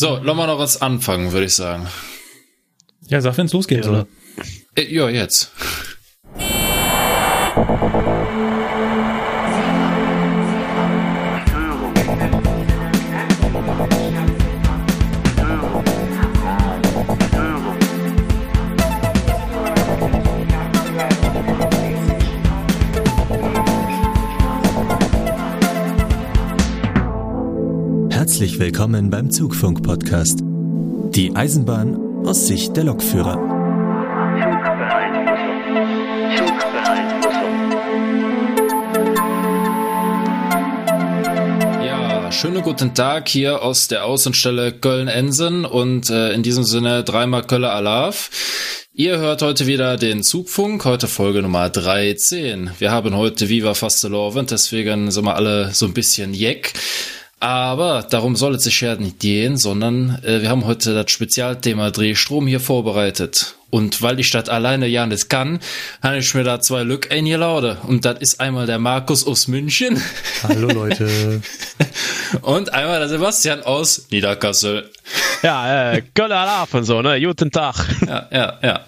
So, lassen wir noch was anfangen, würde ich sagen. Ja, sag, wenn es losgehen Ja. soll. Äh, ja, jetzt. willkommen beim Zugfunk-Podcast. Die Eisenbahn aus Sicht der Lokführer. Ja, schönen guten Tag hier aus der Außenstelle Köln-Ensen und äh, in diesem Sinne dreimal Kölle Alaf. Ihr hört heute wieder den Zugfunk, heute Folge Nummer 13. Wir haben heute Viva Fastelovend, deswegen sind wir alle so ein bisschen jeck. Aber darum soll es sich ja nicht gehen, sondern äh, wir haben heute das Spezialthema Drehstrom hier vorbereitet. Und weil ich das alleine ja nicht kann, habe ich mir da zwei Lück eingeladen. Und das ist einmal der Markus aus München. Hallo Leute. Und einmal der Sebastian aus Niederkassel. Ja, äh, Alarv und so, ne? Guten Tag. Ja, ja, ja.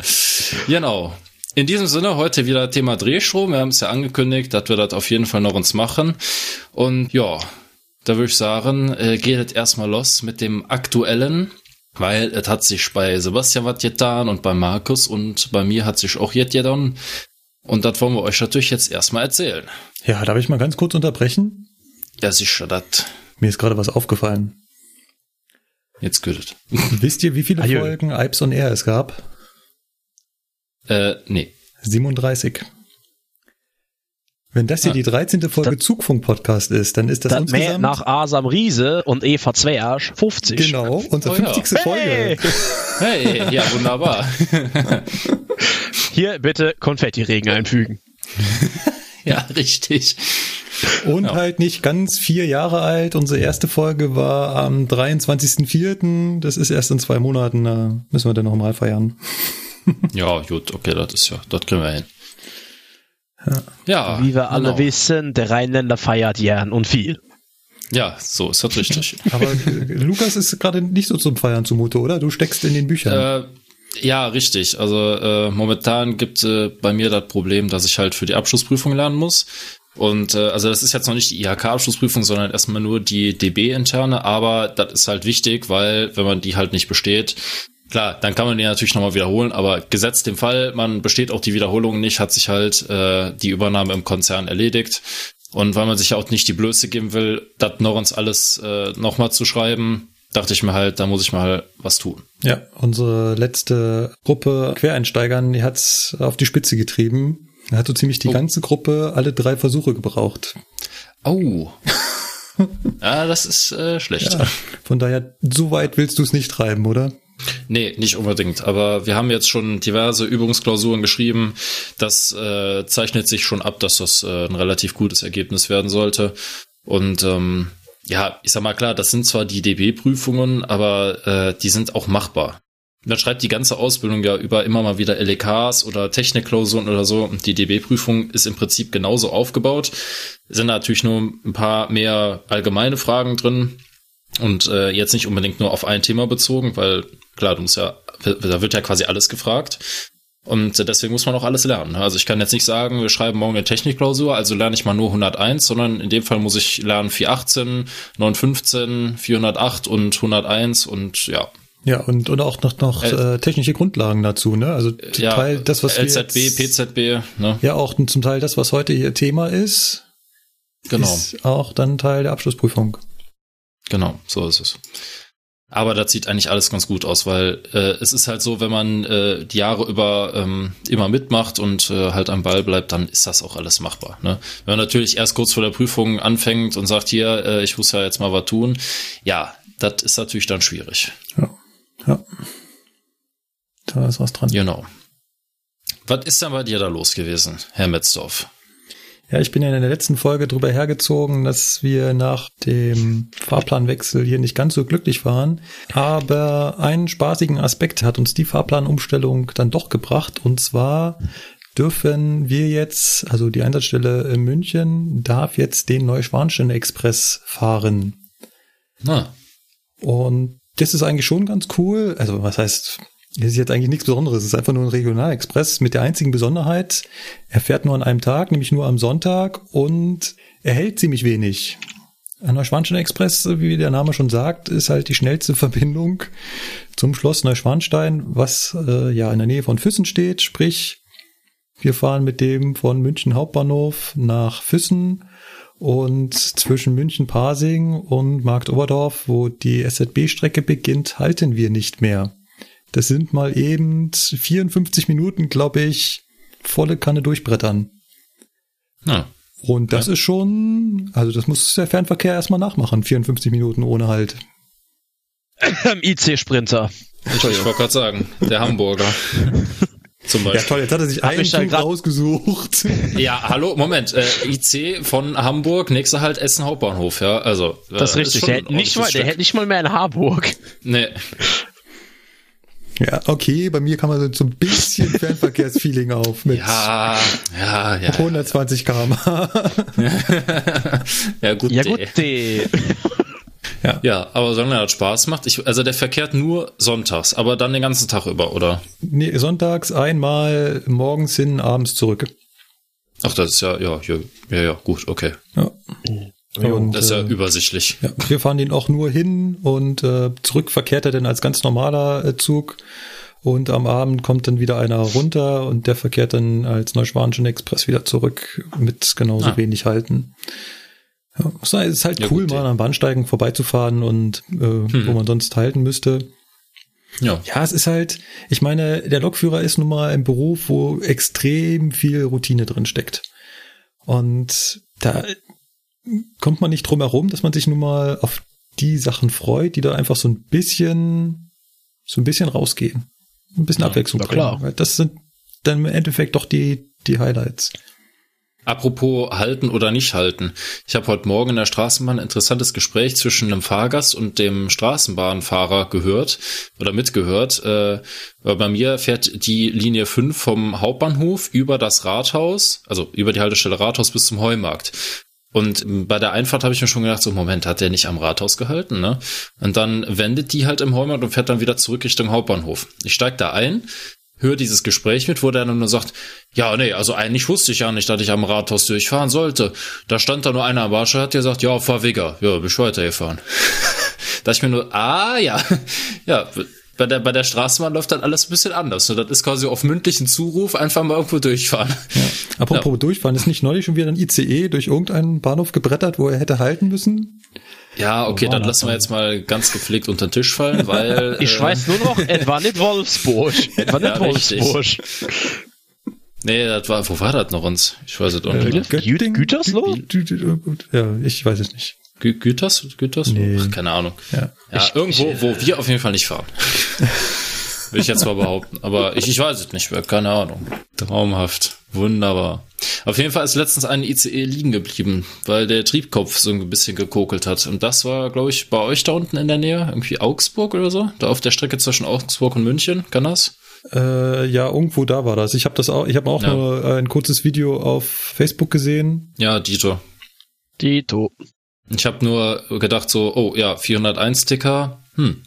Genau. In diesem Sinne heute wieder Thema Drehstrom. Wir haben es ja angekündigt, dass wir das auf jeden Fall noch uns machen. Und ja, da würde ich sagen, äh, geht es erstmal los mit dem aktuellen, weil es hat sich bei Sebastian was getan und bei Markus und bei mir hat sich auch jetzt getan. Und das wollen wir euch natürlich jetzt erstmal erzählen. Ja, darf ich mal ganz kurz unterbrechen? Ja, sicher, das Mir ist gerade was aufgefallen. jetzt gehört. Wisst ihr, wie viele. Folgen Ips on Air es gab? Äh, nee. 37. Wenn das hier die 13. Folge Zugfunk-Podcast ist, dann ist das, Das mehr insgesamt nach Asam Riese und Eva Zwerg 50. genau unsere Oh ja. 50. Hey! Folge. Hey, ja, wunderbar. Hier bitte Konfettiregen einfügen. ja, richtig. Und Ja. halt nicht ganz vier Jahre alt. Unsere erste Folge war am 23.04. Das ist erst in zwei Monaten. Da müssen wir dann noch mal feiern. Ja, gut, okay, das ist ja, das kriegen wir hin. Ja, Wie wir alle genau. wissen, der Rheinländer feiert gern und viel. Ja, so ist das richtig. Aber äh, Lukas ist gerade nicht so zum Feiern zumute, oder? Du steckst in den Büchern. äh, ja, richtig. Also äh, momentan gibt äh, bei mir das Problem, dass ich halt für die Abschlussprüfung lernen muss. Und äh, also das ist jetzt noch nicht die IHK-Abschlussprüfung, sondern erstmal nur die DB-interne, aber das ist halt wichtig, weil wenn man die halt nicht besteht, klar, dann kann man die natürlich nochmal wiederholen, aber gesetzt dem Fall, man besteht auch die Wiederholung nicht, hat sich halt äh, die Übernahme im Konzern erledigt. Und weil man sich ja auch nicht die Blöße geben will, das noch uns alles äh, nochmal zu schreiben, dachte ich mir halt, da muss ich mal was tun. Ja, unsere letzte Gruppe Quereinsteigern, die hat's auf die Spitze getrieben. Da hat so ziemlich die Oh. ganze Gruppe alle drei Versuche gebraucht. Oh. ja, das ist äh, schlecht. Ja, von daher, so weit willst du es nicht treiben, oder? Nee, nicht unbedingt. Aber wir haben jetzt schon diverse Übungsklausuren geschrieben. Das äh, zeichnet sich schon ab, dass das äh, ein relativ gutes Ergebnis werden sollte. Und ähm, ja, ich sag mal klar, das sind zwar die DB-Prüfungen, aber äh, die sind auch machbar. Man schreibt die ganze Ausbildung ja über immer mal wieder LEKs oder Technikklausuren oder so. Und die DB-Prüfung ist im Prinzip genauso aufgebaut. Es sind natürlich nur ein paar mehr allgemeine Fragen drin. Und äh, jetzt nicht unbedingt nur auf ein Thema bezogen, weil klar, du musst ja, da wird ja quasi alles gefragt. Und deswegen muss man auch alles lernen. Also ich kann jetzt nicht sagen, wir schreiben morgen eine Technikklausur, also lerne ich mal nur 101, sondern in dem Fall muss ich lernen 418, 915, 408 und 101 und ja. Ja, und, und auch noch, noch L- äh, technische Grundlagen dazu, ne? Also zum ja Teil das, was wir LZB, jetzt, PZB, ne? Ja, auch zum Teil das, was heute hier Thema ist, Genau. ist auch dann Teil der Abschlussprüfung. Genau, so ist es. Aber das sieht eigentlich alles ganz gut aus, weil äh, es ist halt so, wenn man äh, die Jahre über ähm, immer mitmacht und äh, halt am Ball bleibt, dann ist das auch alles machbar. Ne? Wenn man natürlich erst kurz vor der Prüfung anfängt und sagt, hier, äh, ich muss ja jetzt mal was tun, ja, das ist natürlich dann schwierig. Ja. ja. Da ist was dran. Genau. Was ist denn bei dir da los gewesen, Herr Metzdorf? Ja, ich bin ja in der letzten Folge drüber hergezogen, dass wir nach dem Fahrplanwechsel hier nicht ganz so glücklich waren. Aber einen spaßigen Aspekt hat uns die Fahrplanumstellung dann doch gebracht. Und zwar dürfen wir jetzt, also die Einsatzstelle in München darf jetzt den Neuschwanstein Express fahren. Na, Und das ist eigentlich schon ganz cool. Also was heißt, das ist jetzt eigentlich nichts Besonderes. Es ist einfach nur ein Regionalexpress mit der einzigen Besonderheit, er fährt nur an einem Tag, nämlich nur am Sonntag und er hält ziemlich wenig. Ein Neuschwanstein Express, wie der Name schon sagt, ist halt die schnellste Verbindung zum Schloss Neuschwanstein, was äh, ja in der Nähe von Füssen steht. Sprich, wir fahren mit dem von München Hauptbahnhof nach Füssen und zwischen München Pasing und Markt Oberdorf, wo die SZB-Strecke beginnt, halten wir nicht mehr. Das sind mal eben 54 Minuten, glaube ich, volle Kanne durchbrettern. Ja. Und das Ja. ist schon, also das muss der Fernverkehr erstmal nachmachen, 54 Minuten ohne Halt. IC-Sprinter. Ich wollte gerade sagen, der Hamburger. Zum Ja Beispiel. toll, jetzt hat er sich einen Zug grad- rausgesucht. Ja, hallo, Moment. Äh, IC von Hamburg, nächster Halt Essen Hauptbahnhof, ja. Also, äh, Das ist richtig. schon der, hält nicht mal, der hält nicht mal mehr in Harburg. Nee. Ja, okay, bei mir kann man so ein bisschen Fernverkehrsfeeling auf mit Ja, ja, ja. 120 km Ja, gut. Ja gut, die. Ja, aber solange er Spaß macht, ich, also der verkehrt nur sonntags, aber dann den ganzen Tag über, oder? nee, sonntags einmal morgens hin, abends zurück. Ach, das ist ja, ja, ja, ja, ja gut, okay. Ja. Und, Das ist ja äh, übersichtlich. ja, wir fahren den auch nur hin und äh, zurück verkehrt er dann als ganz normaler äh, Zug. Und am Abend kommt dann wieder einer runter und der verkehrt dann als Neuschwanstein Express wieder zurück mit genauso Ah. wenig Halten. Ja, es ist halt Ja, cool, gut, mal am Bahnsteigen vorbeizufahren und äh, Hm. wo man sonst halten müsste. Ja. Ja, es ist halt, ich meine, der Lokführer ist nun mal ein Beruf, wo extrem viel Routine drin steckt. Und da kommt man nicht drum herum, dass man sich nun mal auf die Sachen freut, die da einfach so ein bisschen, so ein bisschen rausgehen. Ein bisschen Ja, Abwechslung klar. bringen. Weil Das sind dann im Endeffekt doch die, die Highlights. Apropos halten oder nicht halten. Ich habe heute Morgen in der Straßenbahn ein interessantes Gespräch zwischen einem Fahrgast und dem Straßenbahnfahrer gehört oder mitgehört. Äh, bei mir fährt die Linie 5 vom Hauptbahnhof über das Rathaus, also über die Haltestelle Rathaus bis zum Heumarkt. Und bei der Einfahrt habe ich mir schon gedacht, so Moment, hat der nicht am Rathaus gehalten, ne? Und dann wendet die halt im Heumarkt und fährt dann wieder zurück Richtung Hauptbahnhof. Ich steig da ein, höre dieses Gespräch mit, wo der dann nur sagt, ja, nee, also eigentlich wusste ich ja nicht, dass ich am Rathaus durchfahren sollte. Da stand da nur einer am Barsche, hat gesagt, ja, fahr Wigger. Ja, ich weitergefahren. da ich mir nur, ah, ja, ja, bei der, bei der Straßenbahn läuft dann alles ein bisschen anders. Und das ist quasi auf mündlichen Zuruf einfach mal irgendwo durchfahren. Apropos durchfahren, ist nicht neulich schon wieder ein ICE durch irgendeinen Bahnhof gebrettert, wo er hätte halten müssen? Ja, okay, dann das lassen wir jetzt mal ganz gepflegt unter den Tisch fallen, weil. Ich äh, weiß nur noch, es war nicht Wolfsburg. Es war nicht Ja, richtig. Wolfsburg. Nee, das war, wo war das noch uns? Ich weiß es auch Äh, nicht. Gü- Gütersloh? Gü- Gü- Ja, ich weiß es nicht. Gü Güters? Güters? Nee. Ach, keine Ahnung. Ja. Ja, irgendwo, wo wir auf jeden Fall nicht fahren. Will ich jetzt mal behaupten. Aber ich, ich weiß es nicht mehr. Keine Ahnung. Traumhaft. Wunderbar. Auf jeden Fall ist letztens ein ICE liegen geblieben, weil der Triebkopf so ein bisschen gekokelt hat. Und das war, glaube ich, bei euch da unten in der Nähe. Irgendwie Augsburg oder so. Da auf der Strecke zwischen Augsburg und München. Kann das? Äh, ja, irgendwo da war das. Ich habe das auch, ich habe auch Ja. nur ein kurzes Video auf Facebook gesehen. Ja, Dieter. Dito. Ich habe nur gedacht so, oh ja, 401 Ticker, hm,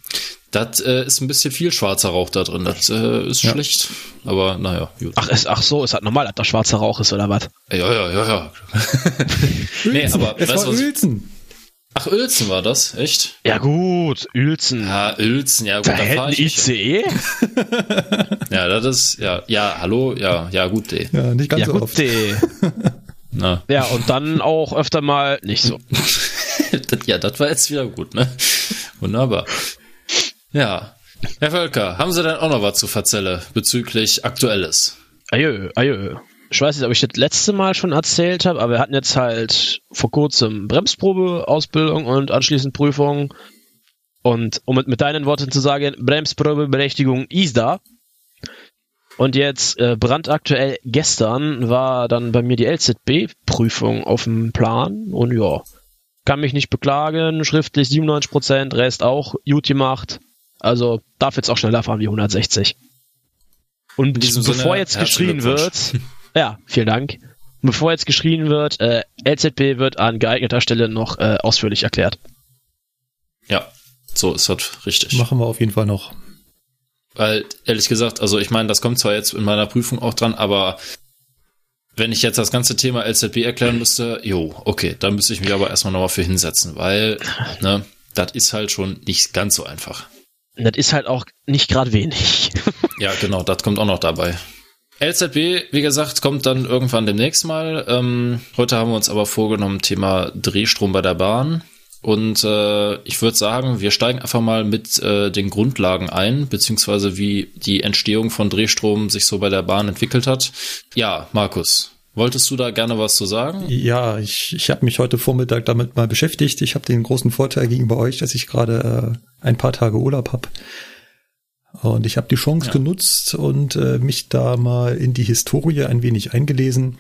das äh, ist ein bisschen viel schwarzer Rauch da drin, das äh, ist Ja. schlecht, aber naja, gut. Ach, es, ach so, ist halt normal, dass da schwarzer Rauch ist, oder was? Ja, ja, ja, ja. nee, aber es weißt war was? Uelzen. Ach, Uelzen war das, echt? Ja gut, Uelzen. Ja, Uelzen, ja gut, da da hält fahr ich nicht. ICE? Ja, das ist, ja, ja, hallo, ja, ja, gut, eh. Ja, nicht ganz Ja so gut, oft. Na, Ja, und dann auch öfter mal nicht so. ja, das war jetzt wieder gut, ne? Wunderbar. Ja. Herr Völker, haben Sie denn auch noch was zu verzelle bezüglich Aktuelles? Ajö, ajö. Ich weiß nicht, ob ich das letzte Mal schon erzählt habe, aber wir hatten jetzt halt vor kurzem Bremsprobe, Ausbildung und anschließend Prüfung. Und um mit, mit deinen Worten zu sagen, Bremsprobeberechtigung ist da. Und jetzt äh, brandaktuell gestern war dann bei mir die LZB-Prüfung auf dem Plan und ja, kann mich nicht beklagen, schriftlich 97%, Rest auch gut gemacht. Also darf jetzt auch schneller fahren wie 160. Und bevor Sinne, jetzt geschrien wird, ja, vielen Dank. Bevor jetzt geschrien wird, äh, LZB wird an geeigneter Stelle noch äh, ausführlich erklärt. Ja, So ist das richtig. Machen wir auf jeden Fall noch. Weil, ehrlich gesagt, also ich meine, das kommt zwar jetzt in meiner Prüfung auch dran, aber wenn ich jetzt das ganze Thema LZB erklären müsste, jo, okay, dann müsste ich mich aber erstmal nochmal für hinsetzen, weil, ne, das ist halt schon nicht ganz so einfach. Das ist halt auch nicht gerade wenig. ja, genau, das kommt auch noch dabei. LZB, wie gesagt, kommt dann irgendwann demnächst mal. Ähm, heute haben wir uns aber vorgenommen, Thema Drehstrom bei der Bahn. Und äh, ich würde sagen, wir steigen einfach mal mit äh, den Grundlagen ein, beziehungsweise wie die Entstehung von Drehstrom sich so bei der Bahn entwickelt hat. Ja, Markus, wolltest du da gerne was zu sagen? Ja, ich, ich habe mich heute Vormittag damit mal beschäftigt. Ich habe den großen Vorteil gegenüber euch, dass ich gerade äh, ein paar Tage Urlaub habe. Und ich habe die Chance ja. genutzt und äh, mich da mal in die Historie ein wenig eingelesen.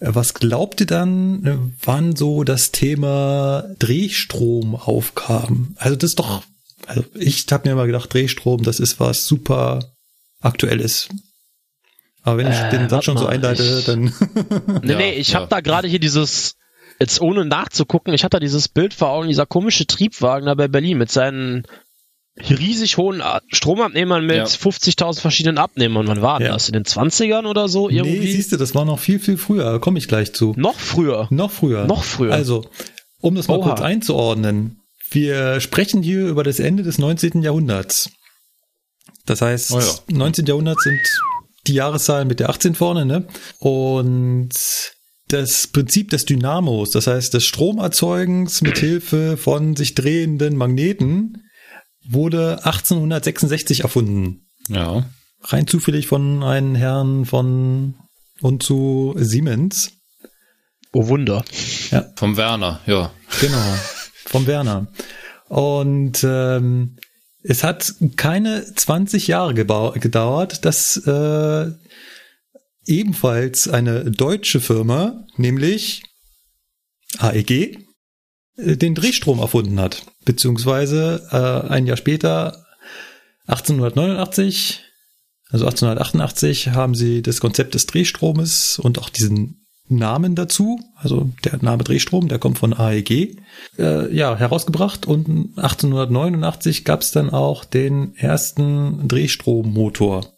Was glaubt ihr dann, wann so das Thema Drehstrom aufkam? Also das ist doch, also ich habe mir mal gedacht, Drehstrom, das ist was super aktuelles. Aber wenn ich äh, den Satz schon so einleite, ich, dann. nee, ja, nee, ich ja. habe da gerade hier dieses, jetzt ohne nachzugucken, ich hatte da dieses Bild vor Augen, dieser komische Triebwagen da bei Berlin mit seinen riesig hohen Stromabnehmern mit ja. 50.000 verschiedenen Abnehmern. Wann war ja. das? In den 20ern oder so? Irgendwie? Nee, siehst du, das war noch viel, viel früher. Komme ich gleich zu. Noch früher? Noch früher. Noch früher. Also, um das mal Oha. kurz einzuordnen. Wir sprechen hier über das Ende des 19. Jahrhunderts. Das heißt, oh ja. 19. Jahrhundert sind die Jahreszahlen mit der 18 vorne, ne? Und das Prinzip des Dynamos, das heißt des Stromerzeugens mit Hilfe von sich drehenden Magneten, wurde 1866 erfunden. Ja. Rein zufällig von einem Herrn von und zu Siemens. Oh Wunder. Ja. Vom Werner, ja. Genau. Vom Werner. Und ähm, es hat keine 20 Jahre gedauert, dass äh, ebenfalls eine deutsche Firma, nämlich AEG, den Drehstrom erfunden hat. Beziehungsweise äh, ein Jahr später, 1889, also 1888, haben sie das Konzept des Drehstromes und auch diesen Namen dazu, also der Name Drehstrom, der kommt von AEG, äh, ja, herausgebracht und 1889 gab es dann auch den ersten Drehstrommotor.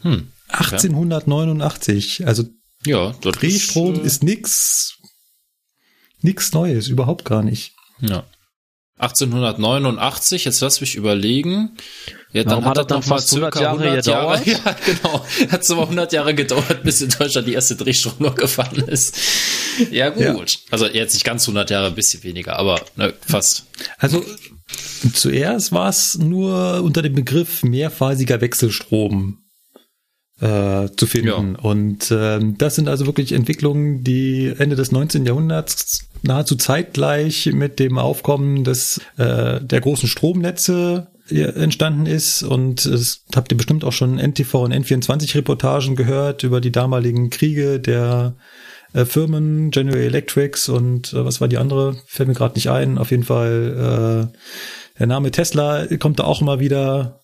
Hm, okay. 1889, also ja, Drehstrom ist, äh, ist nix Nichts Neues, überhaupt gar nicht. Ja. 1889, jetzt lass mich überlegen. Ja, dann Warum hat, hat das noch mal circa 100 Jahre 100 Jahre, ja, genau. Hat es aber 100 Jahre gedauert, bis in Deutschland die erste Drehstrom noch gefahren ist. Ja, gut. Ja. Also jetzt nicht ganz 100 Jahre, ein bisschen weniger, aber ne, fast. Also zuerst war es nur unter dem Begriff mehrphasiger Wechselstrom äh, zu finden. Ja. Und äh, das sind also wirklich Entwicklungen, die Ende des 19. Jahrhunderts nahezu zeitgleich mit dem Aufkommen des äh, der großen Stromnetze entstanden ist und es habt ihr bestimmt auch schon NTV und N24 Reportagen gehört über die damaligen Kriege der äh, Firmen General Electrics und äh, was war die andere fällt mir gerade nicht ein auf jeden Fall äh, der Name Tesla kommt da auch immer wieder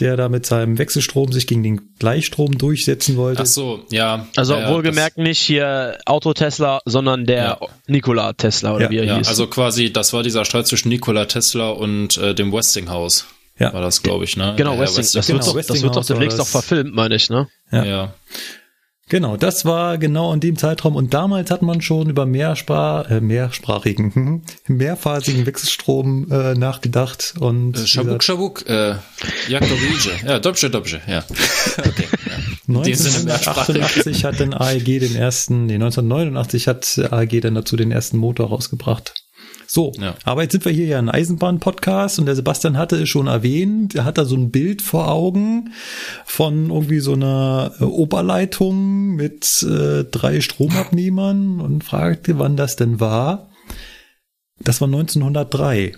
der da mit seinem Wechselstrom sich gegen den Gleichstrom durchsetzen wollte. Ach so, ja. Also ja, wohlgemerkt nicht hier Auto Tesla, sondern der ja. Nikola Tesla oder ja, wie er ja, hieß. Also quasi, das war dieser Streit zwischen Nikola Tesla und äh, dem Westinghouse. Ja. War das, glaube ich, ne? Genau, Westing, Westing, das, genau, wird doch, das wird doch demnächst auch verfilmt, meine ich, ne? Ja. Genau, das war genau in dem Zeitraum und damals hat man schon über Mehrspar äh, mehrsprachigen, mehrphasigen Wechselstrom äh, nachgedacht und äh, Schabuk Schabuk, äh, Jak ja, dobrze, dobrze, ja. Okay. Ja. 1988 hat dann AEG den ersten, nee, 1989 hat AEG dann dazu den ersten Motor rausgebracht. So, ja. aber jetzt sind wir hier ja ein Eisenbahn-Podcast und der Sebastian hatte es schon erwähnt, er hat da so ein Bild vor Augen von irgendwie so einer äh, Oberleitung mit äh, drei Stromabnehmern und fragte, wann das denn war. Das war 1903.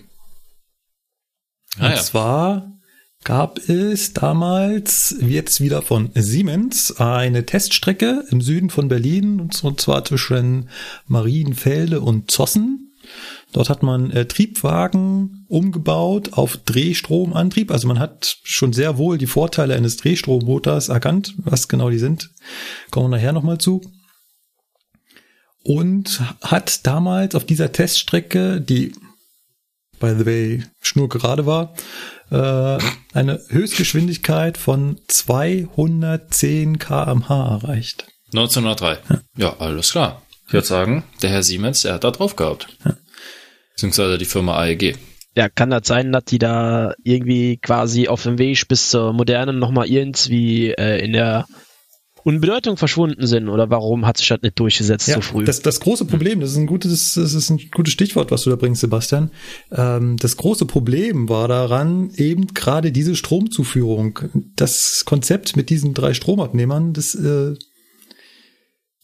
Ah, und ja. zwar gab es damals jetzt wieder von Siemens eine Teststrecke im Süden von Berlin und zwar zwischen Marienfelde und Zossen. Dort hat man äh, Triebwagen umgebaut auf Drehstromantrieb. Also man hat schon sehr wohl die Vorteile eines Drehstrommotors erkannt. Was genau die sind, kommen wir nachher nochmal zu. Und hat damals auf dieser Teststrecke, die by the way, schnurgerade war, äh, eine Höchstgeschwindigkeit von 210 kmh erreicht. 1903. Ja, ja alles klar. Ich würde sagen, der Herr Siemens, der hat da drauf gehabt. Ja. Beziehungsweise die Firma AEG. Ja, kann das sein, dass die da irgendwie quasi auf dem Weg bis zur Modernen nochmal irgendwie äh, in der Unbedeutung verschwunden sind oder warum hat sich das nicht durchgesetzt ja, so früh? Das, das große Problem, das ist ein gutes, das ist ein gutes Stichwort, was du da bringst, Sebastian. Ähm, das große Problem war daran eben gerade diese Stromzuführung. Das Konzept mit diesen drei Stromabnehmern, das äh,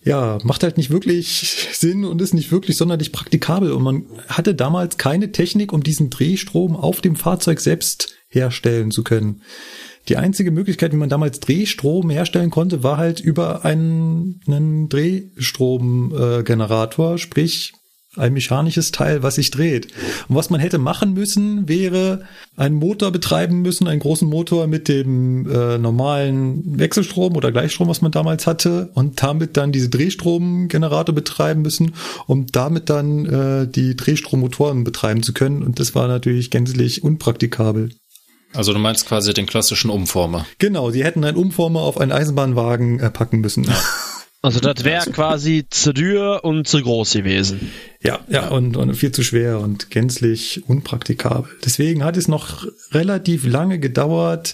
ja, macht halt nicht wirklich Sinn und ist nicht wirklich sonderlich praktikabel. Und man hatte damals keine Technik, um diesen Drehstrom auf dem Fahrzeug selbst herstellen zu können. Die einzige Möglichkeit, wie man damals Drehstrom herstellen konnte, war halt über einen, einen Drehstromgenerator, äh, sprich ein mechanisches Teil, was sich dreht. Und was man hätte machen müssen, wäre einen Motor betreiben müssen, einen großen Motor mit dem äh, normalen Wechselstrom oder Gleichstrom, was man damals hatte, und damit dann diese Drehstromgenerator betreiben müssen, um damit dann äh, die Drehstrommotoren betreiben zu können. Und das war natürlich gänzlich unpraktikabel. Also du meinst quasi den klassischen Umformer. Genau, sie hätten einen Umformer auf einen Eisenbahnwagen äh, packen müssen. Also das wäre quasi zu dürr und zu groß gewesen. Ja, ja, und, und viel zu schwer und gänzlich unpraktikabel. Deswegen hat es noch relativ lange gedauert,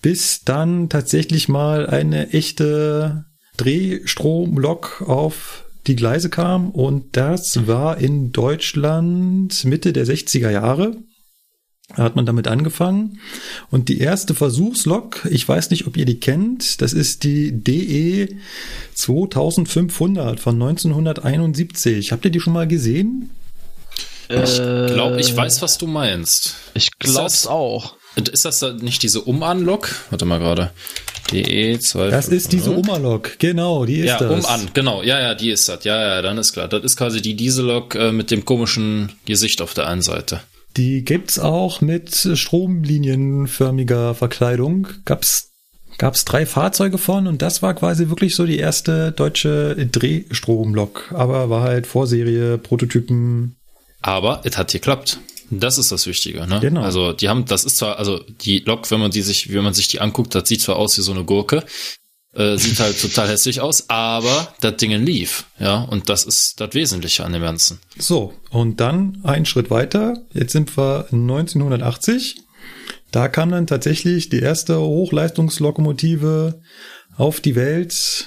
bis dann tatsächlich mal eine echte Drehstromlok auf die Gleise kam und das war in Deutschland Mitte der 60er Jahre hat man damit angefangen. Und die erste Versuchslok, ich weiß nicht, ob ihr die kennt, das ist die DE 2500 von 1971. Habt ihr die schon mal gesehen? Ich glaube, ich weiß, was du meinst. Ich glaube es auch. Ist das nicht diese Uman-Lok? Warte mal gerade. DE 2. Das ist diese Umalok, genau, die ist ja, das. Ja, Uman, genau, ja, ja, die ist das. Ja, ja, dann ist klar. Das ist quasi die Diesellok äh, mit dem komischen Gesicht auf der einen Seite. Die gibt's auch mit stromlinienförmiger Verkleidung. Gab's gab's drei Fahrzeuge von und das war quasi wirklich so die erste deutsche Drehstromlok. Aber war halt Vorserie, Prototypen. Aber es hat geklappt. Das ist das Wichtige, ne? Genau. Also die haben, das ist zwar, also die Lok, wenn man die sich, wenn man sich die anguckt, das sieht zwar aus wie so eine Gurke, äh, sieht halt total hässlich aus, aber das Ding lief, ja, und das ist das Wesentliche an dem Ganzen. So, und dann einen Schritt weiter. Jetzt sind wir 1980. Da kam dann tatsächlich die erste Hochleistungslokomotive auf die Welt,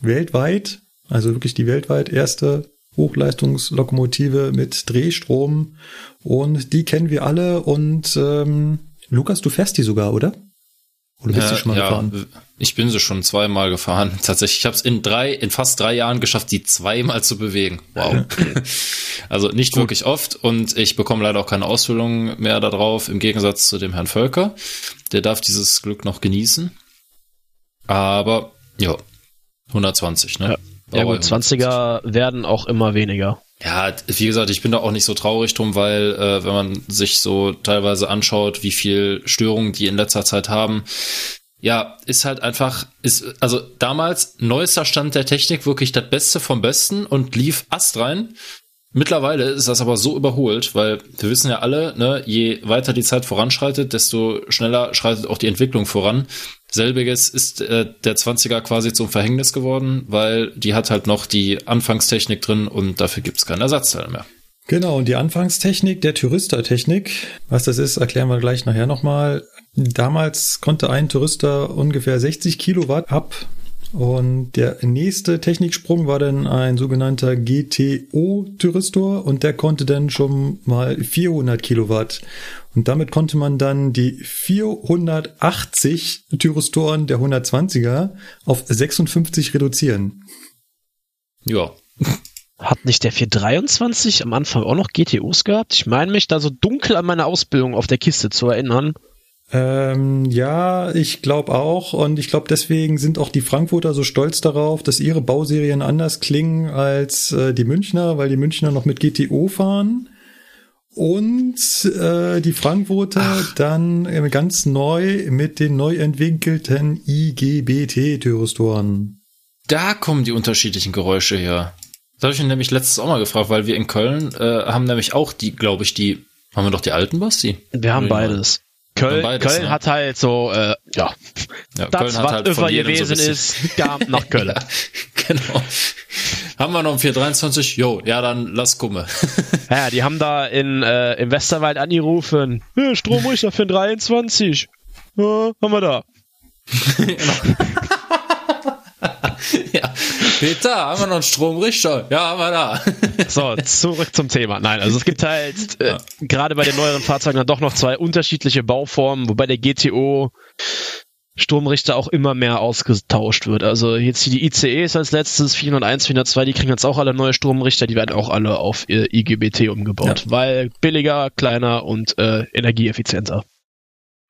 weltweit, also wirklich die weltweit erste Hochleistungslokomotive mit Drehstrom. Und die kennen wir alle. Und ähm, Lukas, du fährst die sogar, oder? Oder bist ja, du schon mal ja, gefahren? Ich bin sie schon zweimal gefahren. Tatsächlich, ich habe es in drei, in fast drei Jahren geschafft, die zweimal zu bewegen. Wow. also nicht Gut. wirklich oft und ich bekomme leider auch keine Ausfüllung mehr darauf, im Gegensatz zu dem Herrn Völker. Der darf dieses Glück noch genießen. Aber ja, 120, ne? Ja, ja gut, 20er werden auch immer weniger. Ja, wie gesagt, ich bin da auch nicht so traurig drum, weil äh, wenn man sich so teilweise anschaut, wie viel Störungen die in letzter Zeit haben, ja, ist halt einfach, ist, also damals neuester Stand der Technik wirklich das Beste vom Besten und lief Ast rein. Mittlerweile ist das aber so überholt, weil wir wissen ja alle, ne, je weiter die Zeit voranschreitet, desto schneller schreitet auch die Entwicklung voran. Selbiges ist äh, der 20er quasi zum Verhängnis geworden, weil die hat halt noch die Anfangstechnik drin und dafür gibt's keinen Ersatzteil mehr. Genau, und die Anfangstechnik der Touristertechnik, was das ist, erklären wir gleich nachher nochmal. Damals konnte ein Tourister ungefähr 60 Kilowatt ab und der nächste Techniksprung war dann ein sogenannter GTO-Thyristor und der konnte dann schon mal 400 Kilowatt. Und damit konnte man dann die 480 Thyristoren der 120er auf 56 reduzieren. Ja. Hat nicht der 423 am Anfang auch noch GTOs gehabt? Ich meine mich da so dunkel an meine Ausbildung auf der Kiste zu erinnern. Ähm, ja, ich glaube auch. Und ich glaube, deswegen sind auch die Frankfurter so stolz darauf, dass ihre Bauserien anders klingen als äh, die Münchner, weil die Münchner noch mit GTO fahren. Und äh, die Frankfurter Ach. dann äh, ganz neu mit den neu entwickelten IGBT-Thyristoren. Da kommen die unterschiedlichen Geräusche her. Das habe ich mich nämlich letztes auch mal gefragt, weil wir in Köln äh, haben nämlich auch die, glaube ich, die Haben wir doch die alten, Basti? Wir haben beides. Köln, beides, Köln ne? hat halt so, äh, ja, Ja, das, was halt über so gewesen bisschen- ist, kam nach Köln. Genau. Haben wir noch ein 423? Jo, ja, dann lass gumme. Ja, die haben da in, äh, im Westerwald angerufen. Ja, Stromrichter für 23. Ja, haben wir da. ja. Peter, haben wir noch einen Stromrichter? Ja, haben wir da. So, zurück zum Thema. Nein, also es gibt halt äh, gerade bei den neueren Fahrzeugen dann doch noch zwei unterschiedliche Bauformen, wobei der GTO Stromrichter auch immer mehr ausgetauscht wird. Also jetzt hier die ICEs als letztes, 401, 402, die kriegen jetzt auch alle neue Stromrichter, die werden auch alle auf IGBT umgebaut, weil billiger, kleiner und äh, energieeffizienter.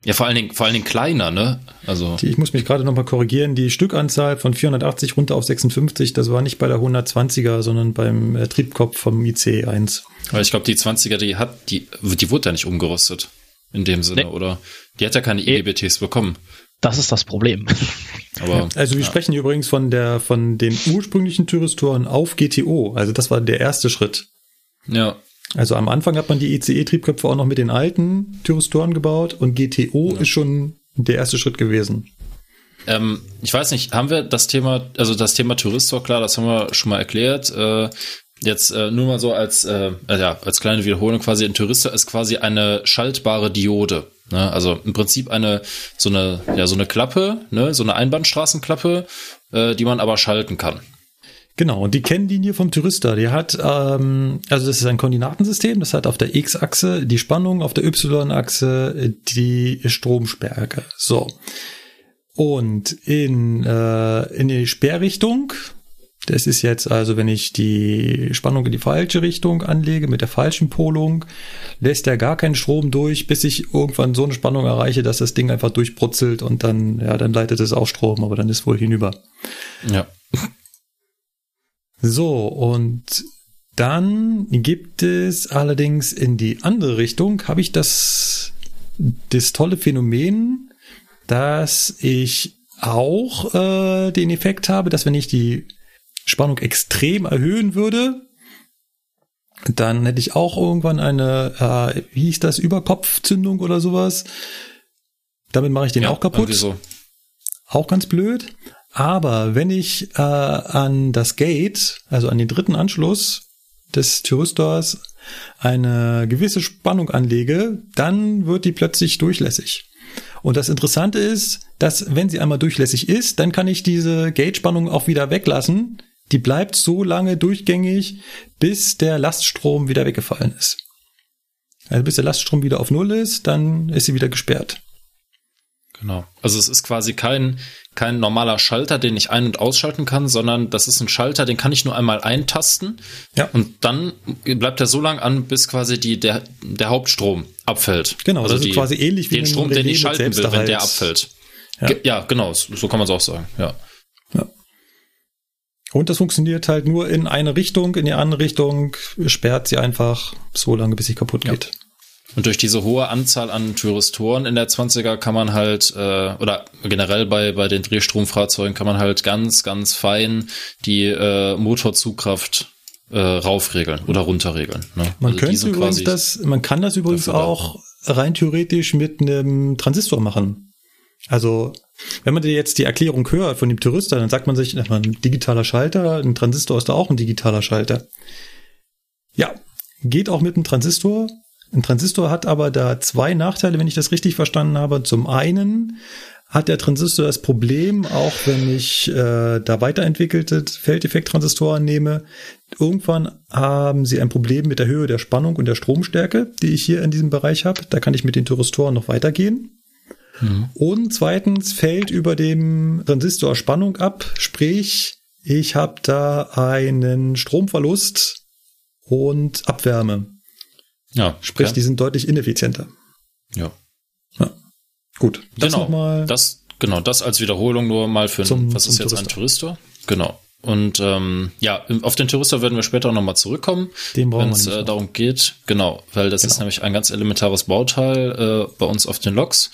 Ja, vor allen Dingen, vor allen Dingen kleiner, ne? Also, Die, ich muss mich gerade nochmal korrigieren. Die Stückanzahl von 480 runter auf 56, das war nicht bei der 120er, sondern beim äh, Triebkopf vom IC1. weil ich glaube, die 20er, die hat, die, die wurde ja nicht umgerüstet. In dem Sinne, Nee. oder? Die hat ja keine Nee. IGBTs bekommen. Das ist das Problem. Aber, Also wir sprechen hier übrigens von der von den ursprünglichen Thyristoren auf GTO. Also das war der erste Schritt. ja. Also am Anfang hat man die ECE-Triebköpfe auch noch mit den alten Thyristoren gebaut und GTO ist schon der erste Schritt gewesen. Ähm, ich weiß nicht, haben wir das Thema, also das Thema Touristor, klar, das haben wir schon mal erklärt. Äh, jetzt äh, nur mal so als, äh, äh, ja, als kleine Wiederholung quasi, ein Touristor ist quasi eine schaltbare Diode. Ne? Also im Prinzip eine, so eine, ja, so eine Klappe, ne? so eine Einbahnstraßenklappe, äh, die man aber schalten kann. Genau, und die Kennlinie vom Thyristor, die hat, ähm, also das ist ein Koordinatensystem, das hat auf der X-Achse die Spannung, auf der Y-Achse die Stromstärke. So. Und in, äh, in die Sperrrichtung, das ist jetzt also, wenn ich die Spannung in die falsche Richtung anlege mit der falschen Polung, lässt er gar keinen Strom durch, bis ich irgendwann so eine Spannung erreiche, dass das Ding einfach durchbrutzelt und dann, ja, dann leitet es auch Strom, aber dann ist wohl hinüber. Ja. So, und dann gibt es allerdings in die andere Richtung, habe ich das, das tolle Phänomen, dass ich auch äh, den Effekt habe, dass wenn ich die Spannung extrem erhöhen würde, dann hätte ich auch irgendwann eine, äh, wie hieß das, Überkopfzündung oder sowas. Damit mache ich den ja, auch kaputt. So. Auch ganz blöd. Aber wenn ich äh, an das Gate, also an den dritten Anschluss des Thyristors, eine gewisse Spannung anlege, dann wird die plötzlich durchlässig. Und das Interessante ist, dass wenn sie einmal durchlässig ist, dann kann ich diese Gate-Spannung auch wieder weglassen. Die bleibt so lange durchgängig, bis der Laststrom wieder weggefallen ist. Also bis der Laststrom wieder auf Null ist, dann ist sie wieder gesperrt. Genau. Also es ist quasi kein, kein normaler Schalter, den ich ein- und ausschalten kann, sondern das ist ein Schalter, den kann ich nur einmal eintasten. Ja. Und dann bleibt er so lang an, bis quasi die, der, der Hauptstrom abfällt. Genau, also das ist quasi ähnlich wie den Strom, den ich schalten will, wenn der abfällt. Ja. Ja, genau, so kann man es auch sagen. Ja. Und das funktioniert halt nur in eine Richtung, in die andere Richtung sperrt sie einfach so lange, bis sie kaputt Ja. Und durch diese hohe Anzahl an Thyristoren in der 20er kann man halt, äh, oder generell bei, bei den Drehstromfahrzeugen kann man halt ganz, ganz fein die äh, Motorzugkraft äh, raufregeln oder runterregeln. Ne? Man Also könnte übrigens das, man kann das übrigens auch rein theoretisch mit einem Transistor machen. Also, wenn man dir jetzt die Erklärung hört von dem Tourister, dann sagt man sich, ein digitaler Schalter, ein Transistor ist da auch ein digitaler Schalter. Ja, geht auch mit einem Transistor. Ein Transistor hat aber da zwei Nachteile, wenn ich das richtig verstanden habe. Zum einen hat der Transistor das Problem, auch wenn ich äh, da weiterentwickelte Feldeffekttransistoren nehme, irgendwann haben sie ein Problem mit der Höhe der Spannung und der Stromstärke, die ich hier in diesem Bereich habe. Da kann ich mit den Thyristoren noch weitergehen. Und zweitens fällt über dem Transistor Spannung ab, sprich, ich habe da einen Stromverlust und Abwärme. Ja, Sprich, okay. die sind deutlich ineffizienter. ja. Gut, das genau, nochmal. das genau das als Wiederholung nur mal für Zum- ein, was ist jetzt ein Touristor. Genau. Und ähm, ja, auf den Touristor werden wir später noch mal zurückkommen, Den brauchen wenn es äh, darum geht. Genau, weil das ist Genau. nämlich ein ganz elementares Bauteil äh, bei uns auf den Loks.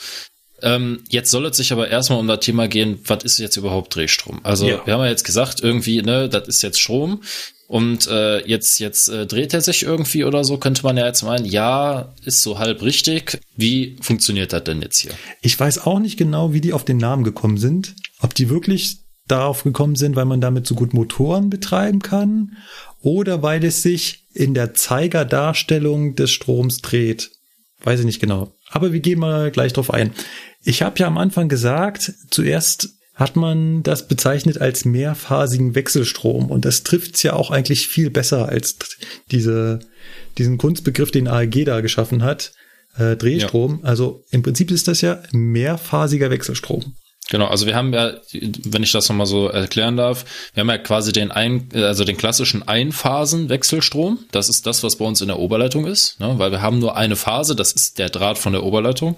Ähm, jetzt soll es sich aber erstmal um das Thema gehen, was ist jetzt überhaupt Drehstrom? Also Ja. wir haben ja jetzt gesagt, irgendwie, ne, das ist jetzt Strom. Und äh, jetzt, jetzt äh, dreht er sich irgendwie oder so, könnte man ja jetzt meinen, ja, ist so halb richtig. Wie funktioniert das denn jetzt hier? Ich weiß auch nicht genau, wie die auf den Namen gekommen sind. Ob die wirklich darauf gekommen sind, weil man damit so gut Motoren betreiben kann oder weil es sich in der Zeigerdarstellung des Stroms dreht. Weiß ich nicht genau. Aber wir gehen mal gleich drauf ein. Ich habe ja am Anfang gesagt, zuerst hat man das bezeichnet als mehrphasigen Wechselstrom. Und das trifft's ja auch eigentlich viel besser als diese, diesen Kunstbegriff, den AEG da geschaffen hat, äh, Drehstrom. Ja. Also im Prinzip ist das ja mehrphasiger Wechselstrom. Genau, also wir haben ja, wenn ich das nochmal so erklären darf, wir haben ja quasi den ein, also den klassischen Einphasen-Wechselstrom. Das ist das, was bei uns in der Oberleitung ist, ne? weil wir haben nur eine Phase, das ist der Draht von der Oberleitung.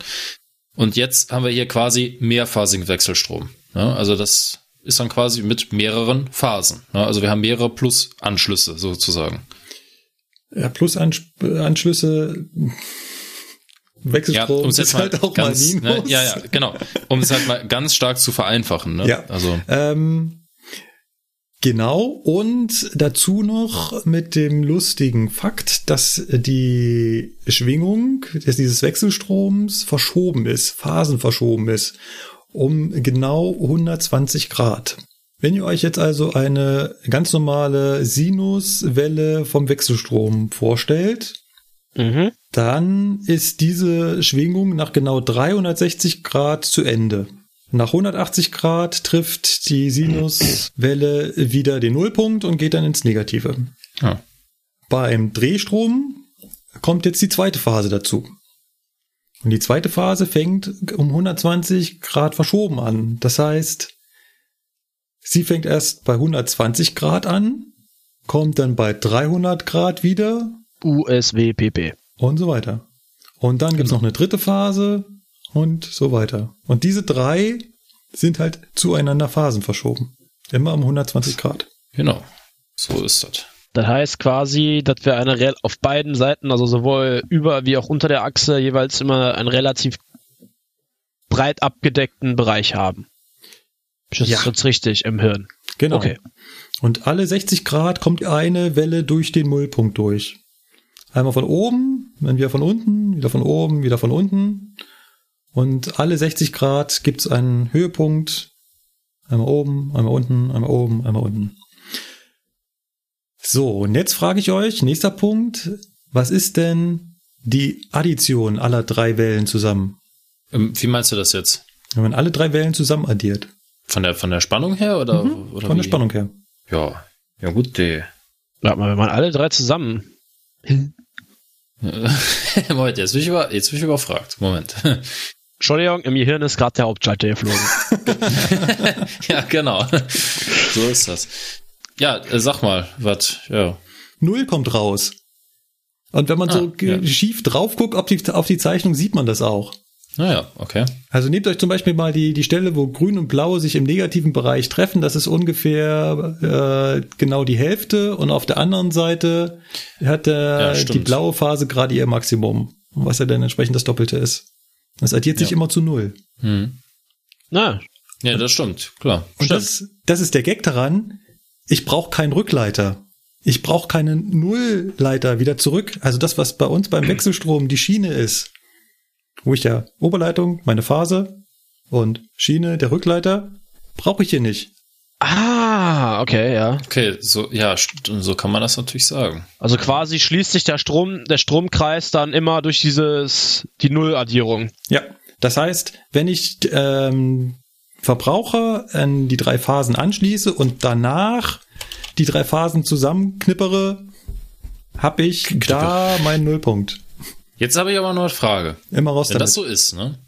Und jetzt haben wir hier quasi mehrphasigen Wechselstrom. Ne? Also das ist dann quasi mit mehreren Phasen. Ne? Also wir haben mehrere Plus-Anschlüsse sozusagen. Ja, Plus-Anschlüsse. Wechselstrom ja, ist halt auch ganz, mal Minus. Ne, ja, ja, genau. Um es halt mal ganz stark zu vereinfachen. Ne? Ja, also. Ähm, Genau, und dazu noch mit dem lustigen Fakt, dass die Schwingung dieses Wechselstroms verschoben ist, phasenverschoben ist um genau 120 Grad. Wenn ihr euch jetzt also eine ganz normale Sinuswelle vom Wechselstrom vorstellt, mhm. dann ist diese Schwingung nach genau 360 Grad zu Ende. Nach 180 Grad trifft die Sinuswelle wieder den Nullpunkt und geht dann ins Negative. Ja. Beim Drehstrom kommt jetzt die zweite Phase dazu. Und die zweite Phase fängt um 120 Grad verschoben an. Das heißt, sie fängt erst bei 120 Grad an, kommt dann bei 300 Grad wieder. USWPP. Und so weiter. Und dann gibt's genau. noch eine dritte Phase und so weiter. Und diese drei sind halt zueinander Phasen verschoben. Immer um 120 Grad. Genau. So ist das. Das heißt quasi, dass wir eine auf beiden Seiten, also sowohl über wie auch unter der Achse, jeweils immer einen relativ breit abgedeckten Bereich haben. Das ja. ist jetzt richtig im Hirn. Genau. Okay. Und alle 60 Grad kommt eine Welle durch den Nullpunkt durch. Einmal von oben, dann wieder von unten, wieder von oben, wieder von unten. Und alle 60 Grad gibt es einen Höhepunkt. Einmal oben, einmal unten, einmal oben, einmal unten. So, und jetzt frage ich euch, nächster Punkt, was ist denn die Addition aller drei Wellen zusammen? Ähm, wie meinst du das jetzt? Wenn man alle drei Wellen zusammen addiert. Von der, von der Spannung her oder? Mhm, oder von wie? der Spannung her. Ja, ja gut, die. Warte mal, wenn man alle drei zusammen. Moment, jetzt bin, ich über, jetzt bin ich überfragt. Moment. Entschuldigung, im Gehirn ist gerade der Hauptschalter geflogen. ja, genau. So ist das. Ja, äh, sag mal, was, ja. Null kommt raus. Und wenn man ah, so ja. schief drauf guckt auf die, auf die Zeichnung, sieht man das auch. Naja, ah okay. Also nehmt euch zum Beispiel mal die, die Stelle, wo grün und blau sich im negativen Bereich treffen. Das ist ungefähr äh, genau die Hälfte. Und auf der anderen Seite hat der, ja, die blaue Phase gerade ihr Maximum, was ja dann entsprechend das Doppelte ist. Das addiert sich immer zu null. Hm. Na, ja, das stimmt, klar. Und stimmt. Das, das ist der Gag daran ich brauche keinen Rückleiter. Ich brauche keinen Nullleiter wieder zurück. Also das, was bei uns beim Wechselstrom die Schiene ist, wo ich ja Oberleitung, meine Phase und Schiene, der Rückleiter, brauche ich hier nicht. Ah, okay, ja. Okay, so, ja, so kann man das natürlich sagen. Also quasi schließt sich der Strom, der Stromkreis dann immer durch dieses, die Nulladdierung. Ja. Das heißt, wenn ich ähm, Verbraucher an die drei Phasen anschließe und danach die drei Phasen zusammenknippere, habe ich Knippe. da meinen Nullpunkt. Jetzt habe ich aber noch eine Frage. Immer raus Wenn damit. das so ist, ne?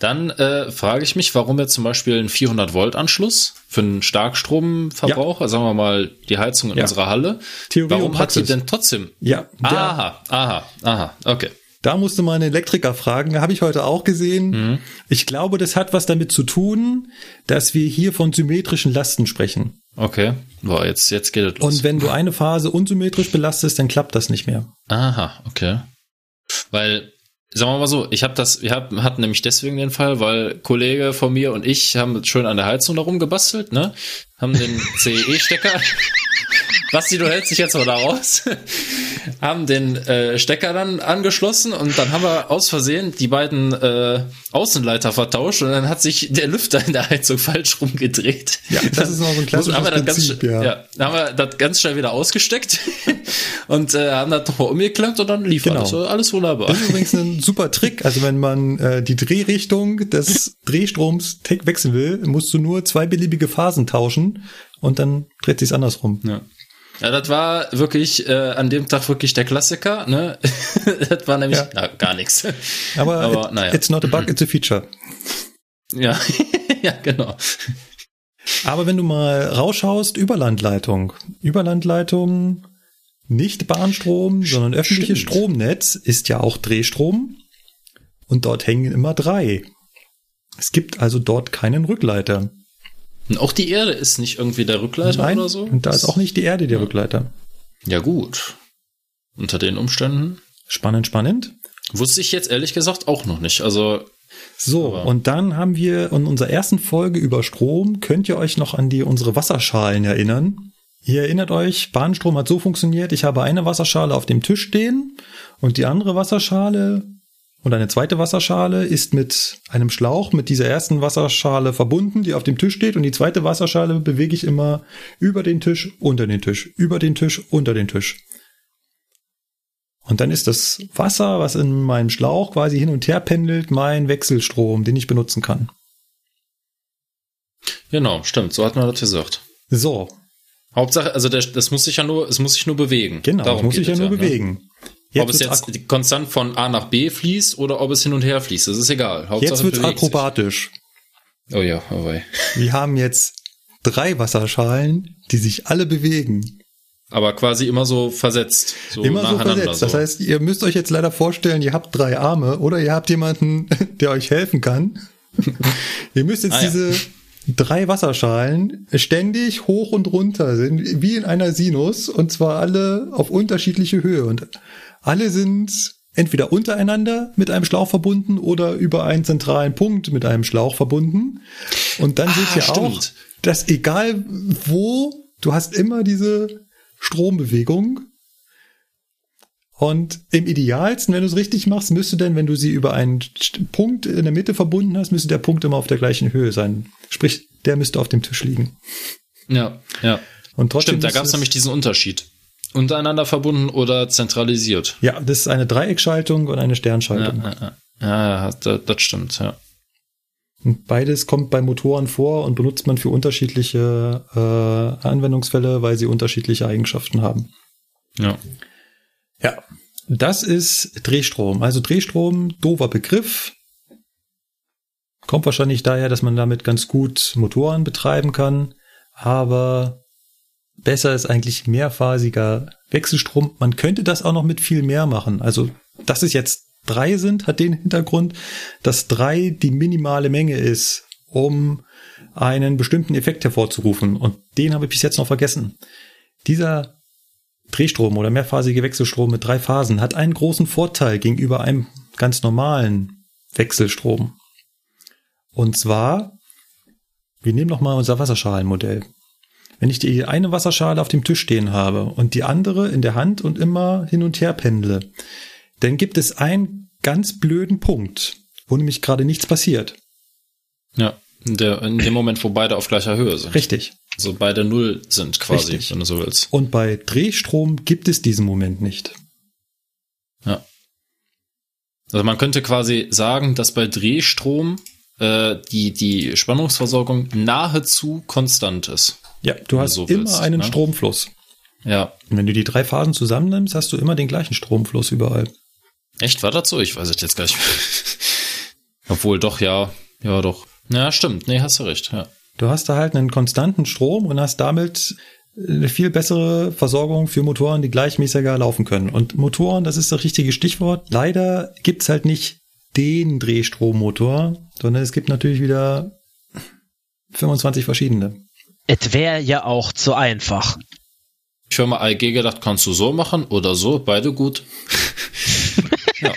Dann äh, frage ich mich, warum jetzt zum Beispiel ein 400 Volt Anschluss für einen Starkstromverbraucher, ja. sagen wir mal die Heizung in ja. unserer Halle, Theorie warum hat die denn trotzdem? Ja. Aha, aha, aha, okay. Da musste man einen Elektriker fragen, habe ich heute auch gesehen. Mhm. Ich glaube, das hat was damit zu tun, dass wir hier von symmetrischen Lasten sprechen. Okay, Boah, jetzt, jetzt geht es los. Und wenn du eine Phase unsymmetrisch belastest, dann klappt das nicht mehr. Aha, okay. Weil, sagen wir mal so, ich habe das, wir hatten nämlich deswegen den Fall, weil Kollege von mir und ich haben schön an der Heizung darum gebastelt, ne? Haben den CE-Stecker. Basti, du hältst dich jetzt mal da raus. haben den äh, Stecker dann angeschlossen und dann haben wir aus Versehen die beiden äh, Außenleiter vertauscht und dann hat sich der Lüfter in der Heizung falsch rumgedreht. Ja, das ist noch so ein klassisches haben wir dann Prinzip, ganz, ja. ja. Dann haben wir das ganz schnell wieder ausgesteckt und äh, haben das nochmal umgeklemmt und dann lief Genau. alles, alles wunderbar. Das ist übrigens ein super Trick. Also wenn man äh, die Drehrichtung des Drehstroms wechseln will, musst du nur zwei beliebige Phasen tauschen und dann dreht sich's andersrum. Ja. Ja, das war wirklich äh, an dem Tag wirklich der Klassiker, ne? das war nämlich Ja. na, gar nichts. Aber, Aber, it, naja. it's not a bug, it's a feature. Ja, ja, genau. Aber wenn du mal rausschaust, Überlandleitung. Überlandleitung, nicht Bahnstrom, sondern öffentliches Stimmt. Stromnetz ist ja auch Drehstrom. Und dort hängen immer drei. Es gibt also dort keinen Rückleiter. Und auch die Erde ist nicht irgendwie der Rückleiter Nein, oder so? und da ist auch nicht die Erde der Rückleiter. Ja, gut. Unter den Umständen Spannend, spannend. wusste ich jetzt ehrlich gesagt auch noch nicht. Also, So, und dann haben wir in unserer ersten Folge über Strom, könnt ihr euch noch an die unsere Wasserschalen erinnern? Ihr erinnert euch, Bahnstrom hat so funktioniert, ich habe eine Wasserschale auf dem Tisch stehen und die andere Wasserschale und eine zweite Wasserschale ist mit einem Schlauch mit dieser ersten Wasserschale verbunden, die auf dem Tisch steht und die zweite Wasserschale bewege ich immer über den Tisch, unter den Tisch, über den Tisch, unter den Tisch. Und dann ist das Wasser, was in meinem Schlauch quasi hin und her pendelt, mein Wechselstrom, den ich benutzen kann. genau, stimmt, so hat man das gesagt. So, Hauptsache, also der, das muss sich ja nur, es muss sich nur bewegen. genau, das muss geht ich ja es nur ne? Bewegen. ob es jetzt konstant von A nach B fließt oder ob es hin und her fließt, das ist egal. Hauptsache, jetzt es wird's bewegt sich. akrobatisch. Oh ja, oh wei. Wir haben jetzt drei Wasserschalen, die sich alle bewegen. Aber quasi immer so versetzt. So Immer so versetzt. Das so. heißt, ihr müsst euch jetzt leider vorstellen, ihr habt drei Arme oder ihr habt jemanden, der euch helfen kann. ihr müsst jetzt Ah, ja. diese drei Wasserschalen ständig hoch und runter sind, wie in einer Sinus, und zwar alle auf unterschiedliche Höhe. Und alle sind entweder untereinander mit einem Schlauch verbunden oder über einen zentralen Punkt mit einem Schlauch verbunden. Und dann Ah, seht ihr auch, stimmt. dass egal wo, du hast immer diese Strombewegung. Und im idealsten, wenn du es richtig machst, müsste denn, wenn du sie über einen Punkt in der Mitte verbunden hast, müsste der Punkt immer auf der gleichen Höhe sein. Sprich, der müsste auf dem Tisch liegen. Ja, ja. Und trotzdem Stimmt, da gab es- nämlich diesen Unterschied. Untereinander verbunden oder zentralisiert. Ja, das ist eine Dreieckschaltung und eine Sternschaltung. ja, ja. ja das, das stimmt, ja. Und beides kommt bei Motoren vor und benutzt man für unterschiedliche äh, Anwendungsfälle, weil sie unterschiedliche Eigenschaften haben. Ja. Ja. Das ist Drehstrom. Also Drehstrom, doofer Begriff. Kommt wahrscheinlich daher, dass man damit ganz gut Motoren betreiben kann. Aber besser ist eigentlich mehrphasiger Wechselstrom. Man könnte das auch noch mit viel mehr machen. Also, dass es jetzt drei sind, hat den Hintergrund, dass drei die minimale Menge ist, um einen bestimmten Effekt hervorzurufen. Und den habe ich bis jetzt noch vergessen. Dieser Drehstrom oder mehrphasige Wechselstrom mit drei Phasen hat einen großen Vorteil gegenüber einem ganz normalen Wechselstrom. Und zwar, wir nehmen noch mal unser Wasserschalenmodell. Wenn ich die eine Wasserschale auf dem Tisch stehen habe und die andere in der Hand und immer hin und her pendle, dann gibt es einen ganz blöden Punkt, wo nämlich gerade nichts passiert. Ja. In, der, in dem Moment, wo beide auf gleicher Höhe sind. Richtig. Also beide Null sind quasi, Richtig. wenn du so willst. Und bei Drehstrom gibt es diesen Moment nicht. Ja. Also man könnte quasi sagen, dass bei Drehstrom äh, die, die Spannungsversorgung nahezu konstant ist. Ja, du hast so immer willst, einen ne? Stromfluss. Ja. Und wenn du die drei Phasen zusammennimmst, hast du immer den gleichen Stromfluss überall. Echt, war das so? Ich weiß es jetzt gar nicht mehr. Obwohl, doch, ja. Ja, doch. Ja, stimmt. Nee, hast du recht, ja. Du hast da halt einen konstanten Strom und hast damit eine viel bessere Versorgung für Motoren, die gleichmäßiger laufen können. Und Motoren, das ist das richtige Stichwort. Leider gibt's halt nicht den Drehstrommotor, sondern es gibt natürlich wieder 25 verschiedene. Es wäre ja auch zu einfach. Firma AEG gedacht, kannst du so machen oder so, beide gut. ja.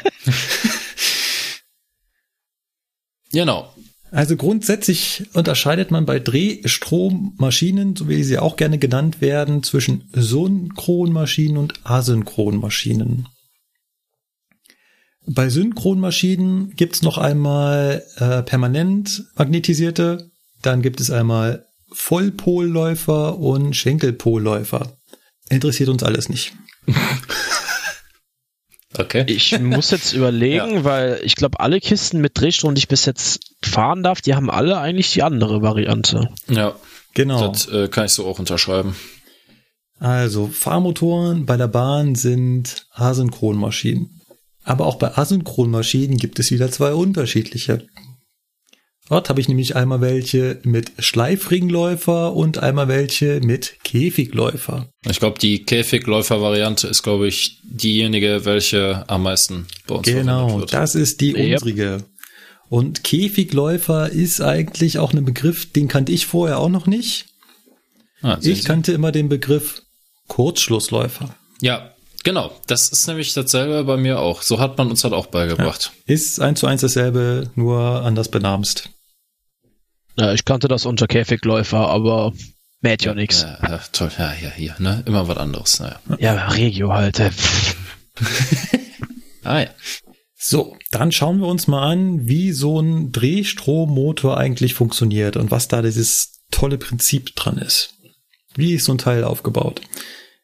genau. Also grundsätzlich unterscheidet man bei Drehstrommaschinen, so wie sie auch gerne genannt werden, zwischen Synchronmaschinen und Asynchronmaschinen. Bei Synchronmaschinen gibt's noch einmal äh, permanent magnetisierte, dann gibt es einmal Vollpolläufer und Schenkelpolläufer. Interessiert uns alles nicht. Okay. Ich muss jetzt überlegen, ja. weil ich glaube, alle Kisten mit Drehstrom, die ich bis jetzt fahren darf, die haben alle eigentlich die andere Variante. Ja, genau. Das äh, kann ich so auch unterschreiben. Also, Fahrmotoren bei der Bahn sind Asynchronmaschinen. Aber auch bei Asynchronmaschinen gibt es wieder zwei unterschiedliche. Dort habe ich nämlich einmal welche mit Schleifringläufer und einmal welche mit Käfigläufer. Ich glaube, die Käfigläufer-Variante ist, glaube ich, diejenige, welche am meisten bei uns Genau, das ist die yep. unsrige. Und Käfigläufer ist eigentlich auch ein Begriff, den kannte ich vorher auch noch nicht. Ah, ich kannte immer den Begriff Kurzschlussläufer. Ja, Genau, das ist nämlich dasselbe bei mir auch. So hat man uns halt auch beigebracht. Ja. Ist eins zu eins dasselbe, nur anders benamst. Ja, ich kannte das unter Käfigläufer, aber mäht ja nichts. Ja, toll, ja, ja, hier, ne? Immer was anderes, naja. Ja, Regio halt. ah ja. So, dann schauen wir uns mal an, wie so ein Drehstrommotor eigentlich funktioniert und was da dieses tolle Prinzip dran ist. Wie ist so ein Teil aufgebaut?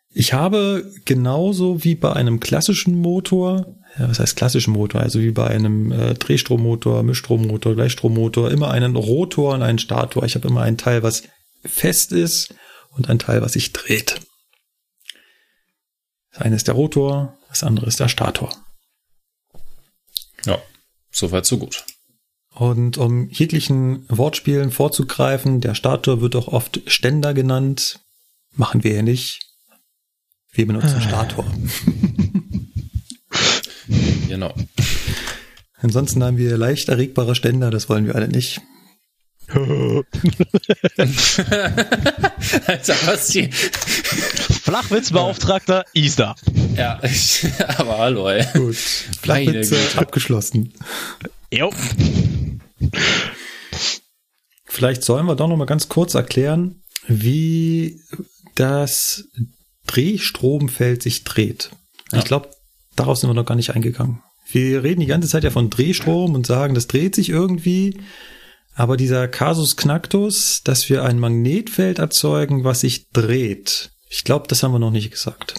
Ich habe genauso wie bei einem klassischen Motor ja, was heißt klassischen Motor, also wie bei einem äh, Drehstrommotor, Mischstrommotor, Gleichstrommotor, immer einen Rotor und einen Stator. Ich habe immer ein Teil, was fest ist und ein Teil, was sich dreht. Das eine ist der Rotor, das andere ist der Stator. Ja, soweit so gut. Und um jeglichen Wortspielen vorzugreifen, der Stator wird auch oft Ständer genannt. Machen wir hier nicht. Wir benutzen ah. Stator. Genau. Ansonsten haben wir leicht erregbare Ständer, das wollen wir alle nicht. Alter, was die Flachwitzbeauftragter ist da. Ja, aber hallo, ey. Gut. Flachwitze abgeschlossen. Jo. Vielleicht sollen wir doch noch mal ganz kurz erklären, wie das Drehstromfeld sich dreht. Ja. Ich glaube, darauf sind wir noch gar nicht eingegangen. Wir reden die ganze Zeit ja von Drehstrom und sagen, das dreht sich irgendwie. Aber dieser Casus Knacktus, dass wir ein Magnetfeld erzeugen, was sich dreht, ich glaube, das haben wir noch nicht gesagt.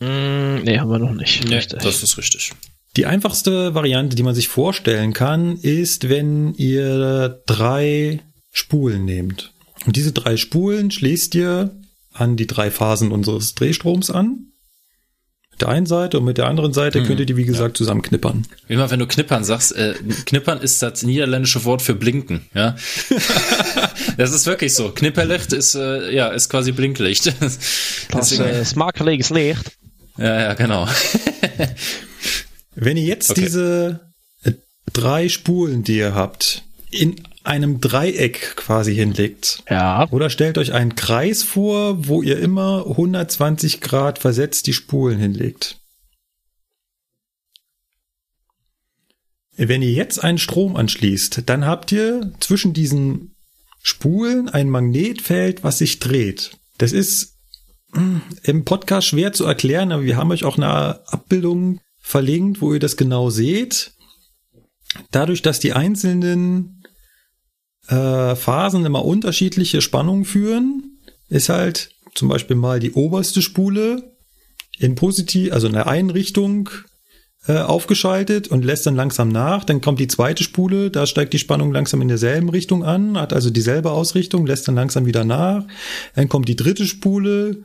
Mm, nee, haben wir noch nicht. Nee, richtig. das ist richtig. Die einfachste Variante, die man sich vorstellen kann, ist, wenn ihr drei Spulen nehmt. Und diese drei Spulen schließt ihr an die drei Phasen unseres Drehstroms an der einen Seite und mit der anderen Seite mhm. könnt ihr die, wie gesagt, ja. zusammenknippern. Immer wenn du knippern sagst, äh, knippern ist das niederländische Wort für blinken, ja. das ist wirklich so. Knipperlicht ist, äh, ja, ist quasi Blinklicht. das äh, smakeliges Licht. Ja, ja, genau. wenn ihr jetzt okay. diese äh, drei Spulen, die ihr habt, in einem Dreieck quasi hinlegt. Ja. Oder stellt euch einen Kreis vor, wo ihr immer 120 Grad versetzt die Spulen hinlegt. Wenn ihr jetzt einen Strom anschließt, dann habt ihr zwischen diesen Spulen ein Magnetfeld, was sich dreht. Das ist hm, im Podcast schwer zu erklären, aber wir haben euch auch eine Abbildung verlinkt, wo ihr das genau seht. Dadurch, dass die einzelnen äh, Phasen immer unterschiedliche Spannungen führen, ist halt zum Beispiel mal die oberste Spule in positiv, also in der einen Richtung äh, aufgeschaltet und lässt dann langsam nach. Dann kommt die zweite Spule, da steigt die Spannung langsam in derselben Richtung an, hat also dieselbe Ausrichtung, lässt dann langsam wieder nach. Dann kommt die dritte Spule,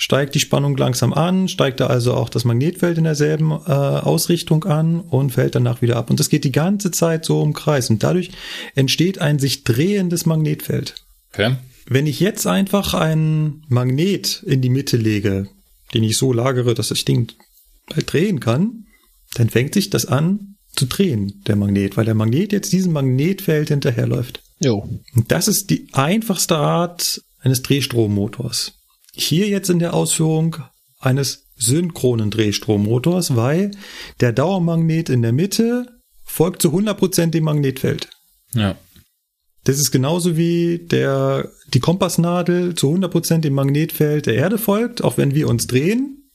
steigt die Spannung langsam an, steigt da also auch das Magnetfeld in derselben äh, Ausrichtung an und fällt danach wieder ab. Und das geht die ganze Zeit so im Kreis und dadurch entsteht ein sich drehendes Magnetfeld. Okay. Wenn ich jetzt einfach einen Magnet in die Mitte lege, den ich so lagere, dass das Ding halt drehen kann, dann fängt sich das an zu drehen, der Magnet, weil der Magnet jetzt diesem Magnetfeld hinterherläuft. Jo. Und das ist die einfachste Art eines Drehstrommotors. Hier jetzt in der Ausführung eines synchronen Drehstrommotors, weil der Dauermagnet in der Mitte folgt zu 100% dem Magnetfeld. Ja. Das ist genauso wie der, die Kompassnadel zu 100% dem Magnetfeld der Erde folgt, auch wenn wir uns drehen.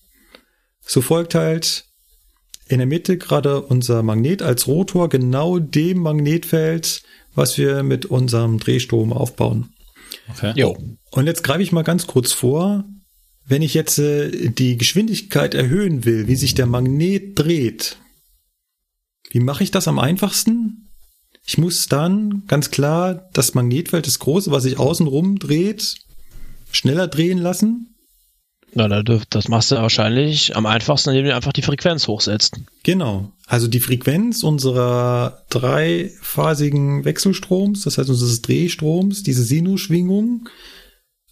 So folgt halt in der Mitte gerade unser Magnet als Rotor genau dem Magnetfeld, was wir mit unserem Drehstrom aufbauen. Okay. Jo. Und jetzt greife ich mal ganz kurz vor. Wenn ich jetzt äh, die Geschwindigkeit erhöhen will, wie sich der Magnet dreht, wie mache ich das am einfachsten? Ich muss dann ganz klar das Magnetfeld, das große, was sich außenrum dreht, schneller drehen lassen. Na, das machst du wahrscheinlich am einfachsten, indem du einfach die Frequenz hochsetzt. Genau. Also die Frequenz unserer dreiphasigen Wechselstroms, das heißt unseres Drehstroms, diese Sinusschwingung,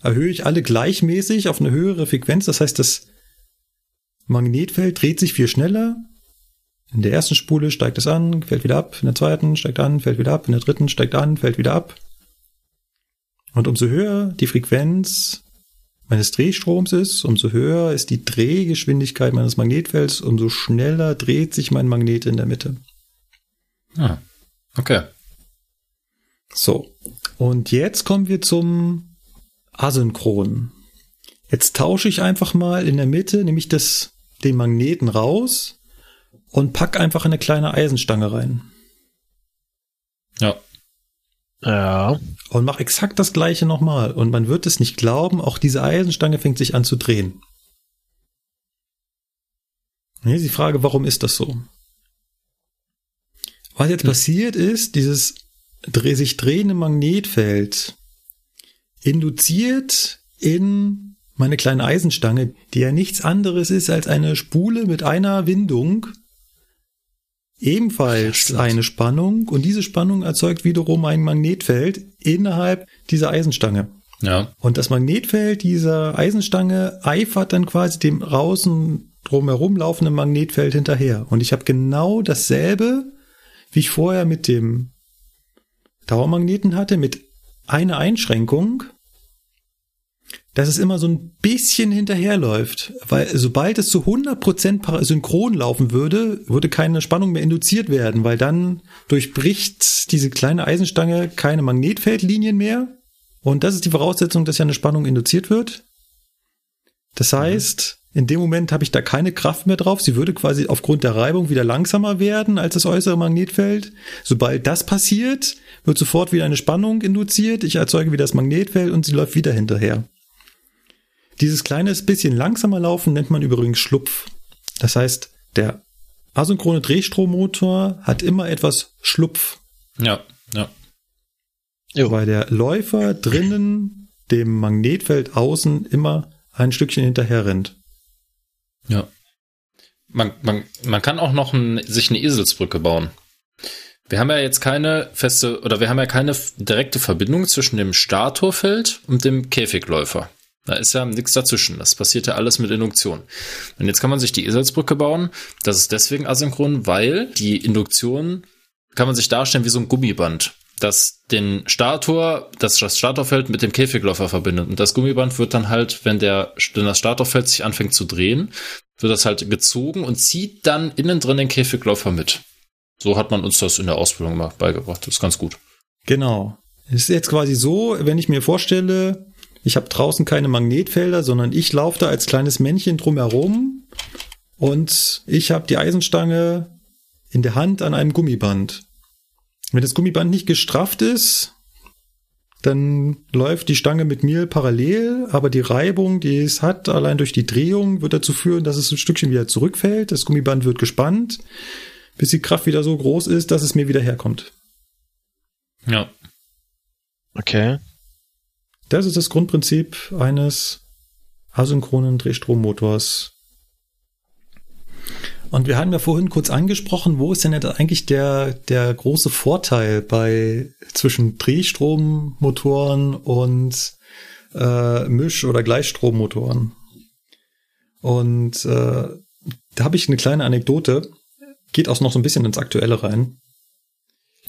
erhöhe ich alle gleichmäßig auf eine höhere Frequenz. Das heißt, das Magnetfeld dreht sich viel schneller. In der ersten Spule steigt es an, fällt wieder ab. In der zweiten steigt an, fällt wieder ab. In der dritten steigt an, fällt wieder ab. Und umso höher die Frequenz meines Drehstroms ist, umso höher ist die Drehgeschwindigkeit meines Magnetfelds, umso schneller dreht sich mein Magnet in der Mitte. Ah, okay. So. Und jetzt kommen wir zum asynchron. Jetzt tausche ich einfach mal in der Mitte, nehme ich das, den Magneten raus und pack einfach eine kleine Eisenstange rein. Ja. Ja. Und mach exakt das gleiche nochmal. Und man wird es nicht glauben, auch diese Eisenstange fängt sich an zu drehen. Hier ist die Frage, warum ist das so? Was jetzt hm. passiert ist, dieses sich drehende Magnetfeld induziert in meine kleine Eisenstange, die ja nichts anderes ist als eine Spule mit einer Windung, ebenfalls ja, eine Spannung und diese Spannung erzeugt wiederum ein Magnetfeld innerhalb dieser Eisenstange. Ja. Und das Magnetfeld dieser Eisenstange eifert dann quasi dem draußen drumherum laufenden Magnetfeld hinterher. Und ich habe genau dasselbe, wie ich vorher mit dem Dauermagneten hatte, mit einer Einschränkung, dass es immer so ein bisschen hinterherläuft. Weil sobald es zu 100% synchron laufen würde, würde keine Spannung mehr induziert werden, weil dann durchbricht diese kleine Eisenstange keine Magnetfeldlinien mehr. Und das ist die Voraussetzung, dass ja eine Spannung induziert wird. Das heißt, in dem Moment habe ich da keine Kraft mehr drauf. Sie würde quasi aufgrund der Reibung wieder langsamer werden als das äußere Magnetfeld. Sobald das passiert, wird sofort wieder eine Spannung induziert. Ich erzeuge wieder das Magnetfeld und sie läuft wieder hinterher. Dieses kleine bisschen langsamer laufen nennt man übrigens Schlupf. Das heißt, der asynchrone Drehstrommotor hat immer etwas Schlupf. Ja, ja. Jo. Weil der Läufer drinnen dem Magnetfeld außen immer ein Stückchen hinterher rennt. Ja. Man, man, man kann auch noch ein, sich eine Eselsbrücke bauen. Wir haben ja jetzt keine feste, oder wir haben ja keine direkte Verbindung zwischen dem Statorfeld und dem Käfigläufer. Da ist ja nichts dazwischen. Das passiert ja alles mit Induktion. Und jetzt kann man sich die Eselsbrücke bauen. Das ist deswegen asynchron, weil die Induktion kann man sich darstellen wie so ein Gummiband, das den Stator, das, das Statorfeld mit dem Käfigläufer verbindet. Und das Gummiband wird dann halt, wenn der, wenn das Statorfeld sich anfängt zu drehen, wird das halt gezogen und zieht dann innen drin den Käfigläufer mit. So hat man uns das in der Ausbildung mal beigebracht. Das ist ganz gut. Genau. Es ist jetzt quasi so, wenn ich mir vorstelle, ich habe draußen keine Magnetfelder, sondern ich laufe da als kleines Männchen drumherum und ich habe die Eisenstange in der Hand an einem Gummiband. Wenn das Gummiband nicht gestrafft ist, dann läuft die Stange mit mir parallel, aber die Reibung, die es hat, allein durch die Drehung, wird dazu führen, dass es ein Stückchen wieder zurückfällt. Das Gummiband wird gespannt, bis die Kraft wieder so groß ist, dass es mir wieder herkommt. Ja. Okay. Das ist das Grundprinzip eines asynchronen Drehstrommotors. Und wir haben ja vorhin kurz angesprochen, wo ist denn jetzt eigentlich der, der große Vorteil bei zwischen Drehstrommotoren und äh, Misch- oder Gleichstrommotoren? Und äh, da habe ich eine kleine Anekdote, geht auch noch so ein bisschen ins Aktuelle rein.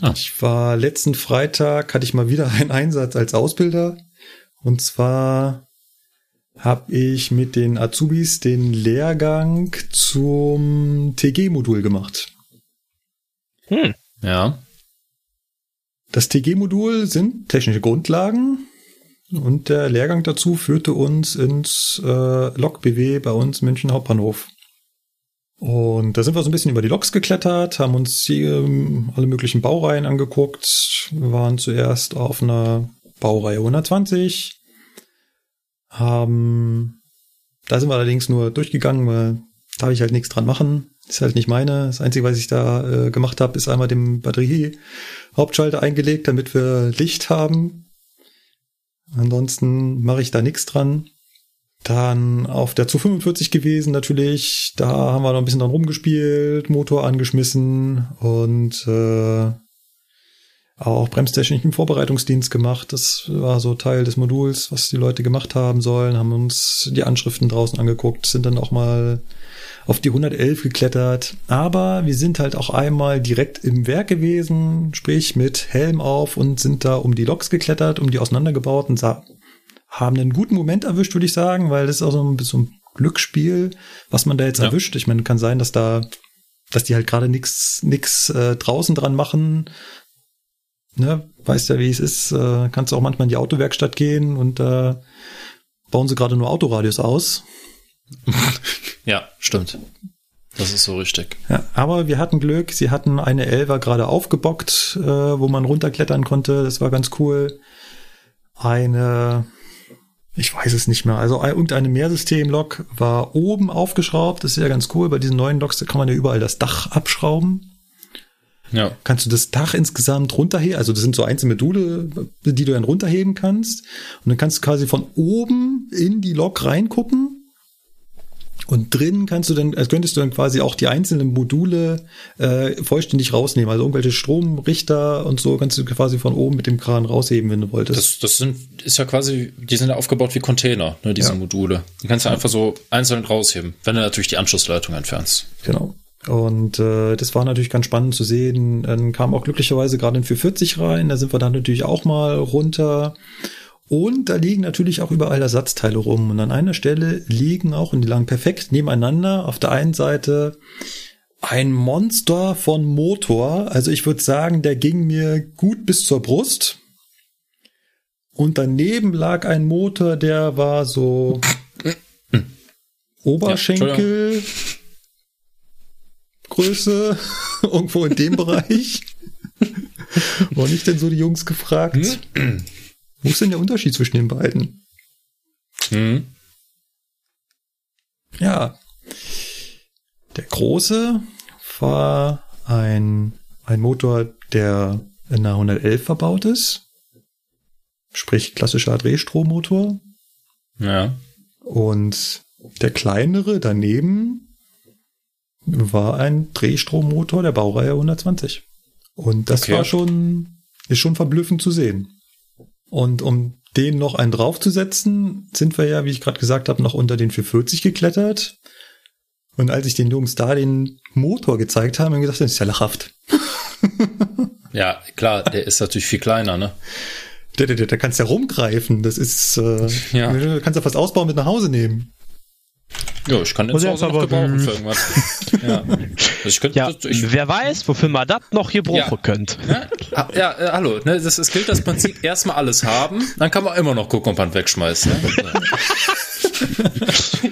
Ah. Ich war letzten Freitag, hatte ich mal wieder einen Einsatz als Ausbilder und zwar habe ich mit den Azubis den Lehrgang zum TG-Modul gemacht. Hm. Ja. Das TG-Modul sind technische Grundlagen und der Lehrgang dazu führte uns ins äh, Lok BW bei uns München Hauptbahnhof. Und da sind wir so ein bisschen über die Loks geklettert, haben uns hier ähm, alle möglichen Baureihen angeguckt. Wir waren zuerst auf einer Baureihe 120, haben, da sind wir allerdings nur durchgegangen, weil da ich halt nichts dran machen. Ist halt nicht meine. Das Einzige, was ich da äh, gemacht habe, ist einmal den Batterie-Hauptschalter eingelegt, damit wir Licht haben. Ansonsten mache ich da nichts dran. Dann auf der zu 45 gewesen natürlich. Da haben wir noch ein bisschen dran rumgespielt, Motor angeschmissen und äh, auch bremstechnisch im Vorbereitungsdienst gemacht. Das war so Teil des Moduls, was die Leute gemacht haben sollen, haben uns die Anschriften draußen angeguckt, sind dann auch mal auf die 111 geklettert. Aber wir sind halt auch einmal direkt im Werk gewesen, sprich mit Helm auf und sind da um die Loks geklettert, um die auseinandergebaut und haben einen guten Moment erwischt, würde ich sagen, weil das ist auch so ein bisschen ein Glücksspiel, was man da jetzt ja. erwischt. Ich meine, kann sein, dass da, dass die halt gerade nix, nix äh, draußen dran machen. Ne, weißt ja, wie es ist. Äh, kannst du auch manchmal in die Autowerkstatt gehen und äh, bauen sie gerade nur Autoradios aus. ja, stimmt. Das ist so richtig. Ja, aber wir hatten Glück. Sie hatten eine Elver gerade aufgebockt, äh, wo man runterklettern konnte. Das war ganz cool. Eine ich weiß es nicht mehr. Also irgendeine Mehrsystem-Lok war oben aufgeschraubt. Das ist ja ganz cool. Bei diesen neuen Loks da kann man ja überall das Dach abschrauben. Ja. Kannst du das Dach insgesamt runterheben? Also das sind so einzelne Module, die du dann runterheben kannst. Und dann kannst du quasi von oben in die Lok reingucken und drin kannst du dann, als könntest du dann quasi auch die einzelnen Module äh, vollständig rausnehmen. Also irgendwelche Stromrichter und so kannst du quasi von oben mit dem Kran rausheben, wenn du wolltest. Das, das sind, ist ja quasi, die sind ja aufgebaut wie Container, ne, diese ja. Module. Die kannst du einfach so einzeln rausheben, wenn du natürlich die Anschlussleitung entfernst. Genau. Und äh, das war natürlich ganz spannend zu sehen. Dann kam auch glücklicherweise gerade ein 440 rein. Da sind wir dann natürlich auch mal runter. Und da liegen natürlich auch überall Ersatzteile rum. Und an einer Stelle liegen auch, und die lagen perfekt nebeneinander, auf der einen Seite ein Monster von Motor. Also ich würde sagen, der ging mir gut bis zur Brust. Und daneben lag ein Motor, der war so Oberschenkel, ja, Größe, irgendwo in dem Bereich. Wo nicht denn so die Jungs gefragt? Wo ist denn der Unterschied zwischen den beiden? Hm. Ja. Der große war ein, ein Motor, der in einer 111 verbaut ist. Sprich klassischer Drehstrommotor. Ja. Und der kleinere daneben war ein Drehstrommotor der Baureihe 120. Und das okay. war schon, ist schon verblüffend zu sehen. Und um den noch einen draufzusetzen, sind wir ja, wie ich gerade gesagt habe, noch unter den 440 geklettert. Und als ich den Jungs da den Motor gezeigt habe, haben wir gesagt, das ist ja lachhaft. ja, klar, der ist natürlich viel kleiner, ne? Der, der, der, der kannst ja rumgreifen. Das ist, äh, ja. du kannst ja fast ausbauen mit nach Hause nehmen. Ja, ich kann den zu Hause noch gebrauchen für irgendwas. ja. Also ich könnte, ja, ich, wer weiß, wofür man das noch hier brauchen ja. könnt. Ja, ja äh, hallo. Ne, das, das gilt das Prinzip, erstmal alles haben, dann kann man immer noch gucken, ob man wegschmeißt. Ne?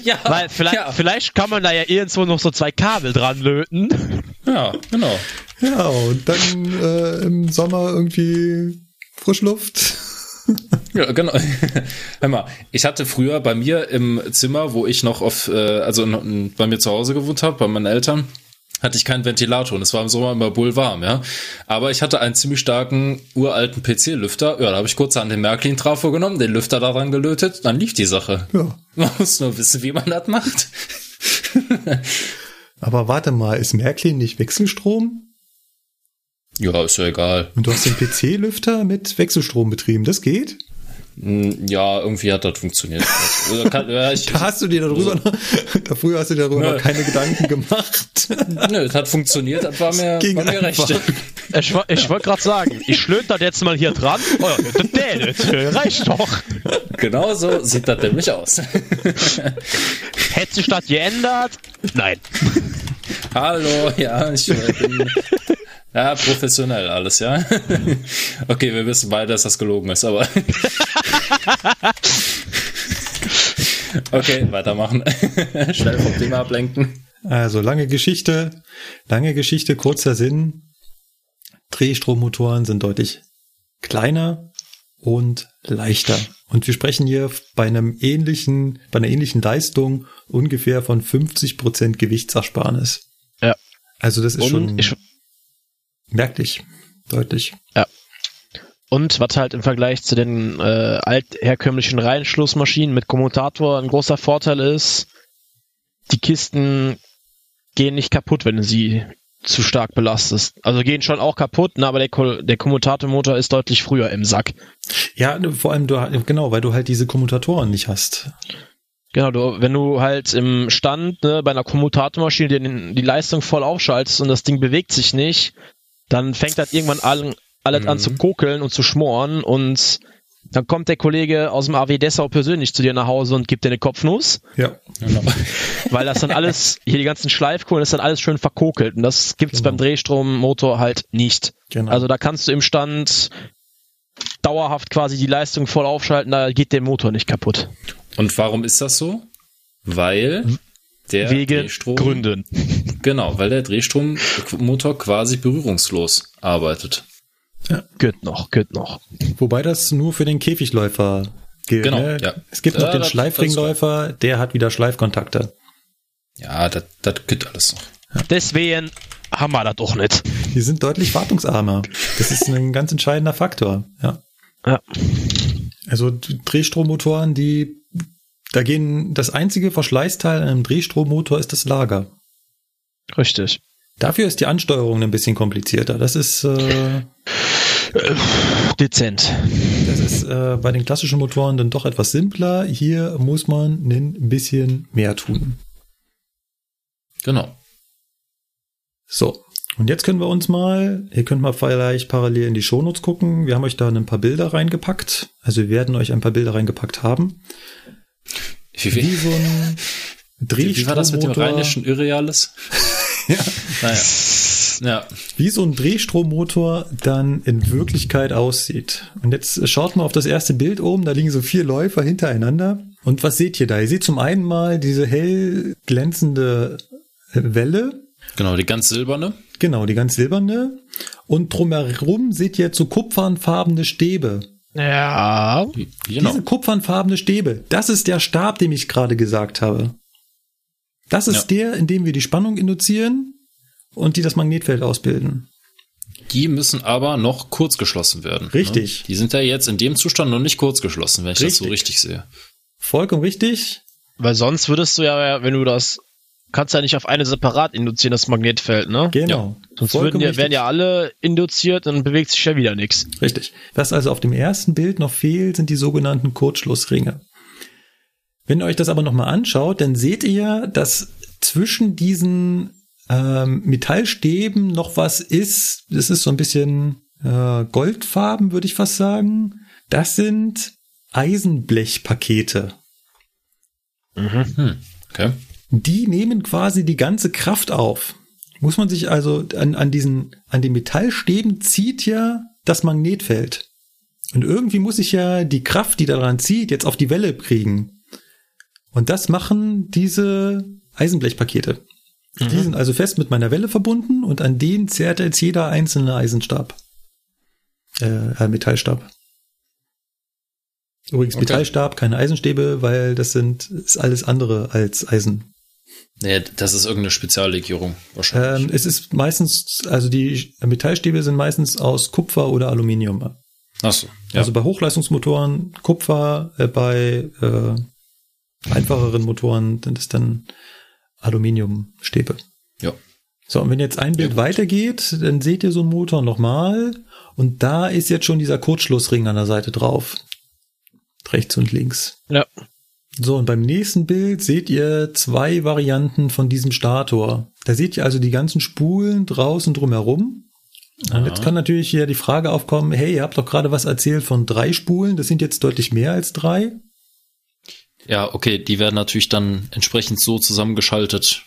ja, Weil vielleicht, ja. vielleicht kann man da ja irgendwo noch so zwei Kabel dran löten. Ja, genau. Ja, und dann äh, im Sommer irgendwie Frischluft. Ja, genau. Hör mal, ich hatte früher bei mir im Zimmer, wo ich noch auf, äh, also bei mir zu Hause gewohnt habe, bei meinen Eltern, hatte ich keinen Ventilator und es war im Sommer immer bull warm, ja. Aber ich hatte einen ziemlich starken uralten PC-Lüfter. Ja, da habe ich kurz an den Märklin-Trafo genommen, den Lüfter daran gelötet, dann lief die Sache. Ja. Man muss nur wissen, wie man das macht. Aber warte mal, ist Märklin nicht Wechselstrom? Ja, ist ja egal. Und du hast den PC-Lüfter mit Wechselstrom betrieben, das geht? Hm, ja, irgendwie hat das funktioniert. Also, kann, ja, ich, da hast du dir darüber, also, noch, früher hast du dir darüber noch keine Gedanken gemacht. Nö, es hat funktioniert, das war mir, war mir recht. Ich, ich wollte gerade sagen, ich schlönt das jetzt mal hier dran. Oh, das, das reicht doch. Genau so sieht das nämlich aus. Hätte sich das geändert? Nein. Hallo, ja, ich bin Ja, professionell alles, ja. okay, wir wissen beide, dass das gelogen ist, aber. okay, weitermachen. Schnell vom Thema ablenken. Also lange Geschichte, lange Geschichte, kurzer Sinn. Drehstrommotoren sind deutlich kleiner und leichter. Und wir sprechen hier bei einem ähnlichen, bei einer ähnlichen Leistung ungefähr von 50 Prozent Gewichtsersparnis. Ja. Also das ist Und schon ich, merklich, deutlich. Und was halt im Vergleich zu den äh, altherkömmlichen Reihenschlussmaschinen mit Kommutator ein großer Vorteil ist, die Kisten gehen nicht kaputt, wenn du sie zu stark belastest. Also gehen schon auch kaputt, ne, aber der, Ko der Kommutatormotor ist deutlich früher im Sack. Ja, vor allem du, genau, weil du halt diese Kommutatoren nicht hast. Genau, du, wenn du halt im Stand ne, bei einer Kommutatormaschine die, die Leistung voll aufschaltest und das Ding bewegt sich nicht, dann fängt halt irgendwann all, alles an Mhm. zu kokeln und zu schmoren und dann kommt der Kollege aus dem AW Dessau persönlich zu dir nach Hause und gibt dir eine Kopfnuss, Ja. Genau. weil das dann alles, hier die ganzen Schleifkohlen, ist dann alles schön verkokelt und das gibt's Genau. beim Drehstrommotor halt nicht. Genau. Also da kannst du im Stand dauerhaft quasi die Leistung voll aufschalten, da geht der Motor nicht kaputt. Und warum ist das so? Weil der Wegen Drehstrom, Gründen. Genau, weil der Drehstrommotor quasi berührungslos arbeitet. Geht noch, geht noch. Wobei das nur für den Käfigläufer gilt. Genau, ne? ja. Es gibt noch Ja, den das- Schleifringläufer, der hat wieder Schleifkontakte. Ja, das, das geht alles noch. Deswegen haben wir das doch nicht. Die sind deutlich wartungsarmer. Das ist ein ganz entscheidender Faktor. Ja. Ja. Also Drehstrommotoren, die da gehen das einzige Verschleißteil an einem Drehstrommotor ist das Lager. Richtig. Dafür ist die Ansteuerung ein bisschen komplizierter. Das ist äh, Dezent. das ist äh, bei den klassischen Motoren dann doch etwas simpler. Hier muss man ein bisschen mehr tun. Genau. So, und jetzt können wir uns mal, ihr könnt mal vielleicht parallel in die Shownotes gucken. Wir haben euch da ein paar Bilder reingepackt. Also wir werden euch ein paar Bilder reingepackt haben. Wie, Wie wie, so ein wie war das mit dem Drehstrommotor, rheinischen Irreales? Ja. Naja. Ja. wie so ein Drehstrommotor dann in Wirklichkeit aussieht. Und jetzt schaut mal auf das erste Bild oben, da liegen so vier Läufer hintereinander. Und was seht ihr da? Ihr seht zum einen mal diese hell glänzende Welle, Genau, die ganz silberne. genau, die ganz silberne. Und drumherum seht ihr so kupfernfarbene Stäbe. Ja. Genau. Diese kupfernfarbene Stäbe, das ist der Stab, den ich gerade gesagt habe. Das ist der, in dem wir die Spannung induzieren und die das Magnetfeld ausbilden. Die müssen aber noch kurz geschlossen werden. Richtig. Ne? Die sind ja jetzt in dem Zustand noch nicht kurz geschlossen, wenn ich das so Richtig. richtig sehe. Vollkommen richtig. Weil sonst würdest du ja, wenn du das, kannst ja nicht auf eine separat induzieren, das Magnetfeld, ne? Genau. Sonst würden Vollkommen ja, wären ja alle induziert, dann bewegt sich ja wieder nichts. Richtig. Was also auf dem ersten Bild noch fehlt, sind die sogenannten Kurzschlussringe. Wenn ihr euch das aber nochmal anschaut, dann seht ihr, dass zwischen diesen ähm, Metallstäben noch was ist. Das ist so ein bisschen äh, Goldfarben, würde ich fast sagen. Das sind Eisenblechpakete. Hm. Okay. Die nehmen quasi die ganze Kraft auf. Muss man sich also an, an diesen, an den Metallstäben zieht ja das Magnetfeld. Und irgendwie muss ich ja die Kraft, die daran zieht, jetzt auf die Welle kriegen. Und das machen diese Eisenblechpakete. Die sind also fest mit meiner Welle verbunden und an denen zerrt jetzt jeder einzelne Eisenstab. Äh, äh Metallstab. Übrigens Okay. Metallstab, keine Eisenstäbe, weil das sind ist alles andere als Eisen. Nee, das ist irgendeine Speziallegierung wahrscheinlich. Ähm, es ist meistens, also die Metallstäbe sind meistens aus Kupfer oder Aluminium. Ach so. Ja. Also bei Hochleistungsmotoren Kupfer, äh, bei äh, einfacheren Motoren sind es dann Aluminiumstäbe. ja. So, und wenn jetzt ein Bild gut. weitergeht, dann seht ihr so einen Motor nochmal und da ist jetzt schon dieser Kurzschlussring an der Seite drauf. Rechts und links. Ja. So, und beim nächsten Bild seht ihr zwei Varianten von diesem Stator. Da seht ihr also die ganzen Spulen draußen drumherum. Und Aha. jetzt kann natürlich hier die Frage aufkommen, hey, ihr habt doch gerade was erzählt von drei Spulen, das sind jetzt deutlich mehr als drei. Ja, okay, die werden natürlich dann entsprechend so zusammengeschaltet,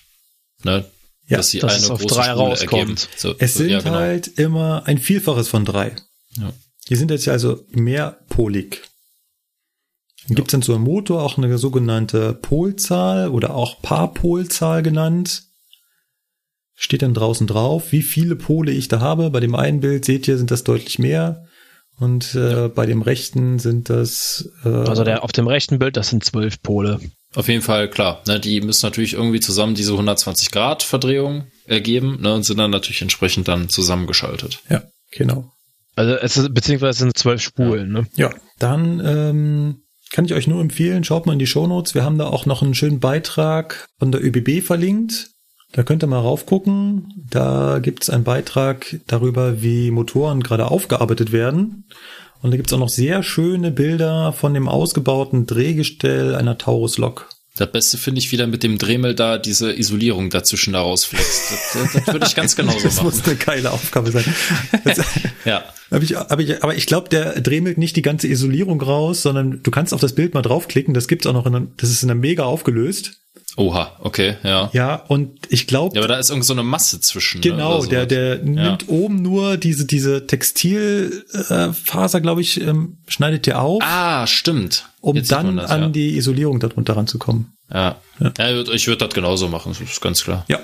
ne, Ja, dass sie dass eine es auf große drei Spule rauskommt. ergeben. So, Es so, sind ja, genau. halt immer ein Vielfaches von drei. Ja. Die sind jetzt ja also mehrpolig. Dann gibt es dann so im Motor auch eine sogenannte Polzahl oder auch Paarpolzahl genannt. Steht dann draußen drauf, wie viele Pole ich da habe. Bei dem einen Bild seht ihr, sind das deutlich mehr. Und äh, bei dem rechten sind das äh, Also der auf dem rechten Bild, das sind zwölf Pole. Auf jeden Fall, klar. Ne, die müssen natürlich irgendwie zusammen diese 120 Grad Verdrehung ergeben ne, und sind dann natürlich entsprechend dann zusammengeschaltet. ja, genau. Also es ist, beziehungsweise es sind zwölf Spulen, ne? Ja, dann ähm, kann ich euch nur empfehlen, schaut mal in die Shownotes. Wir haben da auch noch einen schönen Beitrag von der ÖBB verlinkt. Da könnt ihr mal raufgucken. Da gibt's einen Beitrag darüber, wie Motoren gerade aufgearbeitet werden. Und da gibt's auch noch sehr schöne Bilder von dem ausgebauten Drehgestell einer Taurus-Lok. Das Beste finde ich wieder mit dem Dremel da diese Isolierung dazwischen da rausflext. Das, das würde ich ganz genauso Das machen. muss eine geile Aufgabe sein. Das, Ja, hab ich, hab ich, aber ich glaube, der dremelt nicht die ganze Isolierung raus, sondern du kannst auf das Bild mal draufklicken. Das gibt's auch noch in einer, das ist in einer mega aufgelöst. oha, okay, ja. Ja, und ich glaube, Ja, aber da ist irgend so eine Masse zwischen. ne, Genau, oder der, der nimmt oben nur diese, diese Textilfaser, äh, glaube ich, ähm, schneidet der auf, Ah, stimmt. um Jetzt dann das, an ja. die Isolierung darunter ranzukommen. Ja. ja. ich würde das genauso machen, das ist ganz klar. Ja.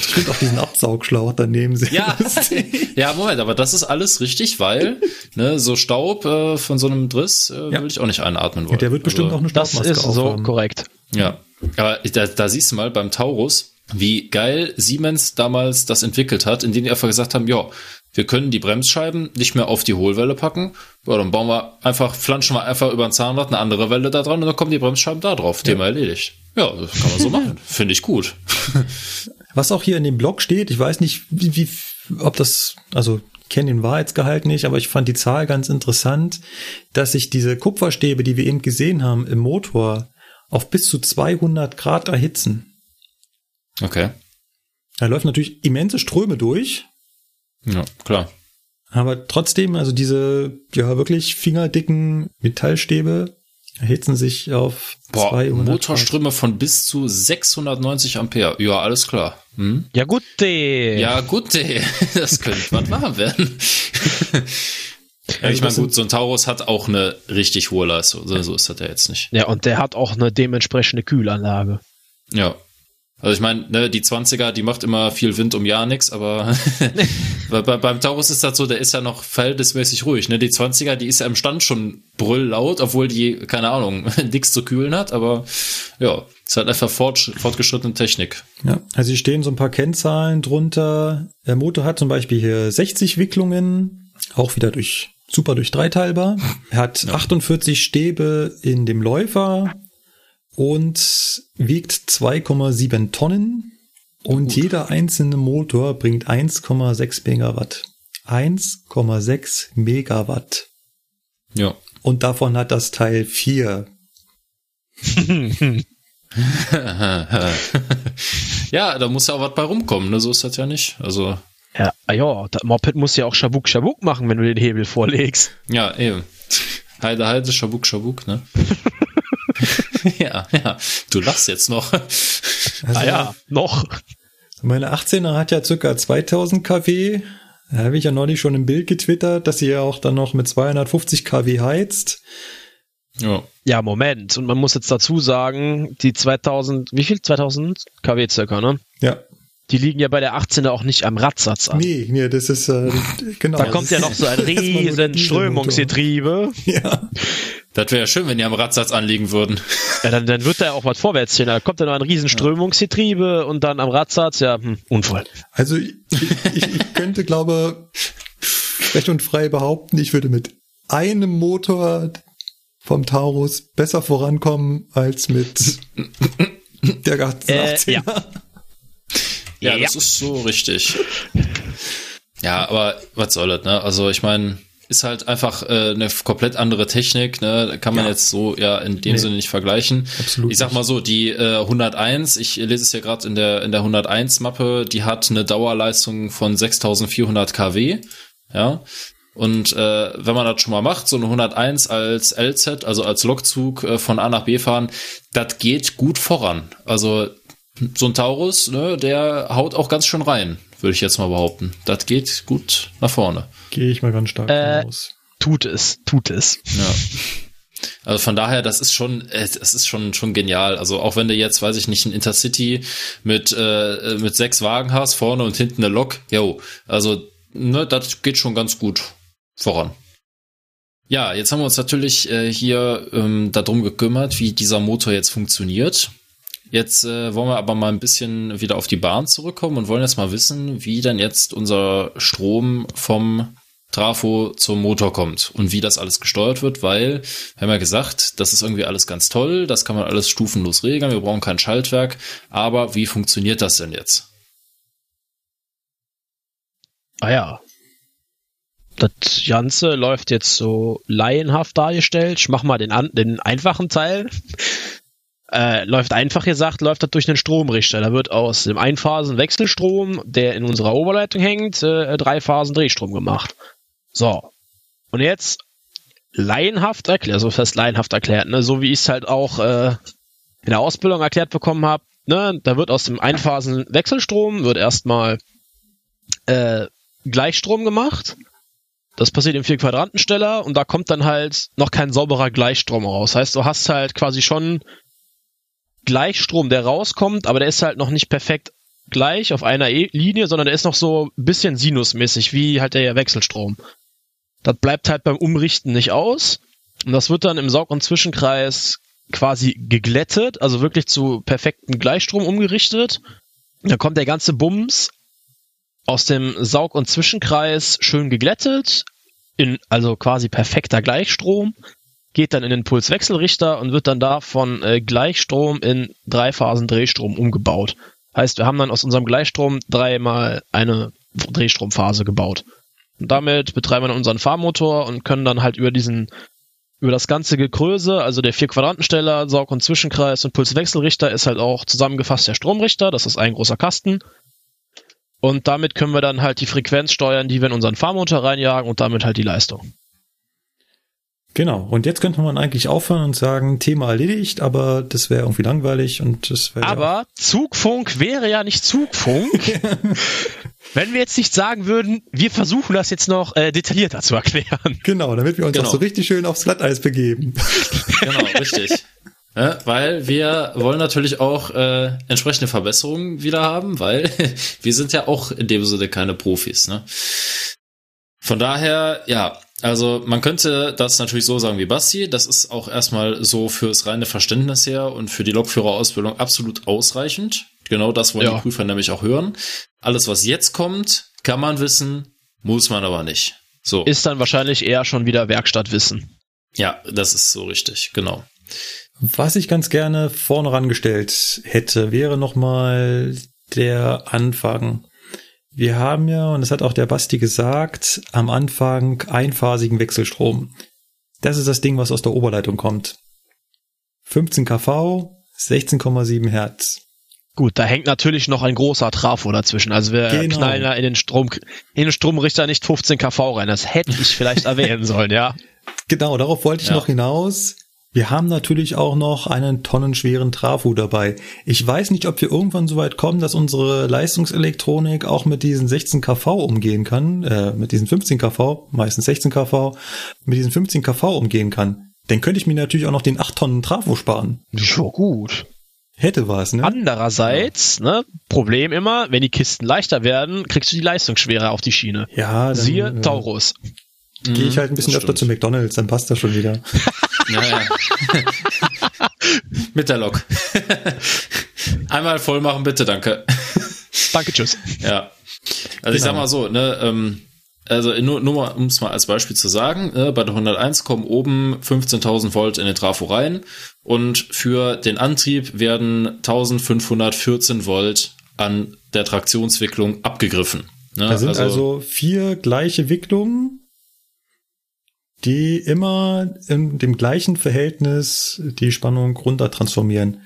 Stimmt auch diesen Absaugschlauch daneben sehen. Ja, ja, Moment, aber das ist alles richtig, weil ne, so Staub äh, von so einem Driss äh, Ja. will ich auch nicht einatmen wollen. Der wird bestimmt also, auch eine Das Staubmaske ist so aufhaben. korrekt. Ja, aber da, da siehst du mal beim Taurus, wie geil Siemens damals das entwickelt hat, indem die einfach gesagt haben, ja, wir können die Bremsscheiben nicht mehr auf die Hohlwelle packen. Ja, dann bauen wir einfach, flanschen wir einfach über ein Zahnrad eine andere Welle da dran und dann kommen die Bremsscheiben da drauf. Thema erledigt. Ja, das kann man so machen. Finde ich gut. Was auch hier in dem Blog steht, ich weiß nicht, wie, wie ob das, also kenne den Wahrheitsgehalt nicht, aber ich fand die Zahl ganz interessant, dass sich diese Kupferstäbe, die wir eben gesehen haben im Motor, auf bis zu 200 Grad erhitzen. Okay. Da läuft natürlich immense Ströme durch, Ja, klar. aber trotzdem, also diese ja wirklich fingerdicken Metallstäbe erhitzen sich auf Boah, 200 Grad. Motorströme von bis zu 690 Ampere. Ja, alles klar. Hm? Ja gut. Ja, gut, das könnte was warm werden. ja, ich Also meine, gut, so ein Taurus hat auch eine richtig hohe Leistung. So, so ist das ja jetzt nicht. Ja, und der hat auch eine dementsprechende Kühlanlage. Ja. Also ich meine, ne, die 20er, die macht immer viel Wind um ja nix, aber bei, bei, beim Taurus ist das so, der ist ja noch verhältnismäßig ruhig. Ne? Die 20er, die ist ja im Stand schon brülllaut, obwohl die, keine Ahnung, nix zu kühlen hat, aber ja, ist halt einfach fort, fortgeschrittene Technik. Ja, also hier stehen so ein paar Kennzahlen drunter. Der Motor hat zum Beispiel hier 60 Wicklungen, auch wieder durch super durch dreiteilbar. Er hat 48 Stäbe in dem Läufer und wiegt 2,7 Tonnen. Und jeder einzelne Motor bringt 1,6 Megawatt. 1,6 Megawatt. Ja. Und davon hat das Teil vier. ja, da muss ja auch was bei rumkommen, ne? So ist das ja nicht. Also, Ja, ah ja, das Moped muss ja auch Schabuk Schabuk machen, wenn du den Hebel vorlegst. ja, eben. Heide, Heide, Schabuk, Schabuk, ne? ja, ja. Du lachst jetzt noch. Also ah ja, noch. Meine 18er hat ja circa 2000 kW. Da habe ich ja neulich schon im Bild getwittert, dass sie ja auch dann noch mit 250 kW heizt. ja. Ja, Moment. Und man muss jetzt dazu sagen, die 2000, wie viel? 2000 kW circa, ne? Ja. Die liegen ja bei der 18er auch nicht am Radsatz an. Nee, nee, das ist äh, genau. Da kommt ja noch so ein riesen. Strömungsgetriebe. Ja. Das wäre ja schön, wenn die am Radsatz anliegen würden. Ja, dann, dann wird da ja auch was vorwärts gehen. Da kommt ja noch ein riesen Strömungsgetriebe und dann am Radsatz, ja, hm, Unfall. Also ich, ich, ich könnte, glaube, recht und frei behaupten, ich würde mit einem Motor vom Taurus besser vorankommen als mit der ganzen Äh, 18er. ja. Ja, Ja. das ist so richtig. Ja, aber was soll das, ne? Also ich meine, ist halt einfach äh, eine komplett andere Technik, ne? Kann man Ja. jetzt so ja in dem Nee. Sinne nicht vergleichen. Absolut Ich sag mal so, die äh, 101, ich lese es ja gerade in der in der 101 Mappe, die hat eine Dauerleistung von 6400 kW, ja? Und äh, wenn man das schon mal macht, so eine 101 als LZ, also als Lokzug äh, von A nach B fahren, das geht gut voran. Also so ein Taurus, ne, der haut auch ganz schön rein, würde ich jetzt mal behaupten. Das geht gut nach vorne. Gehe ich mal ganz stark Äh, aus. Tut es, tut es. Ja. Also von daher, das ist schon, äh, das ist schon schon genial. Also auch wenn du jetzt, weiß ich nicht, ein Intercity mit äh, mit sechs Wagen hast, vorne und hinten eine Lok, jo, also ne, das geht schon ganz gut voran. Ja, jetzt haben wir uns natürlich äh, hier ähm, darum gekümmert, wie dieser Motor jetzt funktioniert. Jetzt äh, wollen wir aber mal ein bisschen wieder auf die Bahn zurückkommen und wollen jetzt mal wissen, wie denn jetzt unser Strom vom Trafo zum Motor kommt und wie das alles gesteuert wird, weil wir haben ja gesagt, das ist irgendwie alles ganz toll, das kann man alles stufenlos regeln, wir brauchen kein Schaltwerk, aber wie funktioniert das denn jetzt? Ah ja. Das Ganze läuft jetzt so laienhaft dargestellt. Ich mach mal den, den einfachen Teil. Äh, läuft einfach gesagt, läuft das durch einen Stromrichter. Da wird aus dem Einphasen-Wechselstrom, der in unserer Oberleitung hängt, äh, drei Phasen Drehstrom gemacht. So. Und jetzt laienhaft erklärt, also fest laienhaft erklärt, ne, so wie ich es halt auch äh, in der Ausbildung erklärt bekommen habe, ne, da wird aus dem Einphasen-Wechselstrom wird erstmal äh, Gleichstrom gemacht. Das passiert im Vier-Quadrantensteller und da kommt dann halt noch kein sauberer Gleichstrom raus. Heißt, du hast halt quasi schon Gleichstrom, der rauskommt, aber der ist halt noch nicht perfekt gleich auf einer e Linie, sondern der ist noch so ein bisschen sinusmäßig, wie halt der Wechselstrom. Das bleibt halt beim Umrichten nicht aus. Und das wird dann im Saug- und Zwischenkreis quasi geglättet, also wirklich zu perfektem Gleichstrom umgerichtet. Dann kommt der ganze Bums aus dem Saug- und Zwischenkreis schön geglättet, in also quasi perfekter Gleichstrom, geht dann in den Pulswechselrichter und wird dann davon äh, Gleichstrom in Dreiphasen Drehstrom umgebaut. Heißt, wir haben dann aus unserem Gleichstrom dreimal eine Drehstromphase gebaut. Und damit betreiben wir unseren Fahrmotor und können dann halt über diesen über das ganze Gekröse, also der vier Quadrantensteller, Saug- und Zwischenkreis und Pulswechselrichter ist halt auch zusammengefasst der Stromrichter, das ist ein großer Kasten. Und damit können wir dann halt die Frequenz steuern, die wir in unseren Fahrmotor reinjagen und damit halt die Leistung. Genau. Und jetzt könnte man eigentlich aufhören und sagen, Thema erledigt, aber das wäre irgendwie langweilig und das wäre. Aber Zugfunk wäre ja nicht Zugfunk, wenn wir jetzt nicht sagen würden, wir versuchen das jetzt noch äh, detaillierter zu erklären. Genau, damit wir uns Genau. auch so richtig schön aufs Glatteis begeben. Genau, richtig. Ja, weil wir wollen natürlich auch äh, entsprechende Verbesserungen wieder haben, weil wir sind ja auch in dem Sinne keine Profis. Ne? Von daher, ja, also man könnte das natürlich so sagen wie Basti. Das ist auch erstmal so fürs reine Verständnis her und für die Lokführerausbildung absolut ausreichend. Genau das wollen Ja. die Prüfer nämlich auch hören. Alles, was jetzt kommt, kann man wissen, muss man aber nicht. So. Ist dann wahrscheinlich eher schon wieder Werkstattwissen. ja, das ist so richtig, genau. Was ich ganz gerne vorne rangestellt hätte, wäre nochmal der Anfang. Wir haben ja, und das hat auch der Basti gesagt, am Anfang einphasigen Wechselstrom. Das ist das Ding, was aus der Oberleitung kommt. 15 kV, 16,7 Hertz. Gut, da hängt natürlich noch ein großer Trafo dazwischen. Also wir Genau. knallen da in den Strom, in den Stromrichter nicht 15 kV rein. Das hätte ich vielleicht erwähnen sollen, ja. Genau, darauf wollte ich Ja. noch hinaus. Wir haben natürlich auch noch einen tonnenschweren Trafo dabei. Ich weiß nicht, ob wir irgendwann so weit kommen, dass unsere Leistungselektronik auch mit diesen 16 kV umgehen kann, äh, mit diesen 15 kV, meistens 16 kV, mit diesen 15 kV umgehen kann. Dann könnte ich mir natürlich auch noch den 8 Tonnen Trafo sparen. Ja, gut. Hätte was, ne? Andererseits, ne, Problem immer, wenn die Kisten leichter werden, kriegst du die Leistung schwerer auf die Schiene. ja, dann Siehe äh, Taurus. gehe ich halt ein bisschen öfter zu. McDonalds, dann passt das schon wieder. Naja. Mit der Lok. Einmal voll machen, bitte, danke. Danke, tschüss. Ja. Also ich sag Genau. mal so, ne, ähm, also nur, nur mal, um es mal als Beispiel zu sagen, äh, bei der 101 kommen oben 15.000 Volt in den Trafo rein und für den Antrieb werden 1514 Volt an der Traktionswicklung abgegriffen. Ne? Da sind also, vier gleiche Wicklungen, die immer in dem gleichen Verhältnis die Spannung runter transformieren.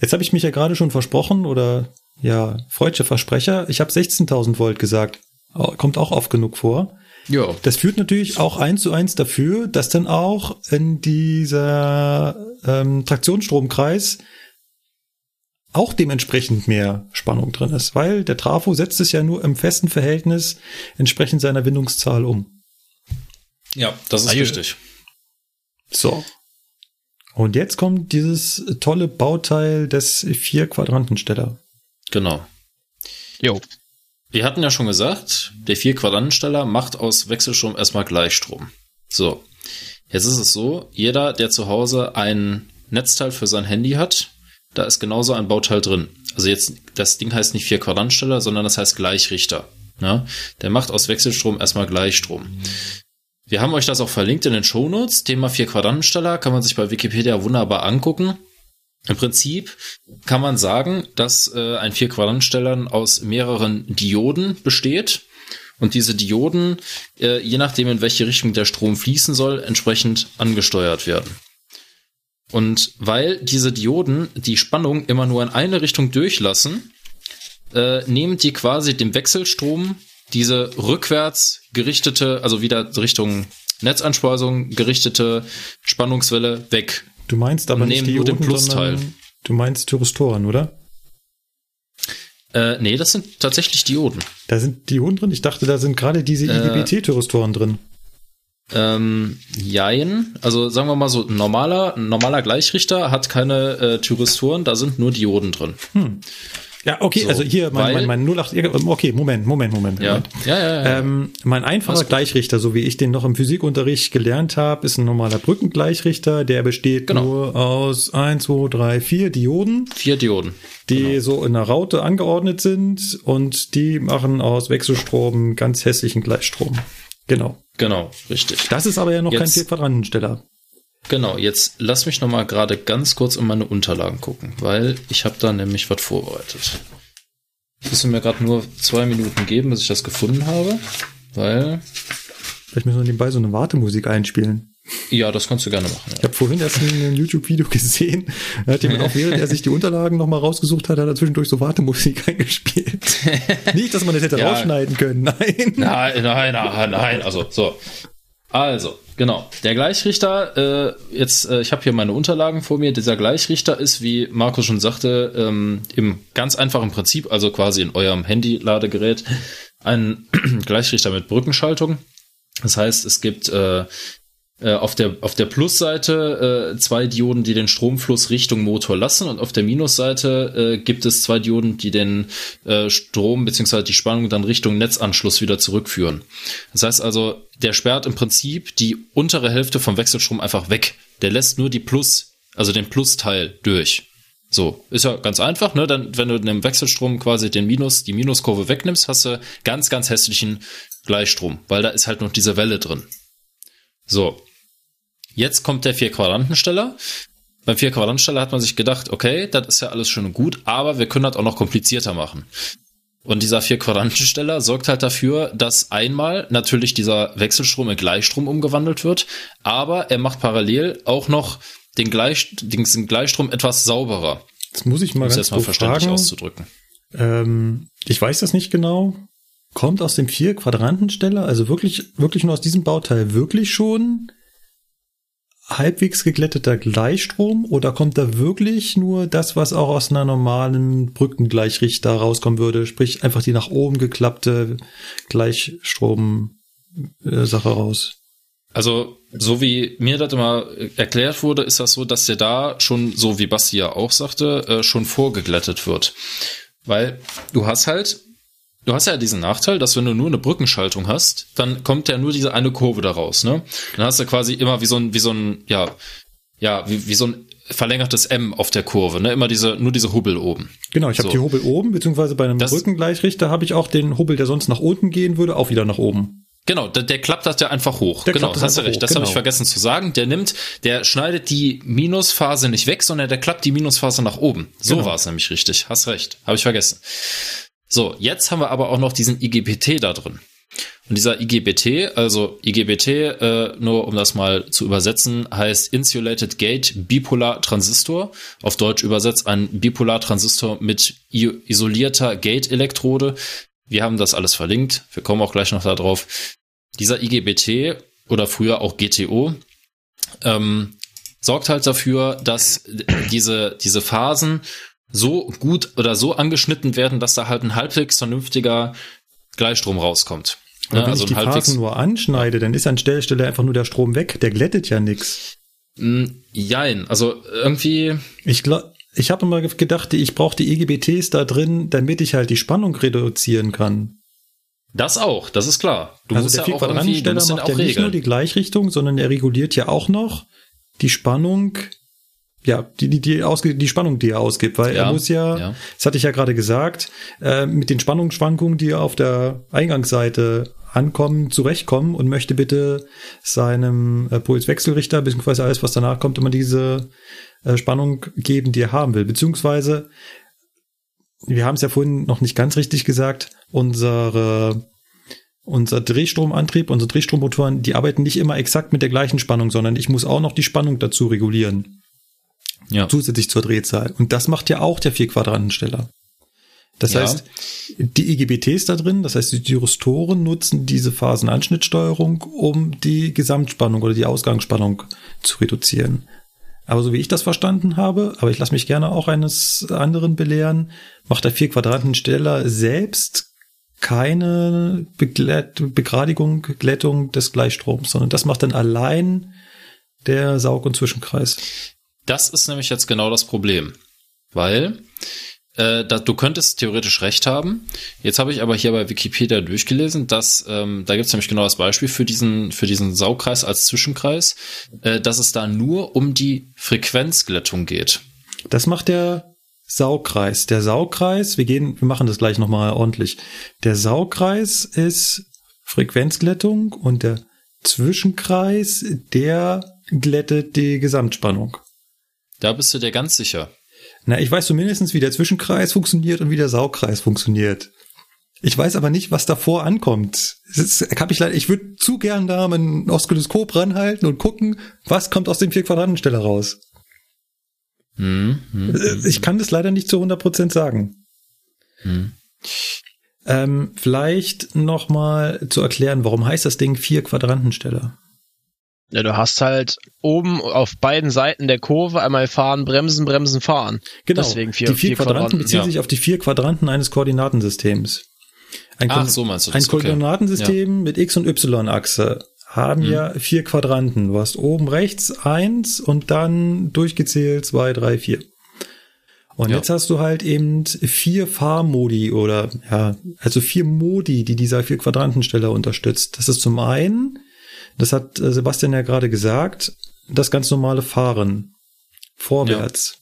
Jetzt habe ich mich ja gerade schon versprochen oder ja, freudsche Versprecher. Ich habe 16.000 Volt gesagt. Kommt auch oft genug vor. ja, Das führt natürlich auch eins zu eins dafür, dass dann auch in dieser ähm, Traktionsstromkreis auch dementsprechend mehr Spannung drin ist, weil der Trafo setzt es ja nur im festen Verhältnis entsprechend seiner Windungszahl um. Ja, das ist Ah, richtig. So. Und jetzt kommt dieses tolle Bauteil des Vier-Quadrantensteller. Genau. Jo. Wir hatten ja schon gesagt, der vier Quadrantensteller macht aus Wechselstrom erstmal Gleichstrom. So. Jetzt ist es so, jeder, der zu Hause ein Netzteil für sein Handy hat, da ist genauso ein Bauteil drin. Also jetzt, das Ding heißt nicht vier Quadrantensteller, sondern das heißt Gleichrichter. Ja? Der macht aus Wechselstrom erstmal Gleichstrom. Wir haben euch das auch verlinkt in den Shownotes. Thema vier Quadrantensteller kann man sich bei Wikipedia wunderbar angucken. Im Prinzip kann man sagen, dass äh, ein vier Quadrantensteller aus mehreren Dioden besteht und diese Dioden, äh, je nachdem in welche Richtung der Strom fließen soll, entsprechend angesteuert werden. Und weil diese Dioden die Spannung immer nur in eine Richtung durchlassen, äh, nehmen die quasi dem Wechselstrom diese rückwärts gerichtete, also wieder Richtung Netzeinspeisung gerichtete Spannungswelle weg. Du meinst aber nicht nehmen nur den Plusteil. Du meinst Thyristoren, oder? Äh, nee, das sind tatsächlich Dioden. Da sind Dioden drin? Ich dachte, da sind gerade diese Äh, IGBT-Thyristoren drin. Ähm, jein. Also sagen wir mal so, ein normaler, ein normaler Gleichrichter hat keine äh, Thyristoren, da sind nur Dioden drin. Ja, okay, So, also hier mein, mein, mein 08, okay, Moment, Moment, Moment. Ja, Moment. ja, ja. ja. Ähm, mein einfacher. Gleichrichter, so wie ich den noch im Physikunterricht gelernt habe, ist ein normaler Brückengleichrichter. Der besteht Genau. nur aus 1, 2, 3, 4 Dioden, Vier Dioden. die Genau. so in einer Raute angeordnet sind und die machen aus Wechselstrom ganz hässlichen Gleichstrom. Genau. Genau, richtig. Das ist aber ja noch kein Jetzt- Vier-Quadrantensteller. Genau, jetzt lass mich noch mal gerade ganz kurz in meine Unterlagen gucken, weil ich habe da nämlich was vorbereitet. Müssen mir gerade nur zwei Minuten geben, bis ich das gefunden habe, weil Vielleicht müssen wir nebenbei so eine Wartemusik einspielen. ja, das kannst du gerne machen. Ich Ja. habe vorhin erst ein YouTube-Video gesehen. Da hat jemand auch, während er sich die Unterlagen nochmal rausgesucht hat, hat er zwischendurch so Wartemusik eingespielt. Nicht, dass man das hätte Ja. rausschneiden können, nein. Nein, nein, nein, nein. Also, so. Also, genau. Der Gleichrichter, äh, jetzt, äh, ich habe hier meine Unterlagen vor mir. Dieser Gleichrichter ist, wie Markus schon sagte, ähm, im ganz einfachen Prinzip, also quasi in eurem Handy-Ladegerät, ein Gleichrichter mit Brückenschaltung. Das heißt, es gibt äh, auf der, auf der Plusseite äh, zwei Dioden, die den Stromfluss Richtung Motor lassen und auf der Minusseite äh, gibt es zwei Dioden, die den äh, Strom bzw. die Spannung dann Richtung Netzanschluss wieder zurückführen. Das heißt also, der sperrt im Prinzip die untere Hälfte vom Wechselstrom einfach weg. Der lässt nur die Plus, also den Plusteil durch. So, ist ja ganz einfach, ne? Dann, wenn du in einem Wechselstrom quasi den Minus, die Minuskurve wegnimmst, hast du ganz, ganz hässlichen Gleichstrom, weil da ist halt noch diese Welle drin. So. Jetzt kommt der Vier-Quadrantensteller. Beim Vier-Quadrantensteller hat man sich gedacht, okay, das ist ja alles schön und gut, aber wir können das auch noch komplizierter machen. Und dieser Vier-Quadrantensteller sorgt halt dafür, dass einmal natürlich dieser Wechselstrom in Gleichstrom umgewandelt wird, aber er macht parallel auch noch den, Gleich, den Gleichstrom etwas sauberer, Jetzt muss ich mal um ganz jetzt mal kurz verständlich fragen. auszudrücken. Ähm, ich weiß das nicht genau. Kommt aus dem Vier-Quadrantensteller, also wirklich, wirklich nur aus diesem Bauteil, wirklich schon halbwegs geglätteter Gleichstrom oder kommt da wirklich nur das, was auch aus einer normalen Brückengleichrichter rauskommen würde, sprich einfach die nach oben geklappte Gleichstrom-Sache raus? Also, so wie mir das immer erklärt wurde, ist das so, dass der da schon, so wie Basti ja auch sagte, äh, schon vorgeglättet wird. Weil du hast halt, du hast ja diesen Nachteil, dass wenn du nur eine Brückenschaltung hast, dann kommt ja nur diese eine Kurve da raus, ne? Dann hast du quasi immer wie so ein, wie so ein, ja, ja, wie, wie so ein verlängertes M auf der Kurve, ne? Immer diese, nur diese Hubbel oben. Genau, ich habe So. die Hubbel oben, beziehungsweise bei einem Das- Brückengleichrichter habe ich auch den Hubbel, der sonst nach unten gehen würde, auch wieder nach oben. Genau, der, der klappt das ja einfach hoch. Der genau, das hast du recht. hoch, Das habe ich genau. vergessen zu sagen. Der nimmt, der schneidet die Minusphase nicht weg, sondern der klappt die Minusphase nach oben. So Genau. war es nämlich richtig. Hast recht. Habe ich vergessen. So, jetzt haben wir aber auch noch diesen IGBT da drin. Und dieser IGBT, also IGBT, äh, nur um das mal zu übersetzen, heißt Insulated Gate Bipolar Transistor. Auf Deutsch übersetzt ein Bipolar Transistor mit isolierter Gate-Elektrode. Wir haben das alles verlinkt. Wir kommen auch gleich noch darauf. Dieser IGBT oder früher auch GTO ähm, sorgt halt dafür, dass diese, diese Phasen so gut oder so angeschnitten werden, dass da halt ein halbwegs vernünftiger Gleichstrom rauskommt. Aber Ja, wenn also ich die Phasen nur anschneide, dann ist an der Stelle einfach nur der Strom weg. Der glättet ja nix. Mm, Jein, also irgendwie, Ich glaube, ich habe immer gedacht, ich brauche die EGBTs da drin, damit ich halt die Spannung reduzieren kann. das auch, das ist klar. Du also musst der ja auch irgendwie, du musst macht ja nicht nur regeln. die Gleichrichtung, sondern er reguliert ja auch noch die Spannung, ja, die, die, die, ausge, die Spannung, die er ausgibt, weil Ja, er muss ja, ja. das hatte ich ja gerade gesagt, äh, mit den Spannungsschwankungen, die auf der Eingangsseite ankommen, zurechtkommen und möchte bitte seinem äh, Pulswechselrichter, beziehungsweise alles, was danach kommt, immer diese äh, Spannung geben, die er haben will. Beziehungsweise, wir haben es ja vorhin noch nicht ganz richtig gesagt, unsere unser Drehstromantrieb, unsere Drehstrommotoren, die arbeiten nicht immer exakt mit der gleichen Spannung, sondern ich muss auch noch die Spannung dazu regulieren, Ja. zusätzlich zur Drehzahl. Und das macht ja auch der Vierquadrantensteller. Das Ja. heißt, die IGBTs da drin, das heißt, die Thyristoren nutzen diese Phasenanschnittsteuerung, um die Gesamtspannung oder die Ausgangsspannung zu reduzieren. Aber so wie ich das verstanden habe, aber ich lasse mich gerne auch eines anderen belehren, macht der Vierquadrantensteller selbst keine Beglätt Begradigung, Glättung des Gleichstroms, sondern das macht dann allein der Saug- und Zwischenkreis. Das ist nämlich jetzt genau das Problem. Weil äh, da, du könntest theoretisch recht haben. Jetzt habe ich aber hier bei Wikipedia durchgelesen, dass ähm, da gibt es nämlich genau das Beispiel für diesen für diesen Saugkreis als Zwischenkreis, äh, dass es da nur um die Frequenzglättung geht. Das macht der Saugkreis. Der Saugkreis, wir gehen, wir machen das gleich nochmal ordentlich. Der Saugkreis ist Frequenzglättung und der Zwischenkreis, der glättet die Gesamtspannung. Da bist du dir ganz sicher. Na, ich weiß zumindest, wie der Zwischenkreis funktioniert und wie der Saugkreis funktioniert. Ich weiß aber nicht, was davor ankommt. Ist, ich leider, ich würde zu gern da mein Oszilloskop ranhalten und gucken, was kommt aus dem Vier-Quadrantensteller raus. Hm, hm, Äh, Ich kann das leider nicht zu 100% sagen. hm. Ähm, vielleicht noch mal zu erklären, warum heißt das Ding Vier-Quadrantensteller? Ja, du hast halt oben auf beiden Seiten der Kurve einmal fahren, bremsen, bremsen, fahren. Genau. Deswegen vier, die vier, vier Quadranten, Quadranten. beziehen ja. sich auf die vier Quadranten eines Koordinatensystems. Ein, Ach, so meinst du ein das, okay. Koordinatensystem mit X- und Y-Achse haben Mhm. ja vier Quadranten. Du hast oben rechts eins und dann durchgezählt zwei, drei, vier. Und Ja. jetzt hast du halt eben vier Fahrmodi oder ja, also vier Modi, die dieser vier Quadrantensteller unterstützt. Das ist zum einen, das hat äh, Sebastian ja gerade gesagt, das ganz normale Fahren vorwärts.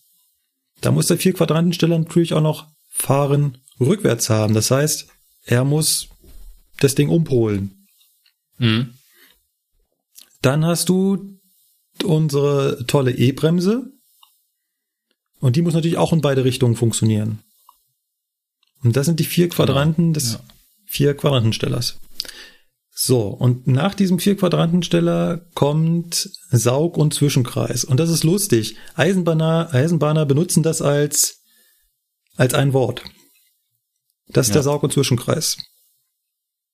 Da muss der vier Quadrantensteller natürlich auch noch Fahren rückwärts haben. Das heißt, er muss das Ding umpolen. Hm. Dann hast du unsere tolle E-Bremse. Und die muss natürlich auch in beide Richtungen funktionieren. Und das sind die vier Quadranten des ja. vier Quadrantenstellers. So, und nach diesem vier Quadrantensteller kommt Saug- und Zwischenkreis. Und das ist lustig. Eisenbahner, Eisenbahner benutzen das als, als ein Wort. Das ist Ja. der Saug- und Zwischenkreis.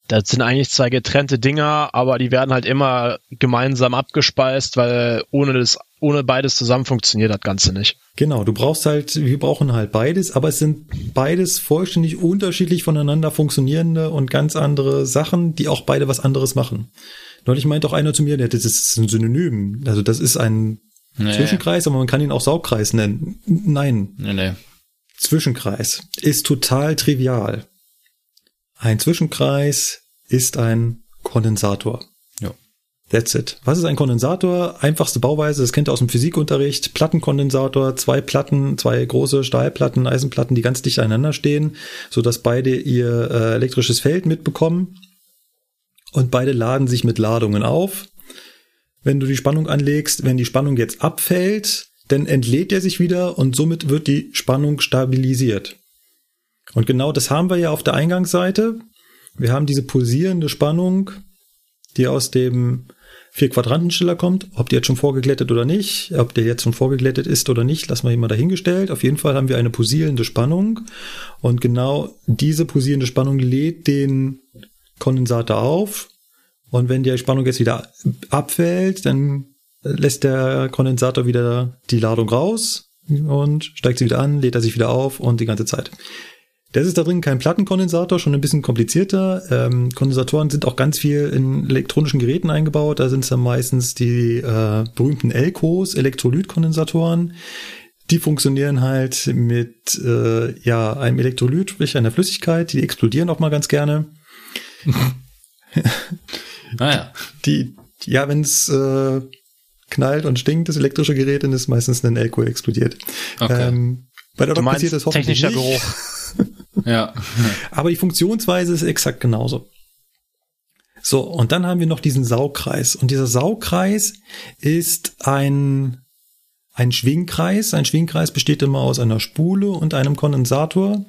Das sind eigentlich zwei getrennte Dinger, aber die werden halt immer gemeinsam abgespeist, weil ohne das, ohne beides zusammen funktioniert das Ganze nicht. Genau, du brauchst halt, wir brauchen halt beides, aber es sind beides vollständig unterschiedlich voneinander funktionierende und ganz andere Sachen, die auch beide was anderes machen. Neulich meinte auch einer zu mir, der, das ist ein Synonym. Also das ist ein Nee. Zwischenkreis, aber man kann ihn auch Saugkreis nennen. Nein, Nee, nee. Zwischenkreis ist total trivial. Ein Zwischenkreis ist ein Kondensator. Ja. That's it. Was ist ein Kondensator? Einfachste Bauweise, das kennt ihr aus dem Physikunterricht. Plattenkondensator, zwei Platten, zwei große Stahlplatten, Eisenplatten, die ganz dicht aneinander stehen, sodass beide ihr äh, elektrisches Feld mitbekommen. Und beide laden sich mit Ladungen auf. Wenn du die Spannung anlegst, wenn die Spannung jetzt abfällt, dann entlädt er sich wieder und somit wird die Spannung stabilisiert. Und genau das haben wir ja auf der Eingangsseite. Wir haben diese pulsierende Spannung, die aus dem Vier-Quadrantensteller kommt. Ob die jetzt schon vorgeglättet oder nicht, ob der jetzt schon vorgeglättet ist oder nicht, lassen wir mal dahingestellt. Auf jeden Fall haben wir eine pulsierende Spannung. Und genau diese pulsierende Spannung lädt den Kondensator auf. Und wenn die Spannung jetzt wieder abfällt, dann lässt der Kondensator wieder die Ladung raus und steigt sie wieder an, lädt er sich wieder auf und die ganze Zeit. Das ist da drin kein Plattenkondensator, schon ein bisschen komplizierter. Ähm, Kondensatoren sind auch ganz viel in elektronischen Geräten eingebaut. Da sind es dann meistens die äh, berühmten Elcos, Elektrolytkondensatoren. Die funktionieren halt mit äh, ja einem Elektrolyt, sprich einer Flüssigkeit. Die explodieren auch mal ganz gerne. Naja. Die, ja, wenn es äh, knallt und stinkt, das elektrische Gerät, dann ist meistens ein Elko explodiert. Okay. Ähm, bei der Du meinst passiert das hoffentlich technischer nicht. Geruch. Ja. Aber die Funktionsweise ist exakt genauso. So, und dann haben wir noch diesen Saugkreis. Und dieser Saugkreis ist ein, ein Schwingkreis. Ein Schwingkreis besteht immer aus einer Spule und einem Kondensator.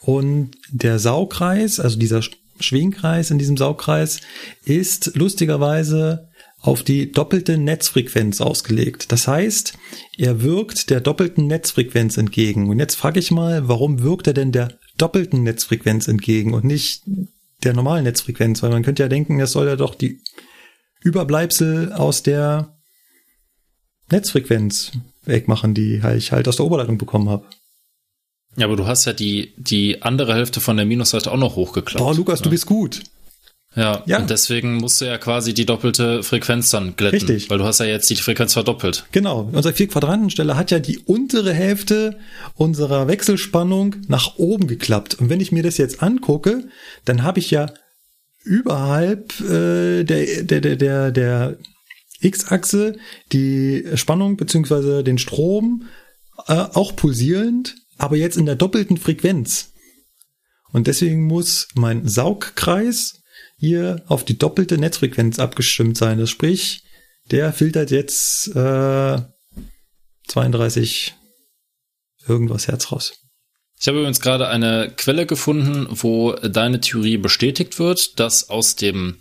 Und der Saugkreis, also dieser Sch- Schwingkreis in diesem Saugkreis, ist lustigerweise auf die doppelte Netzfrequenz ausgelegt. Das heißt, er wirkt der doppelten Netzfrequenz entgegen. Und jetzt frage ich mal, warum wirkt er denn der doppelten Netzfrequenz entgegen und nicht der normalen Netzfrequenz? Weil man könnte ja denken, das soll ja doch die Überbleibsel aus der Netzfrequenz wegmachen, die ich halt aus der Oberleitung bekommen habe. Ja, aber du hast ja die, die andere Hälfte von der Minusseite auch noch hochgeklappt. Boah, Lukas, du bist gut. Ja, Ja. und deswegen musst du ja quasi die doppelte Frequenz dann glätten. Richtig. Weil du hast ja jetzt die Frequenz verdoppelt. Genau, unser Vier-Quadrantensteller hat ja die untere Hälfte unserer Wechselspannung nach oben geklappt. Und wenn ich mir das jetzt angucke, dann habe ich ja überhalb äh, der, der, der, der, der X-Achse die Spannung beziehungsweise den Strom äh, auch pulsierend, aber jetzt in der doppelten Frequenz. Und deswegen muss mein Saugkreis hier auf die doppelte Netzfrequenz abgestimmt sein. Das sprich, der filtert jetzt äh, 32 irgendwas Hertz raus. Ich habe übrigens gerade eine Quelle gefunden, wo deine Theorie bestätigt wird, dass aus dem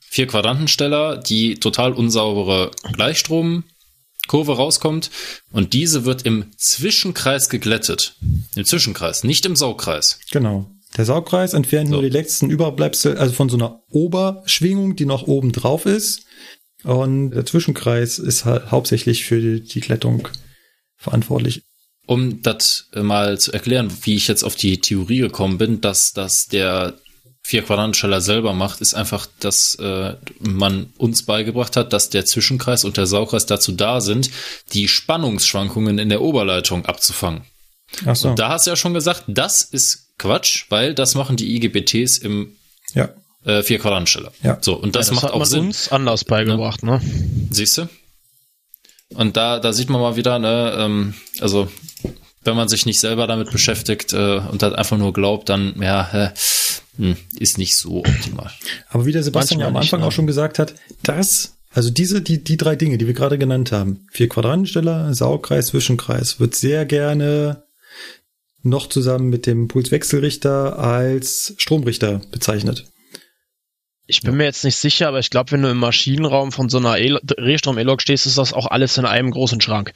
Vier-Quadrantensteller die total unsaubere Gleichstromkurve rauskommt und diese wird im Zwischenkreis geglättet. Im Zwischenkreis, nicht im Saugkreis. Genau. Der Saugkreis entfernt So. nur die letzten Überbleibsel, also von so einer Oberschwingung, die noch oben drauf ist. Und der Zwischenkreis ist halt hauptsächlich für die, Glättung verantwortlich. Um das äh, mal zu erklären, wie ich jetzt auf die Theorie gekommen bin, dass das der Vier-Quadrantensteller selber macht, ist einfach, dass äh, man uns beigebracht hat, dass der Zwischenkreis und der Saugkreis dazu da sind, die Spannungsschwankungen in der Oberleitung abzufangen. Ach so. Und da hast du ja schon gesagt, das ist Quatsch, weil das machen die IGBTs im ja. äh, Vier-Quadrantensteller. Ja. So, und das, das macht hat auch man Sinn. uns anders beigebracht, ne? Siehst du? Und da, da sieht man mal wieder, ne, ähm, also wenn man sich nicht selber damit beschäftigt äh, und halt einfach nur glaubt, dann ja, äh, ist nicht so optimal. Aber wie der Sebastian ja am Anfang ne? auch schon gesagt hat, das, also diese, die, die drei Dinge, die wir gerade genannt haben, vier Quadrantensteller, Saugkreis, Zwischenkreis, wird sehr gerne noch zusammen mit dem Pulswechselrichter als Stromrichter bezeichnet. Ich bin mir jetzt nicht sicher, aber ich glaube, wenn du im Maschinenraum von so einer E- Drehstrom-E-Log stehst, ist das auch alles in einem großen Schrank.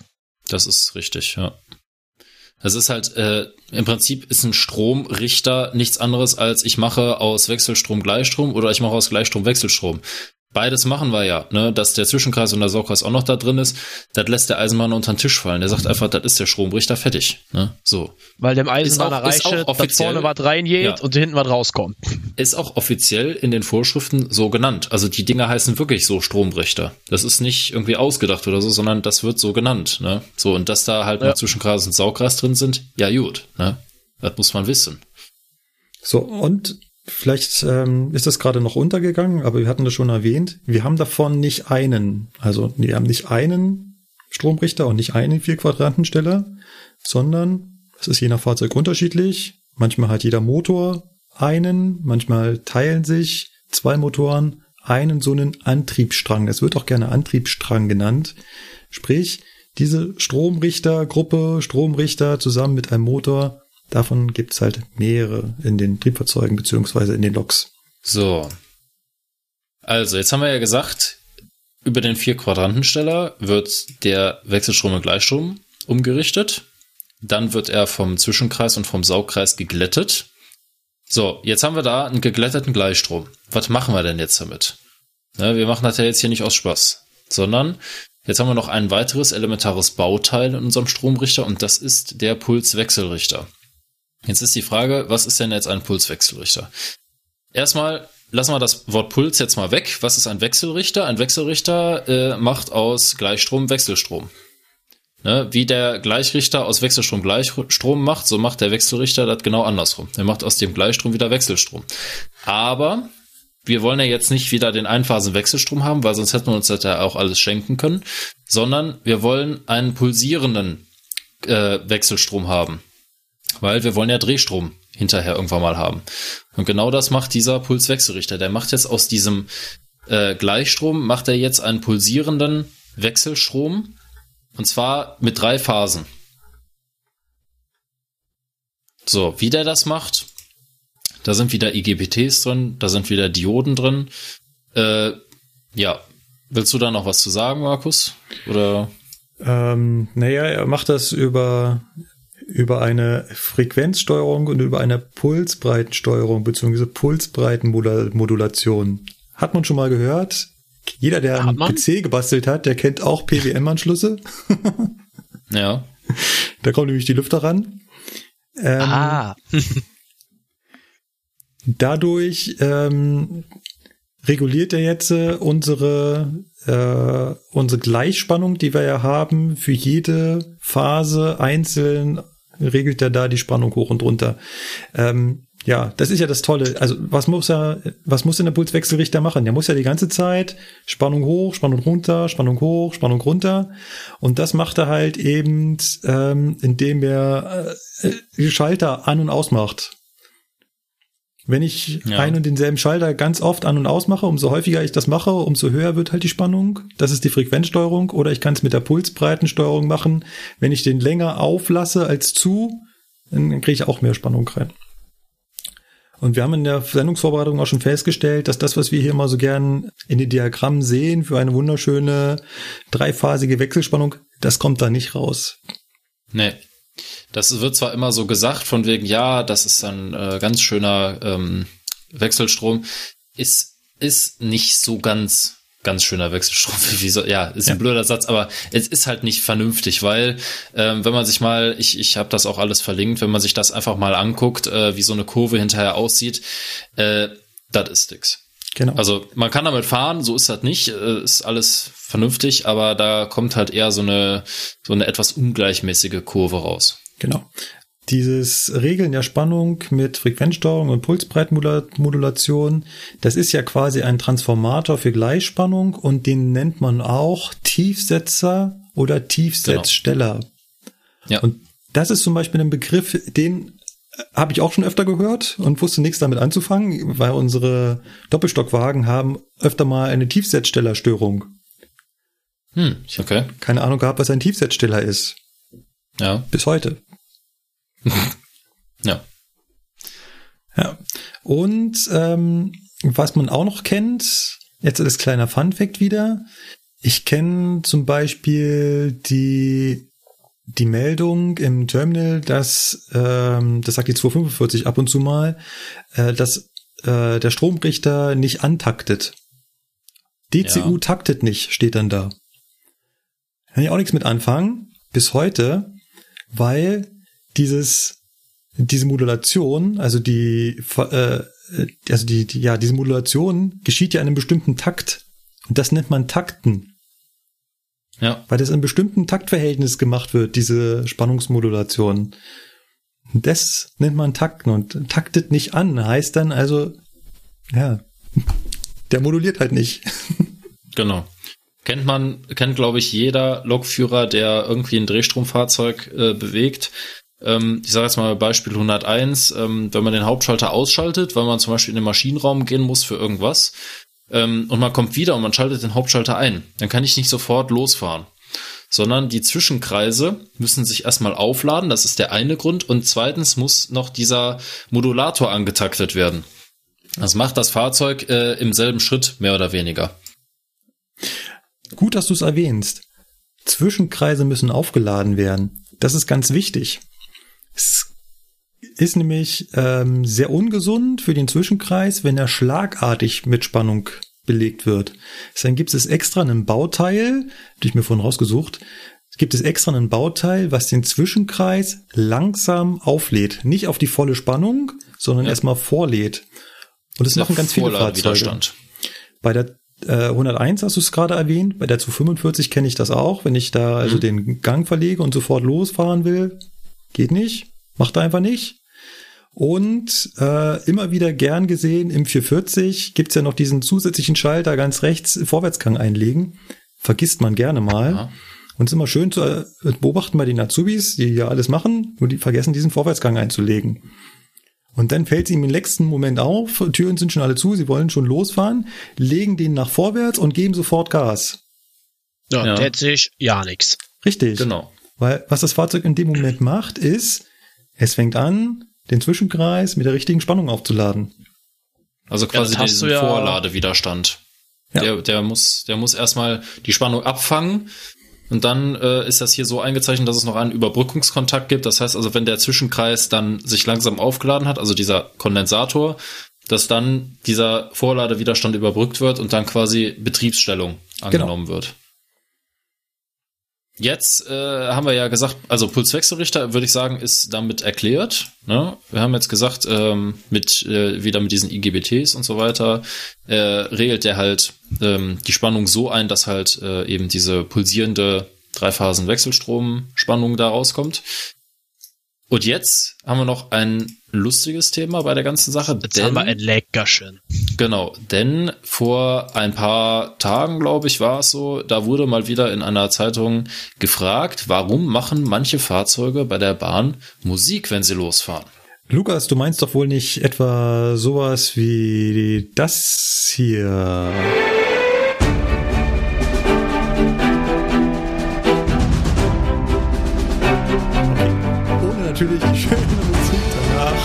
Das ist richtig, ja. Das ist halt, äh, im Prinzip ist ein Stromrichter nichts anderes als ich mache aus Wechselstrom Gleichstrom oder ich mache aus Gleichstrom Wechselstrom. Beides machen wir ja, ne, dass der Zwischenkreis und der Saugkreis auch noch da drin ist. Das lässt der Eisenbahn unter den Tisch fallen. Der sagt einfach, das ist der Stromrichter fertig, ne, so. Weil dem Eisenbahner reicht, dass vorne was reingeht Ja. und hinten was rauskommt. Ist auch offiziell in den Vorschriften so genannt. Also die Dinger heißen wirklich so Stromrichter. Das ist nicht irgendwie ausgedacht oder so, sondern das wird so genannt, ne, so. Und dass da halt Ja. noch Zwischenkreis und Saugkreis drin sind, ja gut, ne, das muss man wissen. So, und vielleicht ähm, ist das gerade noch untergegangen, aber wir hatten das schon erwähnt. Wir haben davon nicht einen, also wir haben nicht einen Stromrichter und nicht einen Vier-Quadrantensteller, sondern es ist je nach Fahrzeug unterschiedlich. Manchmal hat jeder Motor einen, manchmal teilen sich zwei Motoren einen so einen Antriebsstrang. Das wird auch gerne Antriebsstrang genannt. Sprich, diese Stromrichtergruppe, Stromrichter zusammen mit einem Motor, davon gibt's halt mehrere in den Triebfahrzeugen beziehungsweise in den Loks. So. Also, jetzt haben wir ja gesagt, über den Vier-Quadrantensteller wird der Wechselstrom in Gleichstrom umgerichtet. Dann wird er vom Zwischenkreis und vom Saugkreis geglättet. So, jetzt haben wir da einen geglätteten Gleichstrom. Was machen wir denn jetzt damit? Ne, wir machen das ja jetzt hier nicht aus Spaß, sondern Jetzt haben wir noch ein weiteres elementares Bauteil in unserem Stromrichter und das ist der Pulswechselrichter. Jetzt ist die Frage, was ist denn jetzt ein Pulswechselrichter? Erstmal lassen wir das Wort Puls jetzt mal weg. Was ist ein Wechselrichter? Ein Wechselrichter äh, macht aus Gleichstrom Wechselstrom. Ne, wie der Gleichrichter aus Wechselstrom Gleichstrom macht, so macht der Wechselrichter das genau andersrum. Der macht aus dem Gleichstrom wieder Wechselstrom. Aber wir wollen ja jetzt nicht wieder den Einphasen-Wechselstrom haben, weil sonst hätten wir uns das ja auch alles schenken können, sondern wir wollen einen pulsierenden äh, Wechselstrom haben. Weil wir wollen ja Drehstrom hinterher irgendwann mal haben. Und genau das macht dieser Pulswechselrichter. Der macht jetzt aus diesem äh, Gleichstrom, macht er jetzt einen pulsierenden Wechselstrom, und zwar mit drei Phasen. So, wie der das macht, da sind wieder IGBTs drin, da sind wieder Dioden drin. Äh, ja, willst du da noch was zu sagen, Markus? Oder? Ähm, naja, er macht das über, über eine Frequenzsteuerung und über eine Pulsbreitensteuerung bzw. Pulsbreitenmodulation. Hat man schon mal gehört? Jeder, der einen PC gebastelt hat, der kennt auch PWM-Anschlüsse. ja. Da kommt nämlich die Lüfter ran. Ähm, ah. dadurch ähm, reguliert er jetzt äh, unsere, äh, unsere Gleichspannung, die wir ja haben, für jede Phase einzeln regelt er da die Spannung hoch und runter. Ähm, ja, das ist ja das Tolle. Also was muss er, was muss denn der Pulswechselrichter machen? Der muss ja die ganze Zeit Spannung hoch, Spannung runter, Spannung hoch, Spannung runter. Und das macht er halt eben, ähm, indem er äh, die Schalter an und ausmacht. Wenn ich ja. ein und denselben Schalter ganz oft an und ausmache, umso häufiger ich das mache, umso höher wird halt die Spannung. Das ist die Frequenzsteuerung. Oder ich kann es mit der Pulsbreitensteuerung machen. Wenn ich den länger auflasse als zu, dann kriege ich auch mehr Spannung rein. Und wir haben in der Sendungsvorbereitung auch schon festgestellt, dass das, was wir hier mal so gern in den Diagrammen sehen, für eine wunderschöne dreiphasige Wechselspannung, das kommt da nicht raus. Nee. Das wird zwar immer so gesagt, von wegen, ja, das ist ein äh, ganz schöner ähm, Wechselstrom, ist, ist nicht so ganz ganz schöner Wechselstrom. Wie so, ja, ist ein blöder Satz, aber es ist halt nicht vernünftig, weil ähm, wenn man sich mal, ich, ich habe das auch alles verlinkt, wenn man sich das einfach mal anguckt, äh, wie so eine Kurve hinterher aussieht, äh, das ist nix. Genau. Also man kann damit fahren, so ist das nicht, äh, ist alles vernünftig, aber da kommt halt eher so eine so eine etwas ungleichmäßige Kurve raus. Genau. Dieses Regeln der Spannung mit Frequenzsteuerung und Pulsbreitenmodulation, das ist ja quasi ein Transformator für Gleichspannung und den nennt man auch Tiefsetzer oder Tiefsetzsteller. Genau. Ja. Und das ist zum Beispiel ein Begriff, den habe ich auch schon öfter gehört und wusste nichts damit anzufangen, weil unsere Doppelstockwagen haben öfter mal eine Tiefsetzstellerstörung. Hm, okay. Keine Ahnung gehabt, was ein Tiefsetzsteller ist. Ja. Bis heute. ja. Ja. Und ähm, was man auch noch kennt, jetzt als kleiner Fun-Fact wieder. Ich kenne zum Beispiel die, die Meldung im Terminal, dass, ähm, das sagt die 245 ab und zu mal, äh, dass äh, der Stromrichter nicht antaktet. DCU ja. taktet nicht, steht dann da. Kann ich auch nichts mit anfangen, bis heute, weil dieses, diese Modulation, also die, äh, also die, die, ja, diese Modulation geschieht ja in einem bestimmten Takt. Und das nennt man Takten. Ja. Weil das in einem bestimmten Taktverhältnis gemacht wird, diese Spannungsmodulation. Das nennt man Takten und taktet nicht an, heißt dann also, ja, der moduliert halt nicht. Genau. Kennt man, kennt glaube ich jeder Lokführer, der irgendwie ein Drehstromfahrzeug äh, bewegt, ähm, ich sage jetzt mal Beispiel 101, ähm, wenn man den Hauptschalter ausschaltet, weil man zum Beispiel in den Maschinenraum gehen muss für irgendwas ähm, und man kommt wieder und man schaltet den Hauptschalter ein, dann kann ich nicht sofort losfahren sondern die Zwischenkreise müssen sich erstmal aufladen, das ist der eine Grund, und zweitens muss noch dieser Modulator angetaktet werden. Das macht das Fahrzeug äh, im selben Schritt, mehr oder weniger. Gut, dass du es erwähnst. Zwischenkreise müssen aufgeladen werden. Das ist ganz wichtig. Es ist nämlich ähm, sehr ungesund für den Zwischenkreis, wenn er schlagartig mit Spannung belegt wird. Dann gibt es extra einen Bauteil, den ich mir vorhin rausgesucht, gibt es extra einen Bauteil, was den Zwischenkreis langsam auflädt. Nicht auf die volle Spannung, sondern ja. erstmal vorlädt. Und das machen ganz viele Fahrzeuge. Bei der äh, 101 hast du es gerade erwähnt, bei der 245 kenne ich das auch. Wenn ich da also mhm. den Gang verlege und sofort losfahren will, geht nicht, macht er einfach nicht. Und äh, immer wieder gern gesehen, im 440 gibt's ja noch diesen zusätzlichen Schalter ganz rechts, Vorwärtsgang einlegen. Vergisst man gerne mal. Ja. Und es ist immer schön zu äh, beobachten bei den Azubis, die ja alles machen, nur die vergessen, diesen Vorwärtsgang einzulegen. Und dann fällt es ihm im letzten Moment auf, Türen sind schon alle zu, sie wollen schon losfahren, legen den nach vorwärts und geben sofort Gas. Ja, ja. sich ja nichts. Richtig. Genau. Weil was das Fahrzeug in dem Moment macht, ist, es fängt an, den Zwischenkreis mit der richtigen Spannung aufzuladen. Also quasi ja, diesen ja Vorladewiderstand. Ja. Der, der muss, der muss erstmal die Spannung abfangen, und dann äh, ist das hier so eingezeichnet, dass es noch einen Überbrückungskontakt gibt. Das heißt also, wenn der Zwischenkreis dann sich langsam aufgeladen hat, also dieser Kondensator, dass dann dieser Vorladewiderstand überbrückt wird und dann quasi Betriebsstellung angenommen genau. wird. Jetzt äh, haben wir ja gesagt, also Pulswechselrichter, würde ich sagen, ist damit erklärt. Ne? Wir haben jetzt gesagt, ähm, mit äh, wieder mit diesen IGBTs und so weiter, äh, regelt der halt ähm, die Spannung so ein, dass halt äh, eben diese pulsierende Dreiphasen-Wechselstromspannung da rauskommt. Und jetzt haben wir noch ein lustiges Thema bei der ganzen Sache. Jetzt denn, haben wir ein Leckerchen. Genau, denn vor ein paar Tagen, glaube ich, war es so, da wurde mal wieder in einer Zeitung gefragt, warum machen manche Fahrzeuge bei der Bahn Musik, wenn sie losfahren? Lukas, du meinst doch wohl nicht etwa sowas wie das hier.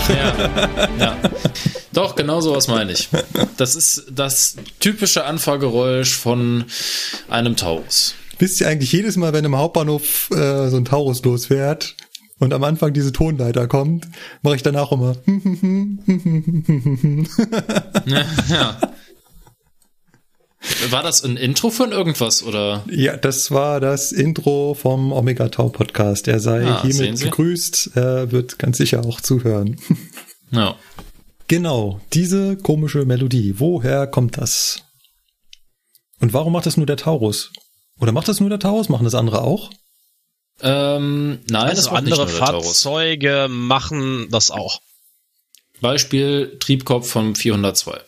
Ja, ja. Doch, genau sowas meine ich. Das ist das typische Anfahrgeräusch von einem Taurus. Wisst ihr eigentlich jedes Mal, wenn im Hauptbahnhof äh, so ein Taurus losfährt und am Anfang diese Tonleiter kommt, mache ich danach immer. ja, ja. War das ein Intro von irgendwas oder? Ja, das war das Intro vom Omega Tau Podcast. Er sei ah, hiermit gegrüßt. Er wird ganz sicher auch zuhören. Ja. Genau, diese komische Melodie. Woher kommt das? Und warum macht das nur der Taurus? Oder macht das nur der Taurus? Machen das andere auch? Ähm, nein, also das macht andere nicht nur der Fahrzeuge Taurus. machen das auch. Beispiel Triebkopf vom 402.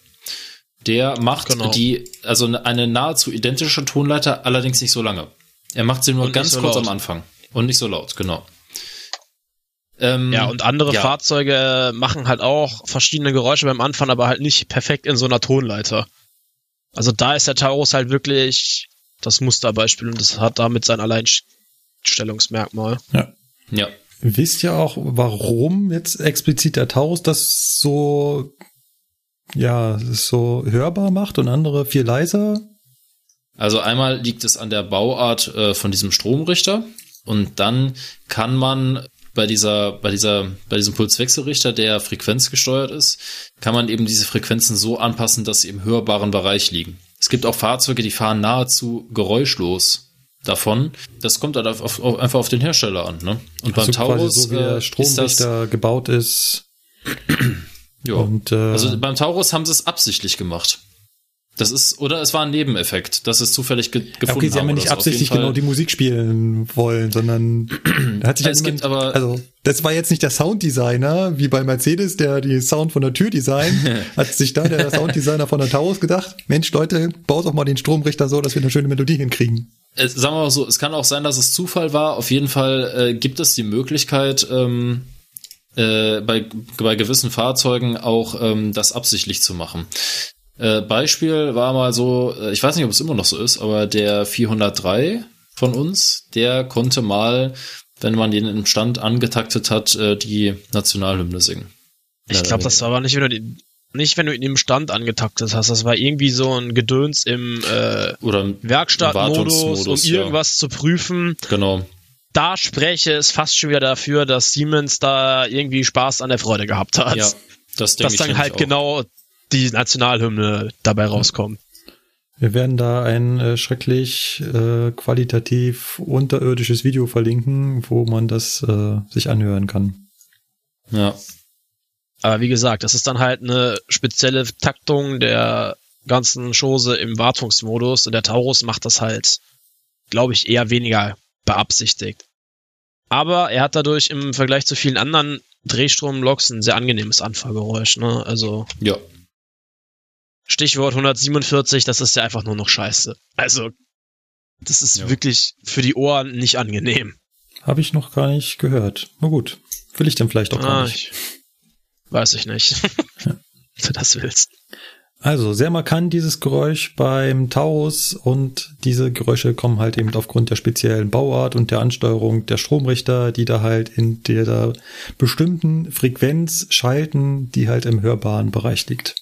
Der macht genau. die, also eine nahezu identische Tonleiter, allerdings nicht so lange. Er macht sie nur und ganz so kurz laut. am Anfang. Und nicht so laut, genau. Ähm, ja, und andere ja. Fahrzeuge machen halt auch verschiedene Geräusche beim Anfang, aber halt nicht perfekt in so einer Tonleiter. Also da ist der Taurus halt wirklich das Musterbeispiel und das hat damit sein Alleinstellungsmerkmal. Ja. Ja. Wisst ihr auch, warum jetzt explizit der Taurus das so ja, so hörbar macht und andere viel leiser? Also einmal liegt es an der Bauart äh, von diesem Stromrichter und dann kann man bei dieser, bei dieser, bei diesem Pulswechselrichter, der frequenzgesteuert ist, kann man eben diese Frequenzen so anpassen, dass sie im hörbaren Bereich liegen. Es gibt auch Fahrzeuge, die fahren nahezu geräuschlos davon. Das kommt halt auf, auf, einfach auf den Hersteller an. Ne? Und also beim Taurus, so wie der Stromrichter äh, ist das, gebaut ist. Ja. Und, äh, also beim Taurus haben sie es absichtlich gemacht. Das ist, oder es war ein Nebeneffekt, dass es zufällig ge gefunden. Okay, sie haben ja nicht absichtlich genau die Musik spielen wollen, sondern hat sich es gibt aber, also das war jetzt nicht der Sounddesigner, wie bei Mercedes, der die Sound von der Tür designt, hat sich da der Sounddesigner von der Taurus gedacht, Mensch Leute, baut doch mal den Stromrichter so, dass wir eine schöne Melodie hinkriegen. Es, sagen wir mal so, es kann auch sein, dass es Zufall war. Auf jeden Fall äh, gibt es die Möglichkeit, ähm, äh, bei, bei gewissen Fahrzeugen auch ähm, das absichtlich zu machen. Äh, Beispiel war mal so, äh, ich weiß nicht, ob es immer noch so ist, aber der 403 von uns, der konnte mal, wenn man den im Stand angetaktet hat, äh, die Nationalhymne singen. Ich glaube, das war aber nicht, wenn du die, nicht, wenn du ihn im Stand angetaktet hast. Das war irgendwie so ein Gedöns im äh, Werkstattmodus, um irgendwas ja. zu prüfen. Genau da spreche es fast schon wieder dafür, dass Siemens da irgendwie Spaß an der Freude gehabt hat. Ja, das Dass dann halt auch. genau die Nationalhymne dabei rauskommt. Wir werden da ein äh, schrecklich äh, qualitativ unterirdisches Video verlinken, wo man das äh, sich anhören kann. Ja. Aber wie gesagt, das ist dann halt eine spezielle Taktung der ganzen Chose im Wartungsmodus und der Taurus macht das halt, glaube ich, eher weniger beabsichtigt. Aber er hat dadurch im Vergleich zu vielen anderen Drehstromloks ein sehr angenehmes Anfahrgeräusch. Ne? Also Ja. Stichwort 147, das ist ja einfach nur noch scheiße. Also das ist Ja. wirklich für die Ohren nicht angenehm. Habe ich noch gar nicht gehört. Na gut, will ich denn vielleicht auch gar Ah, nicht. ich, weiß ich nicht. Wenn du das willst. Also sehr markant dieses Geräusch beim Taurus und diese Geräusche kommen halt eben aufgrund der speziellen Bauart und der Ansteuerung der Stromrichter, die da halt in der bestimmten Frequenz schalten, die halt im hörbaren Bereich liegt.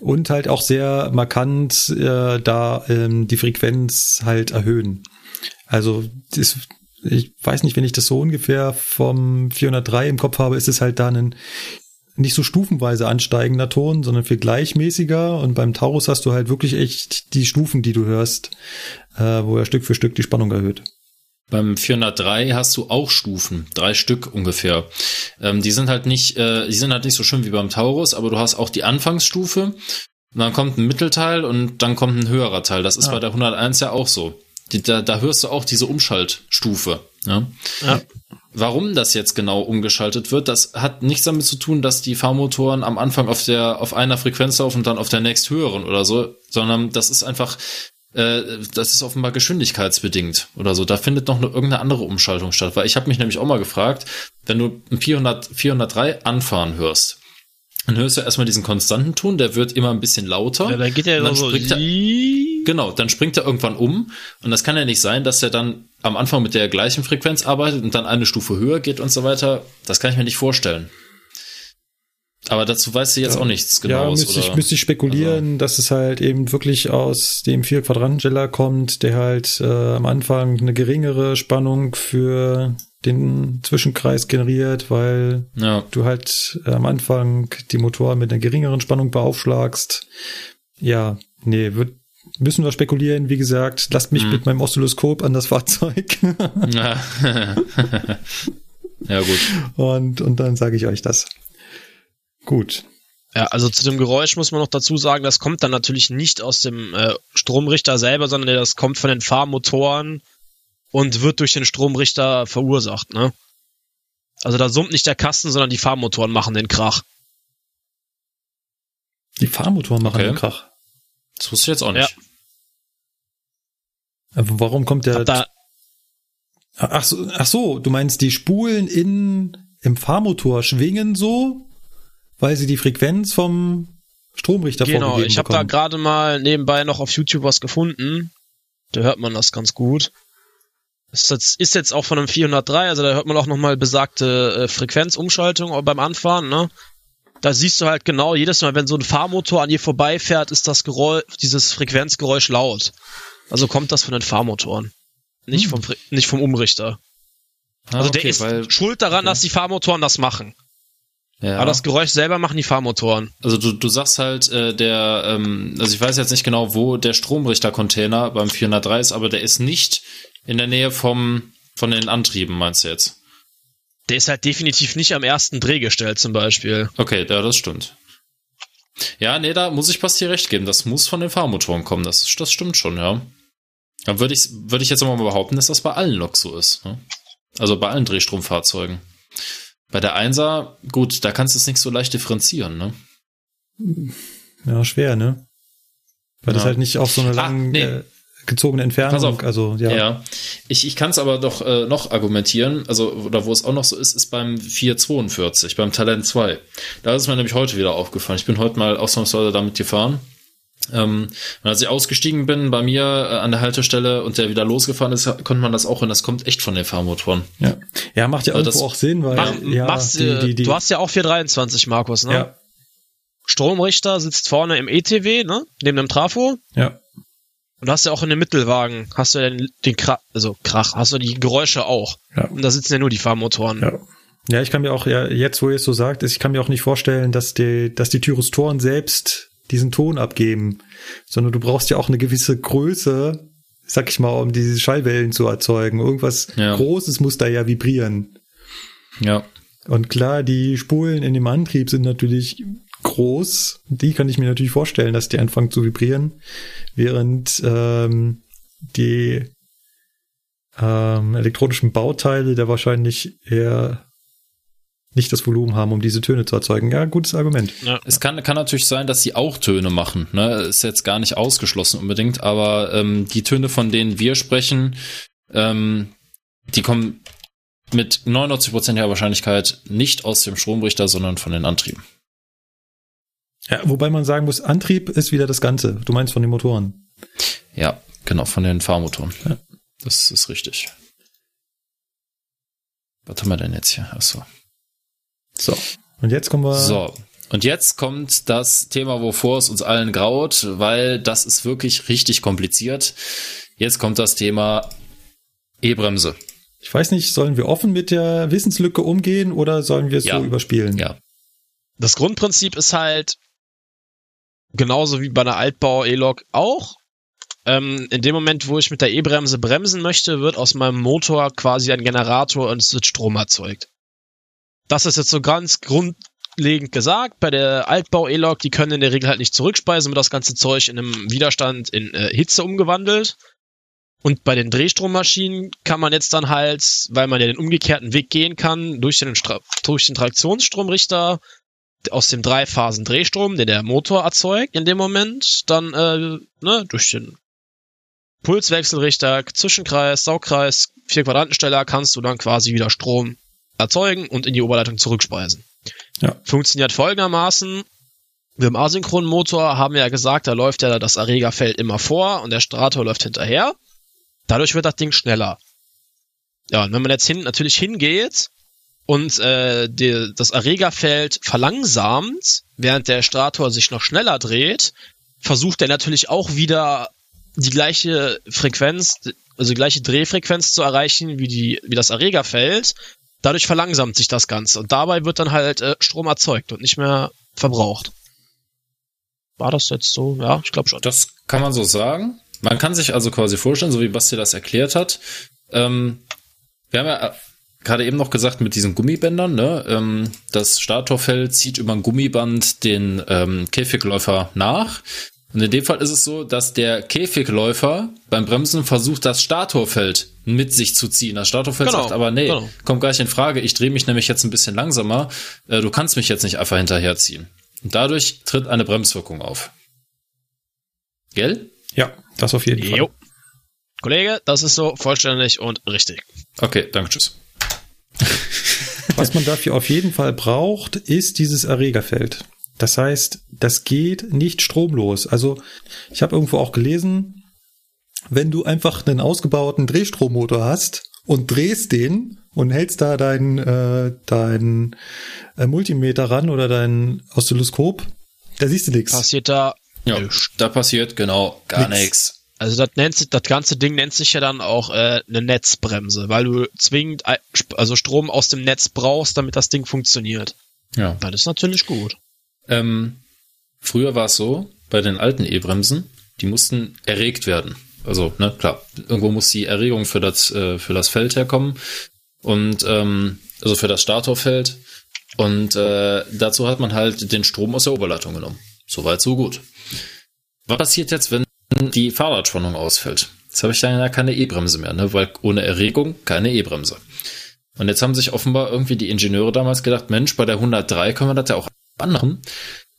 Und halt auch sehr markant äh, da ähm, die Frequenz halt erhöhen. Also das, ich weiß nicht, wenn ich das so ungefähr vom 403 im Kopf habe, ist es halt da ein nicht so stufenweise ansteigender Ton, sondern viel gleichmäßiger. Und beim Taurus hast du halt wirklich echt die Stufen, die du hörst, äh, wo er Stück für Stück die Spannung erhöht. Beim 403 hast du auch Stufen, drei Stück ungefähr. Ähm, die sind halt nicht, äh, die sind halt nicht so schön wie beim Taurus, aber du hast auch die Anfangsstufe. Und dann kommt ein Mittelteil und dann kommt ein höherer Teil. Das ist Ah. bei der 101 ja auch so. Die, da, da hörst du auch diese Umschaltstufe. Ja? Ja. Warum das jetzt genau umgeschaltet wird, das hat nichts damit zu tun, dass die Fahrmotoren am Anfang auf der auf einer Frequenz laufen und dann auf der nächsthöheren oder so, sondern das ist einfach äh, das ist offenbar geschwindigkeitsbedingt oder so. Da findet noch eine, irgendeine andere Umschaltung statt, weil ich habe mich nämlich auch mal gefragt, wenn du ein 400 403 anfahren hörst, dann hörst du erstmal diesen konstanten Ton, der wird immer ein bisschen lauter. Ja, dann geht er dann so. springt er- Genau, dann springt er irgendwann um und das kann ja nicht sein, dass er dann am Anfang mit der gleichen Frequenz arbeitet und dann eine Stufe höher geht und so weiter. Das kann ich mir nicht vorstellen. Aber dazu weißt du jetzt Ja. auch nichts ja, genaues. müsste ich, müsste ich spekulieren, dass es halt eben wirklich aus dem vier Quadrantengeller kommt, der halt äh, am Anfang eine geringere Spannung für den Zwischenkreis generiert, weil ja, du halt am Anfang die Motoren mit einer geringeren Spannung beaufschlagst. Ja, nee, wird, müssen wir spekulieren. Wie gesagt, lasst mich Hm. mit meinem Oszilloskop an das Fahrzeug ja. ja gut. und, und dann sage ich euch das. Gut. Ja, also zu dem Geräusch muss man noch dazu sagen, das kommt dann natürlich nicht aus dem äh, Stromrichter selber, sondern das kommt von den Fahrmotoren und wird durch den Stromrichter verursacht, ne? Also da summt nicht der Kasten, sondern die Fahrmotoren machen den Krach. Die Fahrmotoren machen Okay. den Krach. Das wusste ich jetzt auch nicht. Aber warum kommt der? Da, ach, so, ach so, du meinst, die Spulen in, im Fahrmotor schwingen so, weil sie die Frequenz vom Stromrichter genau, vorgegeben ich habe da gerade mal nebenbei noch auf YouTube was gefunden. Da hört man das ganz gut. Ist jetzt, ist jetzt auch von einem 403, also da hört man auch nochmal besagte äh, Frequenzumschaltung beim Anfahren, ne? Da siehst du halt genau, jedes Mal, wenn so ein Fahrmotor an dir vorbeifährt, ist das Geräusch, dieses Frequenzgeräusch laut. Also kommt das von den Fahrmotoren. Nicht, Hm. vom, Fre- nicht vom Umrichter. Ah, Also der okay, ist weil, schuld daran, dass die Fahrmotoren das machen. ja. Aber das Geräusch selber machen die Fahrmotoren. Also du, du sagst halt, äh, der, ähm, also ich weiß jetzt nicht genau, wo der Stromrichter-Container beim 403 ist, aber der ist nicht in der Nähe vom, von den Antrieben, meinst du jetzt? Der ist halt definitiv nicht am ersten Drehgestell zum Beispiel. Okay, ja, das stimmt. Ja, nee, da muss ich Basti recht geben. Das muss von den Fahrmotoren kommen. Das, das stimmt schon, ja. Da würde ich, würde ich jetzt aber mal behaupten, dass das bei allen Loks so ist. Ne? Also bei allen Drehstromfahrzeugen. Bei der Einser, gut, da kannst du es nicht so leicht differenzieren, ne? Ja, schwer, ne? Weil das Ja. halt nicht auf so eine Ah, lang nee. äh, gezogene Entfernung, Pass auf. also ja. Ja. Ich, ich kann es aber doch äh, noch argumentieren, also, oder wo es auch noch so ist, ist beim 442, beim Talent 2. Da ist es mir nämlich heute wieder aufgefallen. Ich bin heute mal ausnahmsweise damit gefahren. Ähm, als ich ausgestiegen bin bei mir äh, an der Haltestelle und der wieder losgefahren ist, konnte man das auch hören. Das kommt echt von den Fahrmotoren. Ja, ja macht ja Also irgendwo das- auch Sinn, weil Mach, ja, machst, die, die, die, du hast ja auch 423, Markus, ne? ja, Stromrichter sitzt vorne im ETW, ne? Neben dem Trafo. ja, Und du hast ja auch in dem Mittelwagen, hast du ja den, den Krach, also Krach, hast du die Geräusche auch. ja. Und da sitzen ja nur die Fahrmotoren. Ja. Ja, ich kann mir auch, ja, jetzt wo ihr es so sagt, ich kann mir auch nicht vorstellen, dass die, dass die Tyrostoren selbst diesen Ton abgeben, sondern du brauchst ja auch eine gewisse Größe, sag ich mal, um diese Schallwellen zu erzeugen. Irgendwas Ja. Großes muss da ja vibrieren. Ja. Und klar, die Spulen in dem Antrieb sind natürlich groß. Die kann ich mir natürlich vorstellen, dass die anfangen zu vibrieren, während ähm, die ähm, elektronischen Bauteile da wahrscheinlich eher nicht das Volumen haben, um diese Töne zu erzeugen. Ja, gutes Argument. Ja. Es kann, kann natürlich sein, dass sie auch Töne machen. Ne? Ist jetzt gar nicht ausgeschlossen unbedingt, aber ähm, die Töne, von denen wir sprechen, ähm, die kommen mit 99%iger Wahrscheinlichkeit nicht aus dem Stromrichter, sondern von den Antrieben. Ja, wobei man sagen muss, Antrieb ist wieder das Ganze. Du meinst von den Motoren. Ja, genau, von den Fahrmotoren. Ja. Das ist richtig. Was haben wir denn jetzt hier? Achso. So. Und jetzt kommen wir. So. Und jetzt kommt das Thema, wovor es uns allen graut, weil das ist wirklich richtig kompliziert. Jetzt kommt das Thema E-Bremse. Ich weiß nicht, sollen wir offen mit der Wissenslücke umgehen oder sollen wir es Ja. so überspielen? Ja. Das Grundprinzip ist halt genauso wie bei einer Altbau-E-Lok auch. Ähm, in dem Moment, wo ich mit der E-Bremse bremsen möchte, wird aus meinem Motor quasi ein Generator und es wird Strom erzeugt. Das ist jetzt so ganz grundlegend gesagt. Bei der Altbau-E-Lok, die können in der Regel halt nicht zurückspeisen, wird das ganze Zeug in einem Widerstand in äh, Hitze umgewandelt. Und bei den Drehstrommaschinen kann man jetzt dann halt, weil man ja den umgekehrten Weg gehen kann, durch den, Stra durch den Traktionsstromrichter aus dem Dreiphasen Drehstrom, den der Motor erzeugt in dem Moment, dann äh, ne, durch den Pulswechselrichter, Zwischenkreis, Saugkreis, vier Quadrantensteller kannst du dann quasi wieder Strom erzeugen und in die Oberleitung zurückspeisen. Ja. Funktioniert folgendermaßen. Wir im asynchronen Motor haben ja gesagt, da läuft ja das Erregerfeld immer vor und der Strator läuft hinterher. Dadurch wird das Ding schneller. Ja, und wenn man jetzt hin, natürlich hingeht und äh, die, das Erregerfeld verlangsamt, während der Strator sich noch schneller dreht, versucht er natürlich auch wieder die gleiche Frequenz, also die gleiche Drehfrequenz zu erreichen wie die wie das Erregerfeld. Dadurch verlangsamt sich das Ganze und dabei wird dann halt äh, Strom erzeugt und nicht mehr verbraucht. War das jetzt so? Ja, ich glaube schon. Das kann man so sagen. Man kann sich also quasi vorstellen, so wie Basti das erklärt hat. Ähm, wir haben ja gerade eben noch gesagt mit diesen Gummibändern, ne? Ähm, das Statorfeld zieht über ein Gummiband den ähm, Käfigläufer nach. Und in dem Fall ist es so, dass der Käfigläufer beim Bremsen versucht, das Statorfeld mit sich zu ziehen. Das Statorfeld Genau, sagt aber, nee, genau. kommt gar nicht in Frage. Ich drehe mich nämlich jetzt ein bisschen langsamer. Äh, du kannst mich jetzt nicht einfach hinterherziehen. Und dadurch tritt eine Bremswirkung auf. Gell? Ja, das auf jeden Fall. Jo. Kollege, das ist so vollständig und richtig. Okay, danke, tschüss. Was man dafür auf jeden Fall braucht, ist dieses Erregerfeld. Das heißt, das geht nicht stromlos. Also ich habe irgendwo auch gelesen, wenn du einfach einen ausgebauten Drehstrommotor hast und drehst den und hältst da deinen äh, dein, äh, Multimeter ran oder dein Oszilloskop, da siehst du nichts. Passiert da Ja, da passiert genau gar Nix. nichts. Also das nennt sich, das ganze Ding nennt sich ja dann auch äh, eine Netzbremse, weil du zwingend also Strom aus dem Netz brauchst, damit das Ding funktioniert. Ja. Das ist natürlich gut. Ähm, früher war es so, bei den alten E-Bremsen, die mussten erregt werden. Also, ne, klar, irgendwo muss die Erregung für das, äh, für das Feld herkommen. Und ähm, also für das Statorfeld. Und äh, dazu hat man halt den Strom aus der Oberleitung genommen. Soweit, so gut. Was passiert jetzt, wenn die Fahrradspannung ausfällt? Jetzt habe ich dann ja keine E-Bremse mehr, ne? weil ohne Erregung keine E-Bremse. Und jetzt haben sich offenbar irgendwie die Ingenieure damals gedacht, Mensch, bei der 103 können wir das ja auch anderen.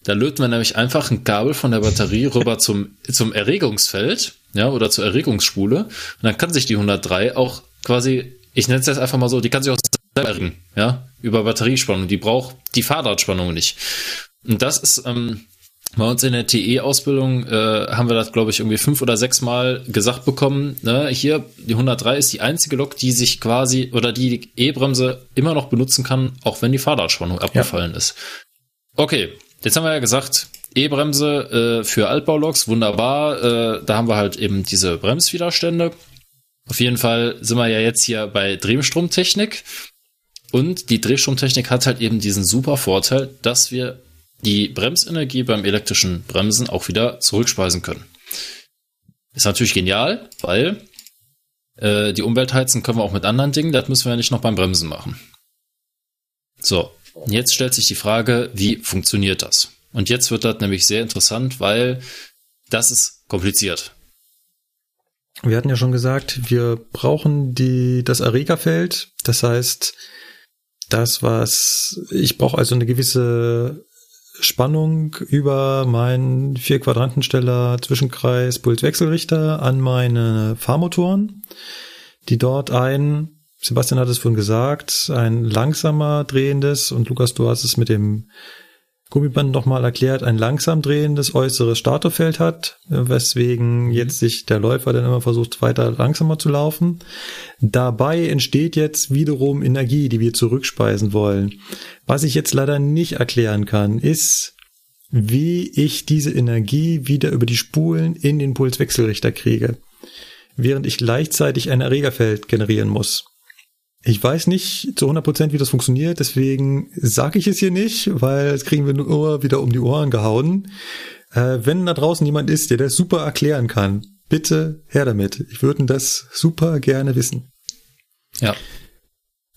Da löten wir nämlich einfach ein Kabel von der Batterie rüber zum, zum Erregungsfeld, ja, oder zur Erregungsspule. Und dann kann sich die 103 auch quasi, ich nenne es jetzt einfach mal so, die kann sich auch selber erregen, ja, über Batteriespannung. Die braucht die Fahrradspannung nicht. Und das ist, ähm, bei uns in der TE-Ausbildung äh, haben wir das, glaube ich, irgendwie fünf oder sechs Mal gesagt bekommen. Ne? Hier, die 103 ist die einzige Lok, die sich quasi oder die die E-Bremse immer noch benutzen kann, auch wenn die Fahrradspannung abgefallen ist. Okay, jetzt haben wir ja gesagt, E-Bremse äh, für Altbauloks, wunderbar. Äh, da haben wir halt eben diese Bremswiderstände. Auf jeden Fall sind wir ja jetzt hier bei Drehstromtechnik. Und die Drehstromtechnik hat halt eben diesen super Vorteil, dass wir die Bremsenergie beim elektrischen Bremsen auch wieder zurückspeisen können. Ist natürlich genial, weil äh, die Umwelt heizen können wir auch mit anderen Dingen, das müssen wir ja nicht noch beim Bremsen machen. So, jetzt stellt sich die Frage, wie funktioniert das? Und jetzt wird das nämlich sehr interessant, weil das ist kompliziert. Wir hatten ja schon gesagt, wir brauchen die, das Erregerfeld. Das heißt, das, was ich brauche also eine gewisse Spannung über meinen vier Quadrantensteller Zwischenkreis Pulswechselrichter an meine Fahrmotoren, die dort ein, Sebastian hat es vorhin gesagt, ein langsamer drehendes und Lukas, du hast es mit dem Gummiband nochmal erklärt, ein langsam drehendes äußeres Statorfeld hat, weswegen mhm. jetzt sich der Läufer dann immer versucht, weiter langsamer zu laufen. Dabei entsteht jetzt wiederum Energie, die wir zurückspeisen wollen. Was ich jetzt leider nicht erklären kann, ist, wie ich diese Energie wieder über die Spulen in den Pulswechselrichter kriege, während ich gleichzeitig ein Erregerfeld generieren muss. Ich weiß nicht zu 100 Prozent, wie das funktioniert, deswegen sage ich es hier nicht, weil es kriegen wir nur wieder um die Ohren gehauen. Äh, wenn da draußen jemand ist, der das super erklären kann, bitte her damit. Ich würde das super gerne wissen. Ja.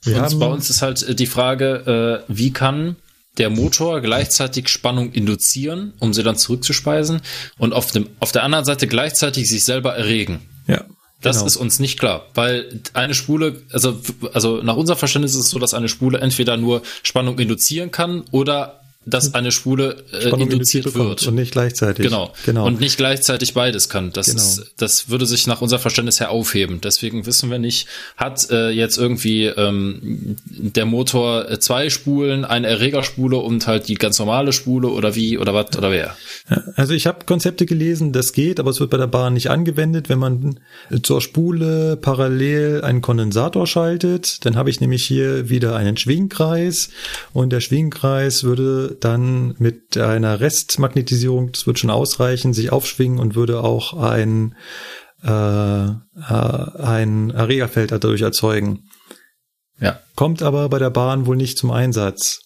Wir haben, bei uns ist halt die Frage, äh, wie kann der Motor gleichzeitig Spannung induzieren, um sie dann zurückzuspeisen und auf, dem, auf der anderen Seite gleichzeitig sich selber erregen. Ja. Das genau. ist uns nicht klar, weil eine Spule, also, also nach unserem Verständnis ist es so, dass eine Spule entweder nur Spannung induzieren kann oder dass eine Spule äh, induziert wird. Und nicht gleichzeitig. Genau. genau. Und nicht gleichzeitig beides kann. Das, genau. ist, das würde sich nach unserem Verständnis her aufheben. Deswegen wissen wir nicht, hat äh, jetzt irgendwie ähm, der Motor äh, zwei Spulen, eine Erregerspule und halt die ganz normale Spule oder wie oder was oder wer? Also ich habe Konzepte gelesen, das geht, aber es wird bei der Bahn nicht angewendet, wenn man zur Spule parallel einen Kondensator schaltet. Dann habe ich nämlich hier wieder einen Schwingkreis und der Schwingkreis würde dann mit einer Restmagnetisierung, das wird schon ausreichen, sich aufschwingen und würde auch ein, äh, äh, ein Erregerfeld dadurch erzeugen. Ja. Kommt aber bei der Bahn wohl nicht zum Einsatz.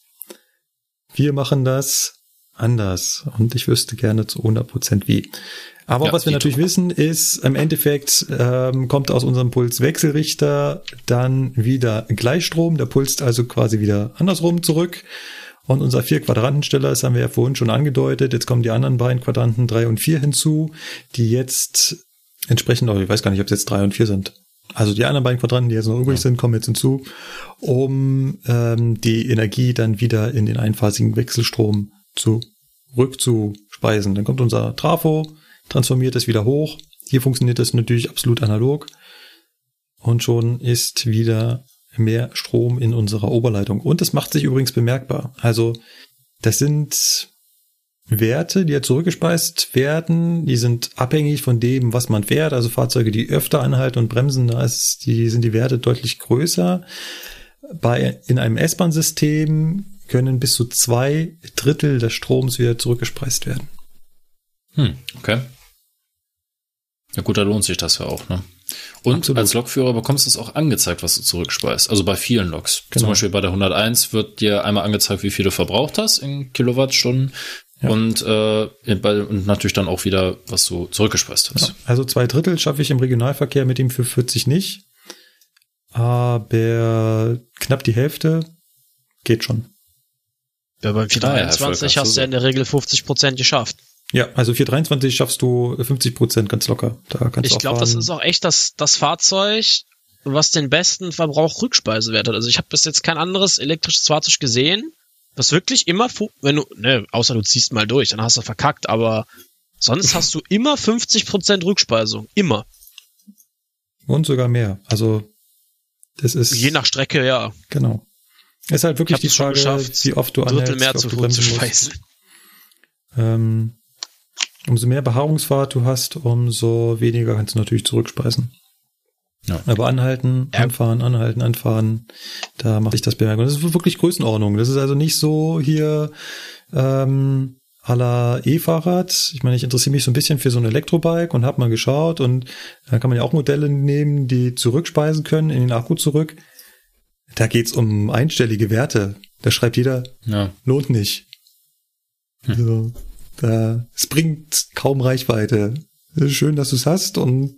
Wir machen das anders und ich wüsste gerne zu 100 Prozent wie. Aber ja, was wir natürlich wissen ist, im Endeffekt ähm, kommt aus unserem Pulswechselrichter dann wieder Gleichstrom. Der pulst also quasi wieder andersrum zurück. Und unser vier Quadrantensteller, das haben wir ja vorhin schon angedeutet, jetzt kommen die anderen beiden Quadranten drei und vier hinzu, die jetzt entsprechend, ich weiß gar nicht, ob es jetzt drei und vier sind. Also die anderen beiden Quadranten, die jetzt noch übrig ja. sind, kommen jetzt hinzu, um ähm, die Energie dann wieder in den einphasigen Wechselstrom zurückzuspeisen. Dann kommt unser Trafo, transformiert es wieder hoch. Hier funktioniert das natürlich absolut analog. Und schon ist wieder mehr Strom in unserer Oberleitung. Und das macht sich übrigens bemerkbar. Also das sind Werte, die ja zurückgespeist werden, die sind abhängig von dem, was man fährt. Also Fahrzeuge, die öfter anhalten und bremsen, da ist die, sind die Werte deutlich größer. Bei, in einem S-Bahn-System können bis zu zwei Drittel des Stroms wieder zurückgespeist werden. Hm, okay. Ja gut, da lohnt sich das ja auch, ne? Und Absolut. als Lokführer bekommst du es auch angezeigt, was du zurückspeist. Also bei vielen Loks. Genau. Zum Beispiel bei der 101 wird dir einmal angezeigt, wie viel du verbraucht hast in Kilowattstunden. Ja. Und, äh, bei, und natürlich dann auch wieder, was du zurückgespeist hast. Ja. Also zwei Drittel schaffe ich im Regionalverkehr mit ihm für 40 nicht. Aber knapp die Hälfte geht schon. Ja, beim 423 hast du ja in der Regel 50 Prozent geschafft. Ja, also 423 schaffst du 50 Prozent ganz locker. Da kannst ich glaube, das ist auch echt das, das Fahrzeug, was den besten Verbrauch Rückspeisewert hat. Also ich habe bis jetzt kein anderes elektrisches Fahrzeug gesehen, was wirklich immer, wenn du, ne, außer du ziehst mal durch, dann hast du verkackt, aber sonst hast du immer 50 Prozent Rückspeisung. Immer. Und sogar mehr. Also, das ist. Je nach Strecke, ja. Genau. Ist halt wirklich die Frage, wie oft du ein Drittel mehr zu, zu speisen. Ähm, Umso mehr Behaarungsfahrt du hast, umso weniger kannst du natürlich zurückspeisen. Ja. Aber anhalten, anfahren, anhalten, anfahren, da mache ich das bemerkbar. Das ist wirklich Größenordnung. Das ist also nicht so hier ähm, à la E-Fahrrad. Ich meine, ich interessiere mich so ein bisschen für so ein Elektrobike und habe mal geschaut und da kann man ja auch Modelle nehmen, die zurückspeisen können in den Akku zurück. Da geht's um einstellige Werte. Da schreibt jeder, ja. lohnt nicht. So, da, es bringt kaum Reichweite. Schön, dass du es hast und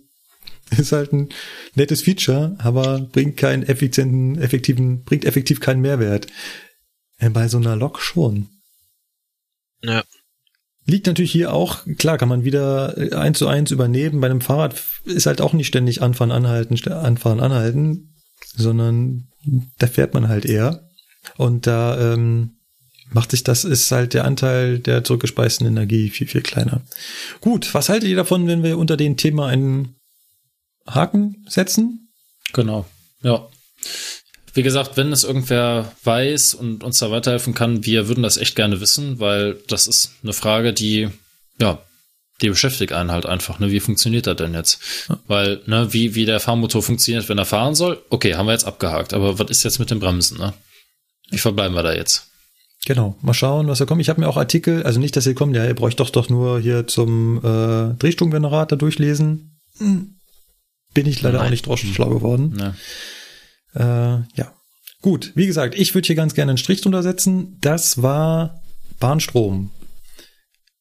ist halt ein nettes Feature, aber bringt keinen effizienten, effektiven, bringt effektiv keinen Mehrwert. Äh, bei so einer Lok schon. Ja. Liegt natürlich hier auch, klar, kann man wieder äh, eins zu eins übernehmen. Bei einem Fahrrad ist halt auch nicht ständig anfahren, anhalten, anfahren, anhalten, sondern da fährt man halt eher. Und da ähm, macht sich das, ist halt der Anteil der zurückgespeisten Energie viel, viel kleiner. Gut, was haltet ihr davon, wenn wir unter dem Thema einen Haken setzen? Genau, ja. Wie gesagt, wenn es irgendwer weiß und uns da weiterhelfen kann, wir würden das echt gerne wissen, weil das ist eine Frage, die, ja, die beschäftigt einen halt einfach, ne? Wie funktioniert das denn jetzt? Ja. Weil, ne, wie, wie der Fahrmotor funktioniert, wenn er fahren soll, okay, haben wir jetzt abgehakt. Aber was ist jetzt mit den Bremsen, ne? Wie verbleiben wir da jetzt? Genau, mal schauen, was da kommt. Ich habe mir auch Artikel, also nicht, dass ihr kommt, ja, ihr bräucht doch doch nur hier zum äh, Drehstromgenerator durchlesen. Hm. Bin ich leider Nein. auch nicht drauf schlau geworden. Ja. Äh, ja. Gut, wie gesagt, ich würde hier ganz gerne einen Strich drunter setzen. Das war Bahnstrom.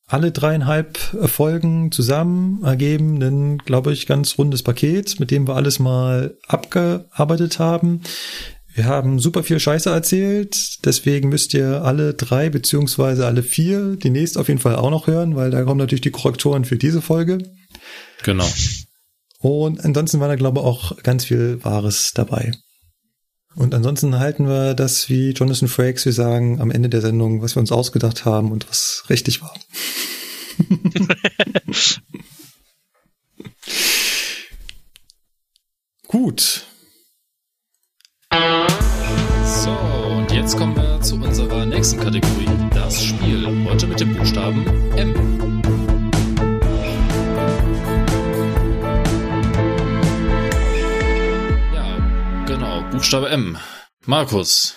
Alle dreieinhalb Folgen zusammen ergeben ein, glaube ich, ganz rundes Paket, mit dem wir alles mal abgearbeitet haben. Wir haben super viel Scheiße erzählt, deswegen müsst ihr alle drei beziehungsweise alle vier die nächste auf jeden Fall auch noch hören, weil da kommen natürlich die Korrektoren für diese Folge. Genau. Und ansonsten war da, glaube ich, auch ganz viel Wahres dabei. Und ansonsten halten wir das wie Jonathan Frakes, wir sagen am Ende der Sendung, was wir uns ausgedacht haben und was richtig war. Gut. So, und jetzt kommen wir zu unserer nächsten Kategorie, das Spiel. Heute mit dem Buchstaben M. Buchstabe M. Markus,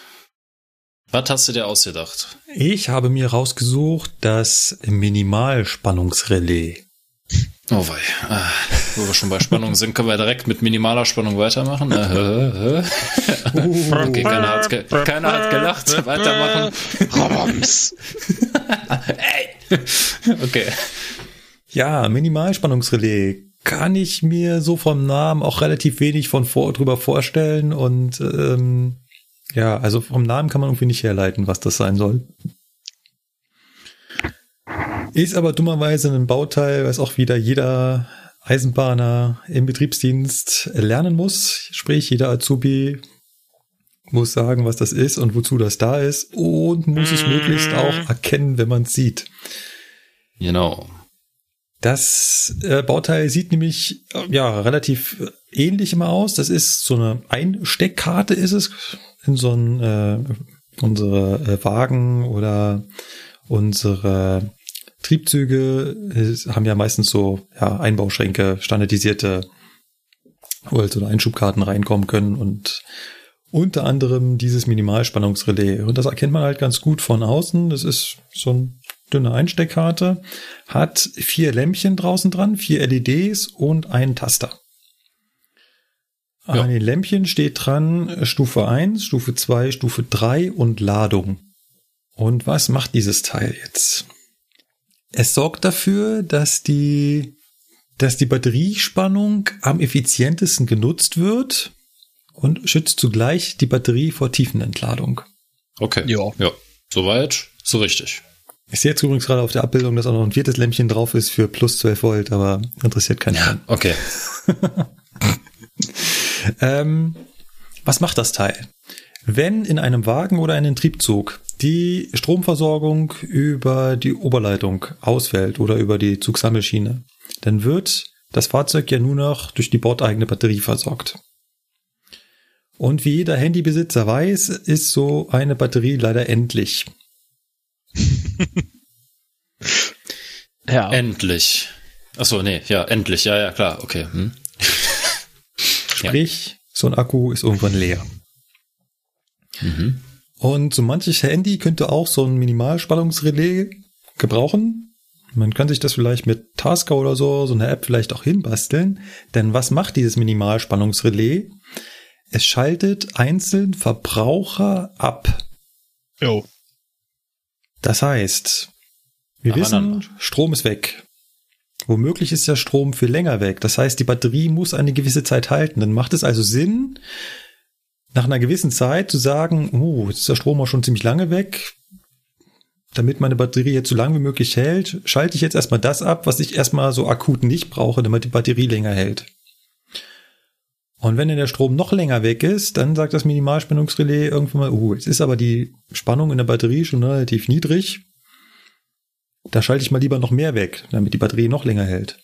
was hast du dir ausgedacht? Ich habe mir rausgesucht das Minimalspannungsrelais. Oh wei. Ah, wo wir schon bei Spannung sind, können wir direkt mit minimaler Spannung weitermachen. Äh, okay, keiner hat, ge keiner hat gelacht. Weitermachen. Roboms. Ey. Okay. Ja, Minimalspannungsrelais kann ich mir so vom Namen auch relativ wenig von vor, drüber vorstellen und ähm, ja, also vom Namen kann man irgendwie nicht herleiten, was das sein soll. Ist aber dummerweise ein Bauteil, was auch wieder jeder Eisenbahner im Betriebsdienst lernen muss. Sprich, jeder Azubi muss sagen, was das ist und wozu das da ist und muss es möglichst auch erkennen, wenn man es sieht. Genau. Das äh, Bauteil sieht nämlich ja relativ ähnlich immer aus. Das ist so eine Einsteckkarte ist es in so ein äh, unsere äh, Wagen oder unsere Triebzüge haben ja meistens so ja, Einbauschränke, standardisierte, wo halt so Einschubkarten reinkommen können und unter anderem dieses Minimalspannungsrelais. Und das erkennt man halt ganz gut von außen. Das ist so ein dünne Einsteckkarte, hat vier Lämpchen draußen dran, vier LEDs und einen Taster. Ja. An den Lämpchen steht dran Stufe 1, Stufe 2, Stufe 3 und Ladung. Und was macht dieses Teil jetzt? Es sorgt dafür, dass die, dass die Batteriespannung am effizientesten genutzt wird und schützt zugleich die Batterie vor Tiefenentladung. Okay. Ja. Ja. Soweit, so richtig. Ich sehe jetzt übrigens gerade auf der Abbildung, dass auch noch ein viertes Lämpchen drauf ist für plus 12 Volt, aber interessiert keinen. Ja, okay. ähm, was macht das Teil? Wenn in einem Wagen oder einem Triebzug die Stromversorgung über die Oberleitung ausfällt oder über die Zugsammelschiene, dann wird das Fahrzeug ja nur noch durch die bordeigene Batterie versorgt. Und wie jeder Handybesitzer weiß, ist so eine Batterie leider endlich. ja. Endlich. Achso, nee, ja, endlich. Ja, ja, klar, okay. Hm. Sprich, ja. so ein Akku ist irgendwann leer. Mhm. Und so manches Handy könnte auch so ein Minimalspannungsrelais gebrauchen. Man kann sich das vielleicht mit Tasker oder so, so eine App vielleicht auch hinbasteln. Denn was macht dieses Minimalspannungsrelais? Es schaltet einzeln Verbraucher ab. Jo. Das heißt, Wir wissen, Strom ist weg. Womöglich ist der Strom für länger weg. Das heißt, die Batterie muss eine gewisse Zeit halten. Dann macht es also Sinn, nach einer gewissen Zeit zu sagen, oh, jetzt ist der Strom auch schon ziemlich lange weg. Damit meine Batterie jetzt so lange wie möglich hält, schalte ich jetzt erstmal das ab, was ich erstmal so akut nicht brauche, damit die Batterie länger hält. Und wenn dann der Strom noch länger weg ist, dann sagt das Minimalspannungsrelais irgendwann mal, uh, jetzt ist aber die Spannung in der Batterie schon relativ niedrig. Da schalte ich mal lieber noch mehr weg, damit die Batterie noch länger hält.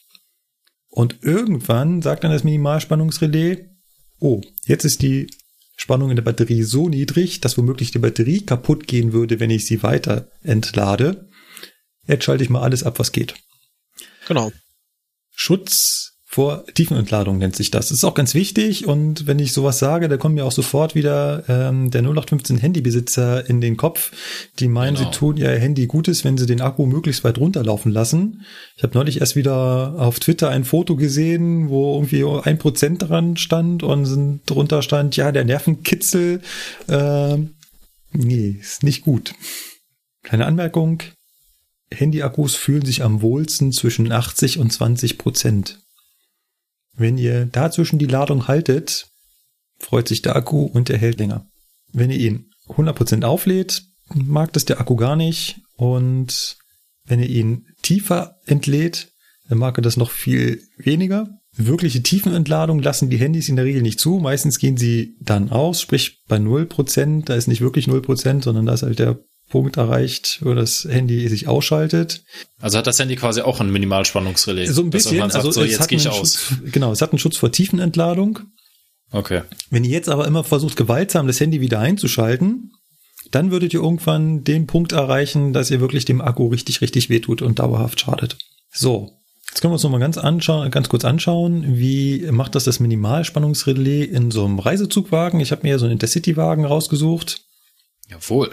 Und irgendwann sagt dann das Minimalspannungsrelais, oh, jetzt ist die Spannung in der Batterie so niedrig, dass womöglich die Batterie kaputt gehen würde, wenn ich sie weiter entlade. Jetzt schalte ich mal alles ab, was geht. Genau. Schutz vor Tiefenentladung nennt sich das. Das ist auch ganz wichtig und wenn ich sowas sage, da kommen mir auch sofort wieder ähm, der 0815 Handybesitzer in den Kopf, die meinen, genau. sie tun ihr Handy Gutes, wenn sie den Akku möglichst weit runterlaufen lassen. Ich habe neulich erst wieder auf Twitter ein Foto gesehen, wo irgendwie ein Prozent dran stand und drunter stand, ja, der Nervenkitzel, äh, nee, ist nicht gut. Kleine Anmerkung, Handyakkus fühlen sich am wohlsten zwischen 80 und 20 Prozent. Wenn ihr dazwischen die Ladung haltet, freut sich der Akku und der hält länger. Wenn ihr ihn 100% auflädt, mag das der Akku gar nicht und wenn ihr ihn tiefer entlädt, dann mag er das noch viel weniger. Wirkliche Tiefenentladung lassen die Handys in der Regel nicht zu. Meistens gehen sie dann aus, sprich bei 0%, da ist nicht wirklich 0%, sondern da ist halt der Punkt erreicht, wo das Handy sich ausschaltet. Also hat das Handy quasi auch ein Minimalspannungsrelais. So ein bisschen. Sagt, also so, es jetzt gehe ich aus. Schutz, genau, es hat einen Schutz vor Tiefenentladung. Okay. Wenn ihr jetzt aber immer versucht, gewaltsam das Handy wieder einzuschalten, dann würdet ihr irgendwann den Punkt erreichen, dass ihr wirklich dem Akku richtig, richtig wehtut und dauerhaft schadet. So. Jetzt können wir uns nochmal ganz, ganz kurz anschauen, wie macht das das Minimalspannungsrelais in so einem Reisezugwagen. Ich habe mir hier so einen Intercity-Wagen rausgesucht. Jawohl.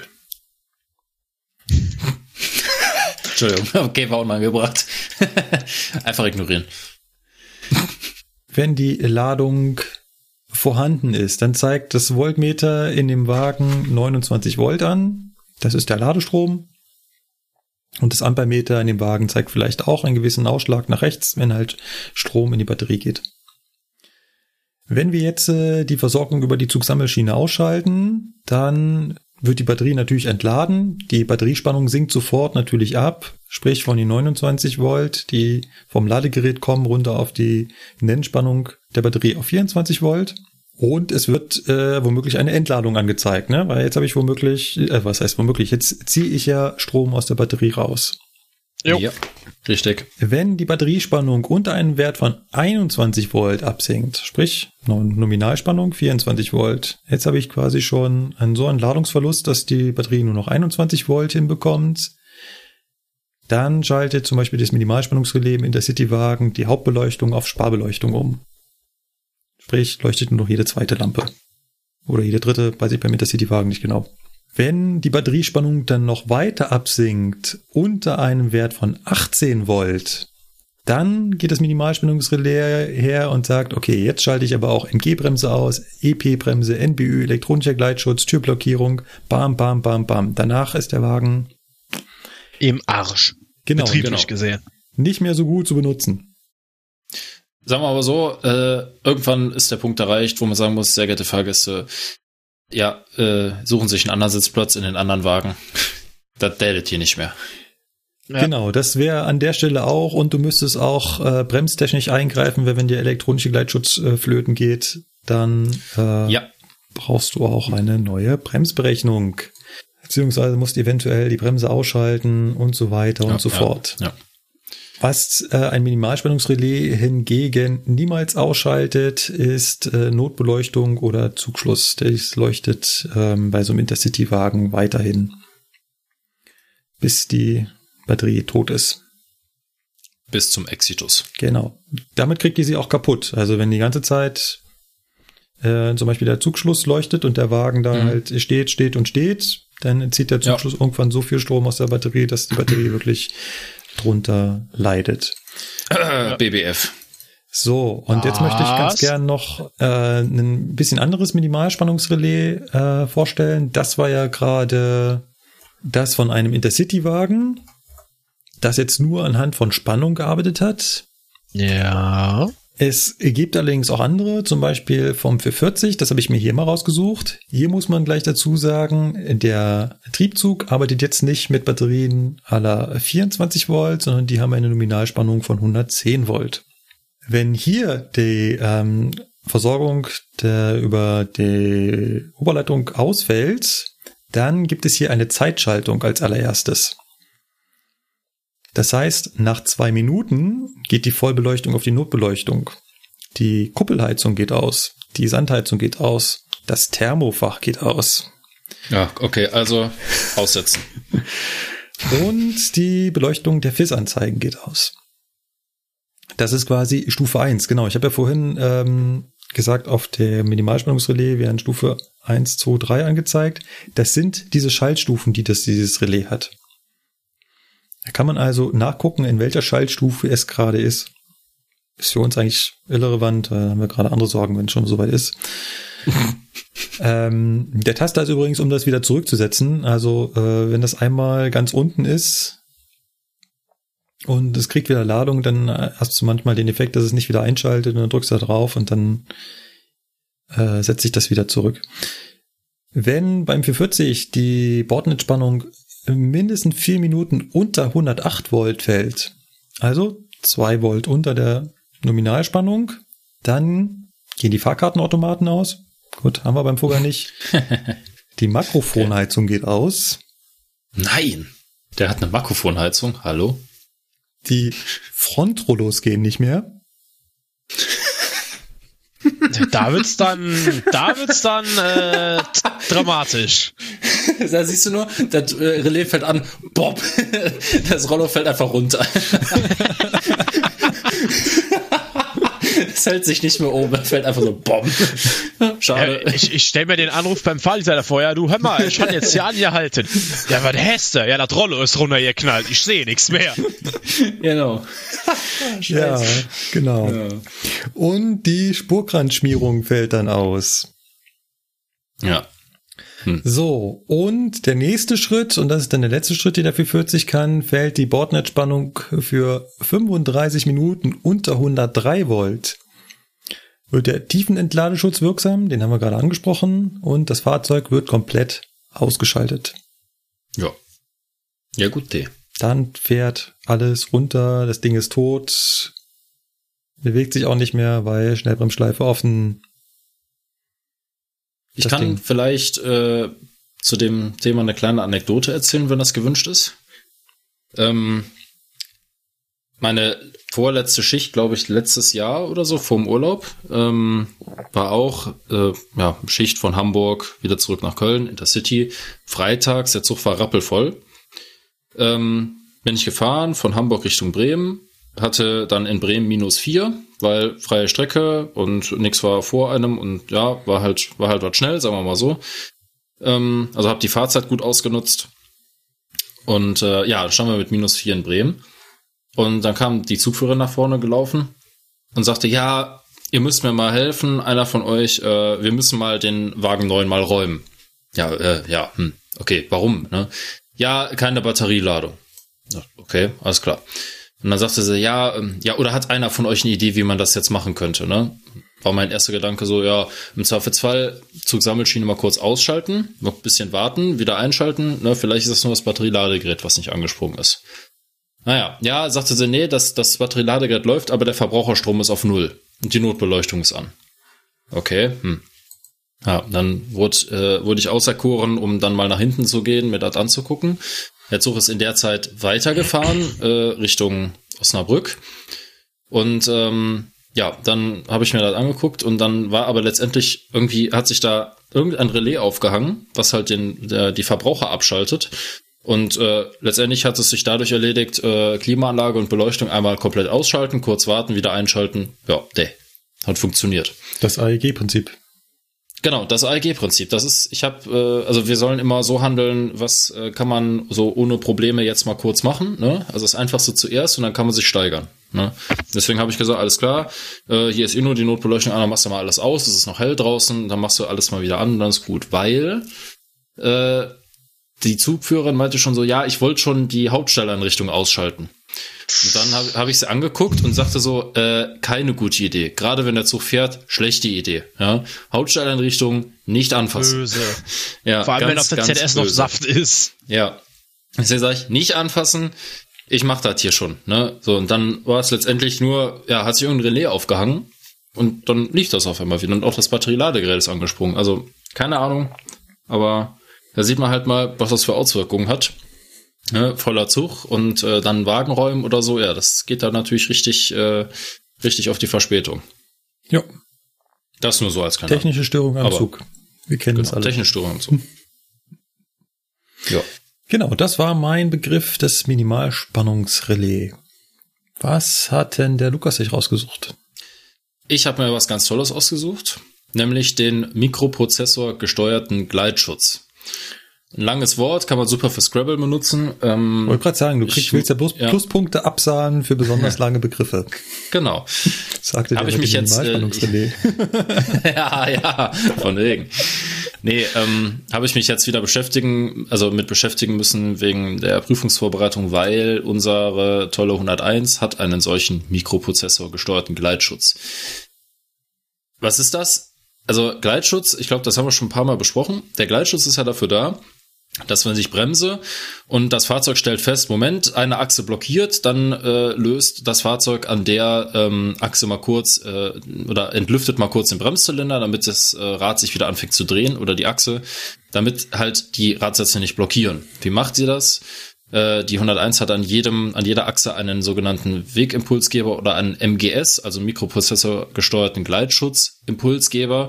Entschuldigung, okay, war unangebracht. Einfach ignorieren. Wenn die Ladung vorhanden ist, dann zeigt das Voltmeter in dem Wagen 29 Volt an. Das ist der Ladestrom. Und das Ampermeter in dem Wagen zeigt vielleicht auch einen gewissen Ausschlag nach rechts, wenn halt Strom in die Batterie geht. Wenn wir jetzt äh, die Versorgung über die Zugsammelschiene ausschalten, dann wird die Batterie natürlich entladen. Die Batteriespannung sinkt sofort natürlich ab, sprich von den 29 Volt, die vom Ladegerät kommen, runter auf die Nennspannung der Batterie auf 24 Volt. Und es wird äh, womöglich eine Entladung angezeigt, ne? Weil jetzt habe ich womöglich, äh, was heißt womöglich, jetzt ziehe ich ja Strom aus der Batterie raus. Jo. Ja, richtig. Wenn die Batteriespannung unter einen Wert von 21 Volt absinkt, sprich Nominalspannung 24 Volt, jetzt habe ich quasi schon einen so einen Ladungsverlust, dass die Batterie nur noch 21 Volt hinbekommt. Dann schaltet zum Beispiel das Minimalspannungsrelais im Intercity-Wagen die Hauptbeleuchtung auf Sparbeleuchtung um. Sprich, leuchtet nur noch jede zweite Lampe. Oder jede dritte, weiß ich beim Intercity-Wagen nicht genau. Wenn die Batteriespannung dann noch weiter absinkt unter einem Wert von 18 Volt, dann geht das Minimalspannungsrelais her und sagt, okay, jetzt schalte ich aber auch MG-Bremse aus, EP-Bremse, NBÜ, elektronischer Gleitschutz, Türblockierung, bam, bam, bam, bam. Danach ist der Wagen im Arsch. Genau, betrieblich genau. gesehen. Nicht mehr so gut zu benutzen. Sagen wir aber so, äh, irgendwann ist der Punkt erreicht, wo man sagen muss, sehr geehrte Fahrgäste, ja, äh, suchen sich einen anderen Sitzplatz in den anderen Wagen. das datet hier nicht mehr. Ja. Genau, das wäre an der Stelle auch und du müsstest auch äh, bremstechnisch eingreifen, weil wenn der elektronische Gleitschutz äh, flöten geht, dann äh, ja. brauchst du auch eine neue Bremsberechnung. Beziehungsweise musst eventuell die Bremse ausschalten und so weiter ja, und so ja, fort. Ja. Was äh, ein Minimalspannungsrelais hingegen niemals ausschaltet, ist äh, Notbeleuchtung oder Zugschluss. Das leuchtet ähm, bei so einem Intercity-Wagen weiterhin, bis die Batterie tot ist. Bis zum Exitus. Genau. Damit kriegt ihr sie auch kaputt. Also wenn die ganze Zeit äh, zum Beispiel der Zugschluss leuchtet und der Wagen da mhm. halt steht, steht und steht, dann zieht der Zugschluss ja. irgendwann so viel Strom aus der Batterie, dass die Batterie wirklich drunter leidet. Äh, BBF. So, und Was? jetzt möchte ich ganz gern noch äh, ein bisschen anderes Minimalspannungsrelais äh, vorstellen. Das war ja gerade das von einem Intercity-Wagen. das jetzt nur anhand von Spannung gearbeitet hat. Ja. Es gibt allerdings auch andere, zum Beispiel vom 440, das habe ich mir hier mal rausgesucht. Hier muss man gleich dazu sagen, der Triebzug arbeitet jetzt nicht mit Batterien aller 24 Volt, sondern die haben eine Nominalspannung von 110 Volt. Wenn hier die ähm, Versorgung der, über die Oberleitung ausfällt, dann gibt es hier eine Zeitschaltung als allererstes. Das heißt, nach zwei Minuten geht die Vollbeleuchtung auf die Notbeleuchtung. Die Kuppelheizung geht aus. Die Sandheizung geht aus. Das Thermofach geht aus. Ja, okay, also aussetzen. Und die Beleuchtung der FIS-Anzeigen geht aus. Das ist quasi Stufe 1, genau. Ich habe ja vorhin ähm, gesagt, auf der Minimalspannungsrelais werden Stufe 1, 2, 3 angezeigt. Das sind diese Schaltstufen, die das dieses Relais hat. Da kann man also nachgucken, in welcher Schaltstufe es gerade ist. Ist für uns eigentlich irrelevant, da haben wir gerade andere Sorgen, wenn es schon soweit ist. ähm, der Taster ist übrigens, um das wieder zurückzusetzen. Also äh, wenn das einmal ganz unten ist und es kriegt wieder Ladung, dann hast du manchmal den Effekt, dass es nicht wieder einschaltet und dann drückst du da drauf und dann äh, setzt sich das wieder zurück. Wenn beim 440 die Bordnetzspannung mindestens vier Minuten unter 108 Volt fällt, also zwei Volt unter der Nominalspannung, dann gehen die Fahrkartenautomaten aus. Gut, haben wir beim Vorgang nicht. Die Makrofonheizung geht aus. Nein, der hat eine Makrofonheizung. Hallo? Die Frontrollos gehen nicht mehr. Da wird's dann, da wird's dann äh, dramatisch. Da siehst du nur, das äh, Relais fällt an, Bob, das Rollo fällt einfach runter. Es hält sich nicht mehr oben, fällt einfach so Bomb. Schade. Ja, ich ich stell mir den Anruf beim Fahrdienstleiter vor, ja, du hör mal, ich kann jetzt hier angehalten. Ja, was hast du? Ja, das Rollo ist runtergeknallt, ich sehe nichts mehr. Genau. Ja, genau. Ja. Und die Spurkranzschmierung fällt dann aus. ja. So, und der nächste Schritt, und das ist dann der letzte Schritt, den er für 40 kann, fällt die Bordnetzspannung für 35 Minuten unter 103 Volt. Wird der Tiefenentladeschutz wirksam, den haben wir gerade angesprochen, und das Fahrzeug wird komplett ausgeschaltet. Ja. Ja, gut, D. Dann fährt alles runter, das Ding ist tot, bewegt sich auch nicht mehr, weil Schnellbremsschleife offen. Ich kann Ding. vielleicht äh, zu dem Thema eine kleine Anekdote erzählen, wenn das gewünscht ist. Ähm, meine vorletzte Schicht, glaube ich, letztes Jahr oder so, vorm Urlaub, ähm, war auch äh, ja, Schicht von Hamburg wieder zurück nach Köln, Intercity. Freitags, der Zug war rappelvoll. Ähm, bin ich gefahren von Hamburg Richtung Bremen, hatte dann in Bremen minus vier, weil freie Strecke und nichts war vor einem und ja, war halt, war halt was schnell, sagen wir mal so. Ähm, also habe die Fahrzeit gut ausgenutzt. Und äh, ja, dann standen wir mit minus vier in Bremen. Und dann kam die Zugführerin nach vorne gelaufen und sagte, ja, ihr müsst mir mal helfen, einer von euch, äh, wir müssen mal den Wagen 9 mal räumen. Ja, äh, ja, hm, okay, warum? Ne? Ja, keine Batterieladung. Okay, alles klar. Und dann sagte sie, ja, ähm, ja, oder hat einer von euch eine Idee, wie man das jetzt machen könnte, ne? War mein erster Gedanke so, ja, im Zweifelsfall Zugsammelschiene mal kurz ausschalten, noch ein bisschen warten, wieder einschalten, ne? Vielleicht ist das nur das Batterieladegerät, was nicht angesprungen ist. Naja, ja, sagte sie, nee, das, das Batterieladegerät läuft, aber der Verbraucherstrom ist auf Null und die Notbeleuchtung ist an. Okay, hm. Ja, dann wurde, äh, wurde ich auserkoren, um dann mal nach hinten zu gehen, mir das anzugucken. Der Zug ist in der Zeit weitergefahren, äh, Richtung Osnabrück. Und ähm, ja, dann habe ich mir das angeguckt und dann war aber letztendlich irgendwie, hat sich da irgendein Relais aufgehangen, was halt den, der, die Verbraucher abschaltet. Und äh, letztendlich hat es sich dadurch erledigt, äh, Klimaanlage und Beleuchtung einmal komplett ausschalten, kurz warten, wieder einschalten. Ja, der hat funktioniert. Das AEG-Prinzip. Genau, das AEG-Prinzip. Das ist, ich habe, äh, also wir sollen immer so handeln, was äh, kann man so ohne Probleme jetzt mal kurz machen. Ne? Also das Einfachste zuerst und dann kann man sich steigern. Ne? Deswegen habe ich gesagt, alles klar, äh, hier ist eh nur die Notbeleuchtung an, dann machst du mal alles aus, es ist noch hell draußen, dann machst du alles mal wieder an, dann ist gut. Weil äh, die Zugführerin meinte schon so, ja, ich wollte schon die Hauptstelleinrichtung ausschalten. Und dann habe hab ich sie angeguckt und sagte so, äh, keine gute Idee. Gerade wenn der Zug fährt, schlechte Idee. Ja? Hauptstelleinrichtung nicht anfassen. Böse. Ja, Vor allem, wenn ganz, auf der ZS noch böse. Saft ist. Ja. Deswegen sage ich, nicht anfassen. Ich mach das hier schon. Ne? So, und dann war es letztendlich nur, ja, hat sich irgendein Relais aufgehangen und dann lief das auf einmal wieder. Und auch das Batterieladegerät ist angesprungen. Also, keine Ahnung. Aber da sieht man halt mal, was das für Auswirkungen hat. Ne? Voller Zug und äh, dann Wagenräumen oder so. Ja, das geht da natürlich richtig, äh, richtig auf die Verspätung. Ja, Das nur so als kleiner technische Störung am Aber- Zug. Wir kennen das genau, alle. technische Störung im Zug. ja. Genau, das war mein Begriff des Minimalspannungsrelais. Was hat denn der Lukas sich rausgesucht? Ich habe mir was ganz Tolles ausgesucht, nämlich den Mikroprozessor gesteuerten Gleitschutz. Ein langes Wort, kann man super für Scrabble benutzen. Ähm, Ich wollte gerade sagen, du kriegst, Ich- willst ja bloß ja. Pluspunkte absahnen für besonders lange Begriffe. genau. Sagte Hab der ich mich jetzt, äh, ja, ja, von wegen. Nee, ähm, habe ich mich jetzt wieder beschäftigen, also mit beschäftigen müssen wegen der Prüfungsvorbereitung, weil unsere tolle 101 hat einen solchen Mikroprozessor gesteuerten Gleitschutz. Was ist das? Also Gleitschutz, ich glaube, das haben wir schon ein paar Mal besprochen. Der Gleitschutz ist ja dafür da, dass wenn ich bremse und das Fahrzeug stellt fest, Moment, eine Achse blockiert, dann äh, löst das Fahrzeug an der ähm, Achse mal kurz äh, oder entlüftet mal kurz den Bremszylinder, damit das äh, Rad sich wieder anfängt zu drehen oder die Achse, damit halt die Radsätze nicht blockieren. Wie macht sie das? Äh, die 101 hat an jedem, an jeder Achse einen sogenannten Wegimpulsgeber oder einen MGS, also Mikroprozessor gesteuerten Gleitschutz-Impulsgeber.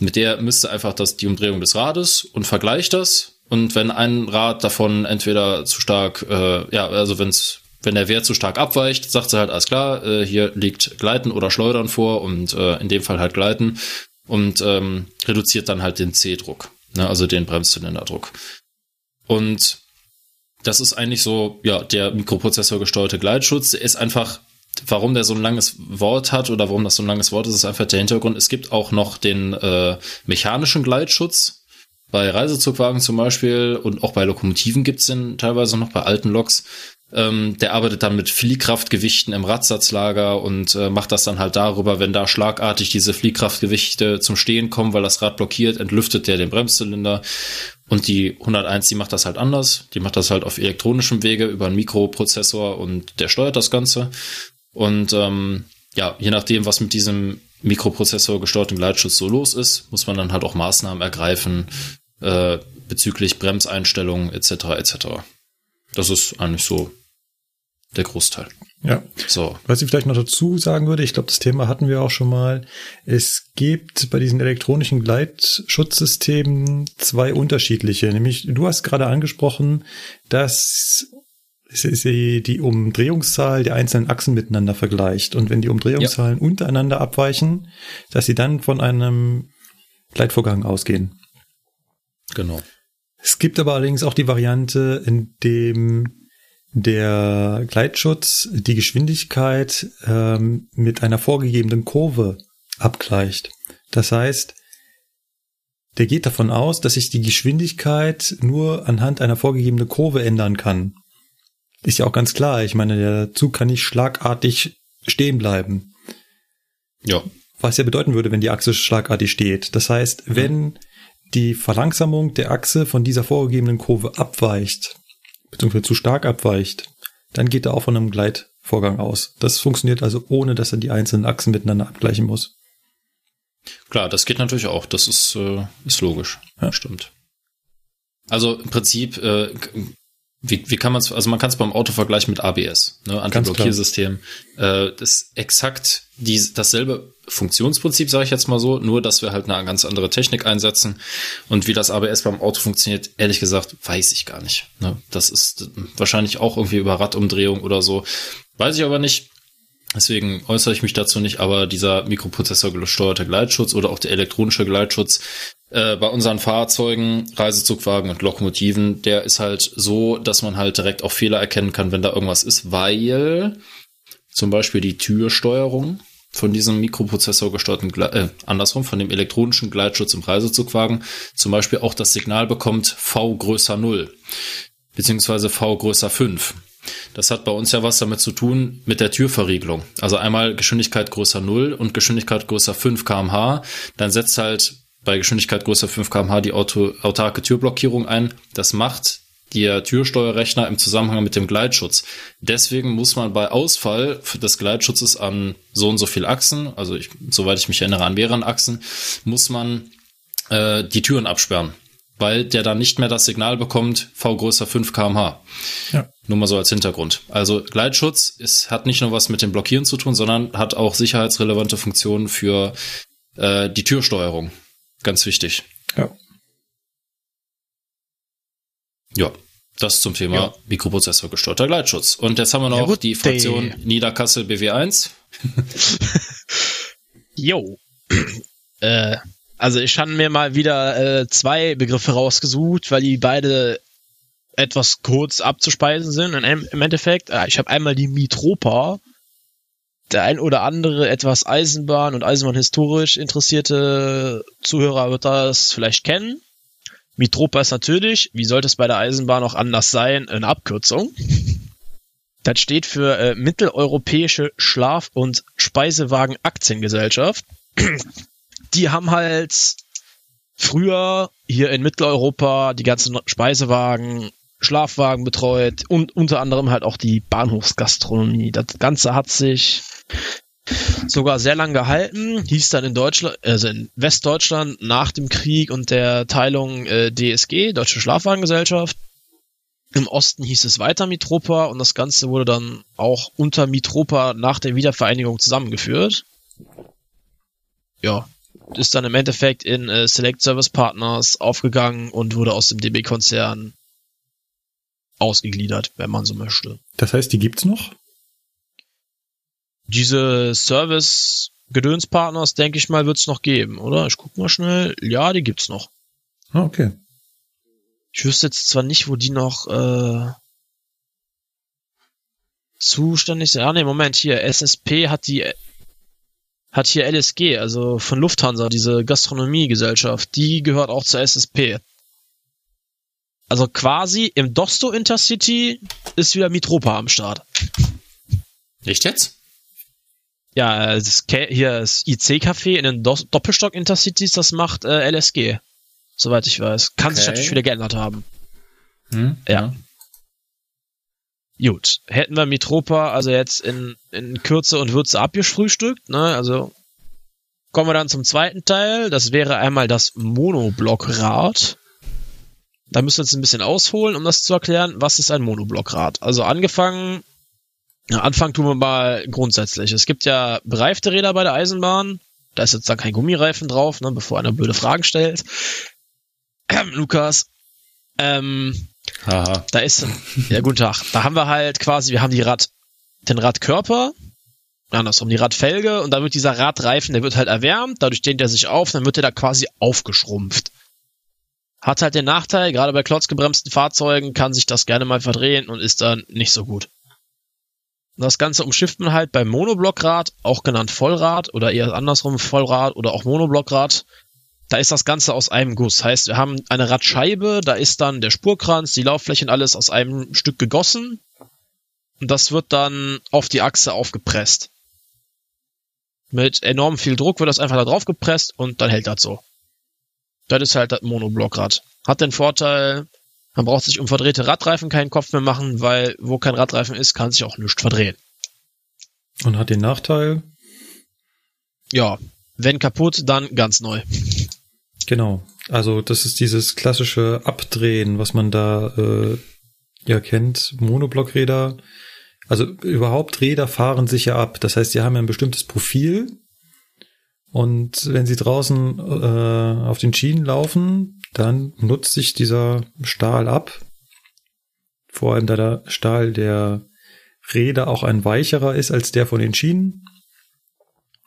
Mit der müsste einfach das, die Umdrehung des Rades und vergleicht das. Und wenn ein Rad davon entweder zu stark, äh, ja, also wenn's, wenn der Wert zu stark abweicht, sagt sie halt, alles klar, äh, hier liegt Gleiten oder Schleudern vor und äh, in dem Fall halt Gleiten und ähm, reduziert dann halt den C-Druck, ne, also den Bremszylinderdruck. Und das ist eigentlich so, ja, der Mikroprozessor gesteuerte Gleitschutz. Der ist einfach, warum der so ein langes Wort hat oder warum das so ein langes Wort ist, ist einfach der Hintergrund. Es gibt auch noch den äh, mechanischen Gleitschutz. Bei Reisezugwagen zum Beispiel und auch bei Lokomotiven gibt's den teilweise noch bei alten Loks. Ähm, der arbeitet dann mit Fliehkraftgewichten im Radsatzlager und äh, macht das dann halt darüber, wenn da schlagartig diese Fliehkraftgewichte zum Stehen kommen, weil das Rad blockiert, entlüftet der den Bremszylinder. Und die 101, die macht das halt anders. Die macht das halt auf elektronischem Wege über einen Mikroprozessor und der steuert das Ganze. Und ähm, ja, je nachdem, was mit diesem Mikroprozessor gesteuerten Gleitschutz so los ist, muss man dann halt auch Maßnahmen ergreifen äh, bezüglich Bremseinstellungen etc. etc. Das ist eigentlich so der Großteil. Ja. So, Was ich vielleicht noch dazu sagen würde, ich glaube, das Thema hatten wir auch schon mal. Es gibt bei diesen elektronischen Gleitschutzsystemen zwei unterschiedliche. Nämlich, du hast gerade angesprochen, dass sie die Umdrehungszahl der einzelnen Achsen miteinander vergleicht. Und wenn die Umdrehungszahlen untereinander abweichen, dass sie dann von einem Gleitvorgang ausgehen. genau. Es gibt aber allerdings auch die Variante, in dem der Gleitschutz die Geschwindigkeit ähm, mit einer vorgegebenen Kurve abgleicht. Das heißt, der geht davon aus, dass sich die Geschwindigkeit nur anhand einer vorgegebenen Kurve ändern kann. Ist ja auch ganz klar. Ich meine, der Zug kann nicht schlagartig stehen bleiben. Ja, Was ja bedeuten würde, wenn die Achse schlagartig steht. Das heißt, wenn die Verlangsamung der Achse von dieser vorgegebenen Kurve abweicht, beziehungsweise zu stark abweicht, dann geht er auch von einem Gleitvorgang aus. Das funktioniert also ohne, dass er die einzelnen Achsen miteinander abgleichen muss. klar, das geht natürlich auch. Das ist, äh, ist logisch. Ja. Stimmt. Also im Prinzip, äh, wie, wie kann man es, also man kann es beim Auto vergleichen mit ABS, ne, Antiblockiersystem. Äh, das ist exakt die, dasselbe Funktionsprinzip, sage ich jetzt mal so, nur dass wir halt eine ganz andere Technik einsetzen. Und wie das ABS beim Auto funktioniert, ehrlich gesagt, weiß ich gar nicht. Ne? Das ist wahrscheinlich auch irgendwie über Radumdrehung oder so. Weiß ich aber nicht. Deswegen äußere ich mich dazu nicht, aber dieser Mikroprozessor gesteuerte Gleitschutz oder auch der elektronische Gleitschutz äh, bei unseren Fahrzeugen, Reisezugwagen und Lokomotiven, der ist halt so, dass man halt direkt auch Fehler erkennen kann, wenn da irgendwas ist, weil zum Beispiel die Türsteuerung, von diesem Mikroprozessor gesteuerten, äh, andersrum, von dem elektronischen Gleitschutz im Reisezugwagen zum Beispiel auch das Signal bekommt V größer 0, beziehungsweise V größer 5. Das hat bei uns ja was damit zu tun mit der Türverriegelung. Also einmal Geschwindigkeit größer 0 und Geschwindigkeit größer 5 kmh. Dann setzt halt bei Geschwindigkeit größer 5 kmh die Auto, autarke Türblockierung ein. Das macht der Türsteuerrechner im Zusammenhang mit dem Gleitschutz. Deswegen muss man bei Ausfall des Gleitschutzes an so und so viel Achsen, also ich, soweit ich mich erinnere an mehreren Achsen, muss man äh, die Türen absperren, weil der dann nicht mehr das Signal bekommt, V größer 5 kmh. Ja. Nur mal so als Hintergrund. Also Gleitschutz ist, hat nicht nur was mit dem Blockieren zu tun, sondern hat auch sicherheitsrelevante Funktionen für äh, die Türsteuerung. Ganz wichtig. Ja. Ja, das zum Thema ja. Mikroprozessor gesteuerter Gleitschutz. Und jetzt haben wir noch ja, gut, die Fraktion. Niederkassel BW1. Jo. äh, also ich habe mir mal wieder äh, zwei Begriffe rausgesucht, weil die beide etwas kurz abzuspeisen sind im Endeffekt. Äh, ich habe einmal die Mitropa. Der ein oder andere etwas Eisenbahn und Eisenbahn historisch interessierte Zuhörer wird das vielleicht kennen. Mitropa ist natürlich, wie sollte es bei der Eisenbahn auch anders sein, eine Abkürzung. Das steht für äh, Mitteleuropäische Schlaf- und Speisewagen Aktiengesellschaft. Die haben halt früher hier in Mitteleuropa die ganzen Speisewagen, Schlafwagen betreut und unter anderem halt auch die Bahnhofsgastronomie. Das Ganze hat sich sogar sehr lang gehalten, hieß dann in Deutschland, also in Westdeutschland nach dem Krieg und der Teilung äh, DSG, Deutsche Schlafwagengesellschaft. Im Osten hieß es weiter Mitropa und das Ganze wurde dann auch unter Mitropa nach der Wiedervereinigung zusammengeführt. Ja, ist dann im Endeffekt in äh, Select Service Partners aufgegangen und wurde aus dem DB-Konzern ausgegliedert, wenn man so möchte. Das heißt, die gibt's noch? Diese Service-Gedönspartners, denke ich mal, wird es noch geben, oder? Ich guck mal schnell. Ja, die gibt's noch. Ah, okay. Ich wüsste jetzt zwar nicht, wo die noch äh, zuständig sind. Ah, ne, Moment, hier, SSP hat die hat hier LSG, also von Lufthansa, diese Gastronomiegesellschaft, die gehört auch zur SSP. Also quasi im Dosto Intercity ist wieder Mitropa am Start. Nicht jetzt? Ja, das hier das IC-Café in den Do Doppelstock Intercities, das macht äh, LSG. Soweit ich weiß. Kann okay. sich natürlich wieder geändert haben. Hm, ja. ja. Gut. Hätten wir Mitropa also jetzt in, in Kürze und Würze abgefrühstückt, ne? Also kommen wir dann zum zweiten Teil. Das wäre einmal das Monoblockrad. Da müssen wir jetzt ein bisschen ausholen, um das zu erklären. Was ist ein Monoblockrad? Also angefangen Anfang tun wir mal grundsätzlich. Es gibt ja bereifte Räder bei der Eisenbahn. Da ist jetzt dann kein Gummireifen drauf, ne, bevor einer blöde Fragen stellt. Lukas. Ähm, Haha. Da ist, ja, guten Tag. Da haben wir halt quasi, wir haben die Rad, den Radkörper, andersrum, die Radfelge, und da wird dieser Radreifen, der wird halt erwärmt, dadurch dehnt er sich auf, dann wird er da quasi aufgeschrumpft. Hat halt den Nachteil, gerade bei klotzgebremsten Fahrzeugen kann sich das gerne mal verdrehen und ist dann nicht so gut. Das Ganze umschifft man halt beim Monoblockrad, auch genannt Vollrad oder eher andersrum Vollrad oder auch Monoblockrad. Da ist das Ganze aus einem Guss. Heißt, wir haben eine Radscheibe, da ist dann der Spurkranz, die Lauffläche und alles aus einem Stück gegossen. Und das wird dann auf die Achse aufgepresst. Mit enorm viel Druck wird das einfach da drauf gepresst und dann hält das so. Das ist halt das Monoblockrad. Hat den Vorteil, man braucht sich um verdrehte Radreifen keinen Kopf mehr machen, weil wo kein Radreifen ist, kann sich auch nichts verdrehen. Und hat den Nachteil? Ja, wenn kaputt, dann ganz neu. Genau. Also das ist dieses klassische Abdrehen, was man da äh, ja kennt. Monoblockräder. Also überhaupt Räder fahren sich ja ab. Das heißt, sie haben ein bestimmtes Profil. Und wenn sie draußen äh, auf den Schienen laufen, dann nutzt sich dieser Stahl ab. Vor allem da der Stahl der Räder auch ein weicherer ist als der von den Schienen.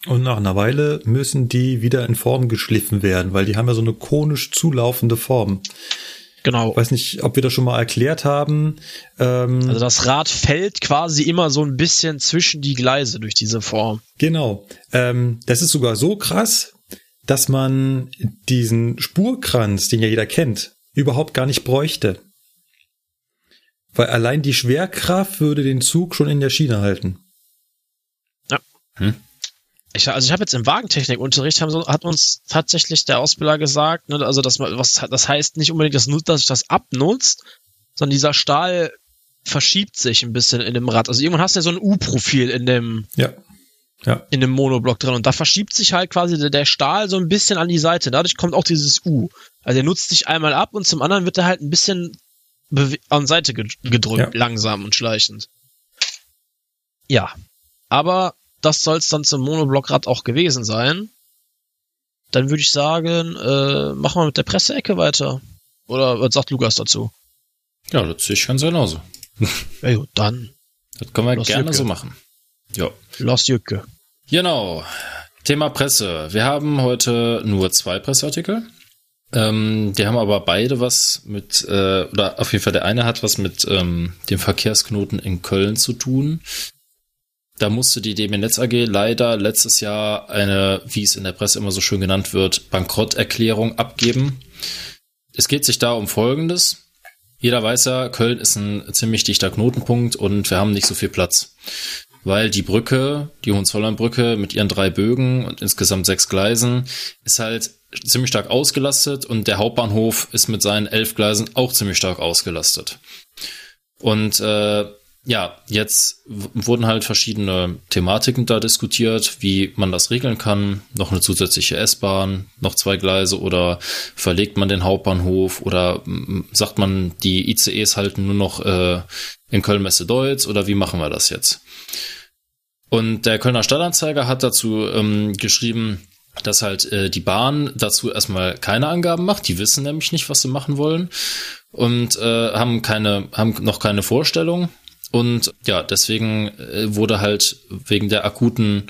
Und nach einer Weile müssen die wieder in Form geschliffen werden, weil die haben ja so eine konisch zulaufende Form. Genau. Ich weiß nicht, ob wir das schon mal erklärt haben. Ähm, Also das Rad fällt quasi immer so ein bisschen zwischen die Gleise durch diese Form. Genau. Ähm, das ist sogar so krass, dass man diesen Spurkranz, den ja jeder kennt, überhaupt gar nicht bräuchte. Weil allein die Schwerkraft würde den Zug schon in der Schiene halten. Ich, also ich habe jetzt im Wagentechnikunterricht haben hat uns tatsächlich der Ausbilder gesagt, ne, also dass man, was das heißt nicht unbedingt, dass, dass sich das abnutzt, sondern dieser Stahl verschiebt sich ein bisschen in dem Rad. Also irgendwann hast du ja so ein U-Profil in dem Ja. Ja. in dem Monoblock drin und da verschiebt sich halt quasi der, der Stahl so ein bisschen an die Seite. Dadurch kommt auch dieses U. Also er nutzt sich einmal ab und zum anderen wird er halt ein bisschen an Seite ged- gedrückt, Ja. langsam und schleichend. Ja, aber das soll es dann zum Monoblockrad auch gewesen sein. Dann würde ich sagen, äh, machen wir mit der Presseecke weiter. Oder was sagt Lukas dazu? Ja, das sehe ich ganz genauso. Ja gut, dann Das können wir Los gerne Jücke. so machen. Ja. Los Jücke. Genau. Thema Presse. Wir haben heute nur zwei Presseartikel. Ähm, die haben aber beide was mit, äh, oder auf jeden Fall der eine hat was mit ähm, dem Verkehrsknoten in Köln zu tun. Da musste die DB Netz AG leider letztes Jahr eine, wie es in der Presse immer so schön genannt wird, Bankrotterklärung abgeben. Es geht sich da um Folgendes. Jeder weiß ja, Köln ist ein ziemlich dichter Knotenpunkt und wir haben nicht so viel Platz weil die Brücke, die Hohenzollernbrücke mit ihren drei Bögen und insgesamt sechs Gleisen ist halt ziemlich stark ausgelastet und der Hauptbahnhof ist mit seinen elf Gleisen auch ziemlich stark ausgelastet. Und äh, ja, jetzt wurden halt verschiedene Thematiken da diskutiert, wie man das regeln kann. Noch eine zusätzliche S-Bahn, noch zwei Gleise oder verlegt man den Hauptbahnhof oder sagt man, die ICEs halten nur noch äh, in Köln-Messe-Deutz oder wie machen wir das jetzt? Und der Kölner Stadtanzeiger hat dazu ähm, geschrieben, dass halt äh, die Bahn dazu erstmal keine Angaben macht. Die wissen nämlich nicht, was sie machen wollen und äh, haben keine, haben noch keine Vorstellung. Und ja, deswegen äh, wurde halt wegen der akuten,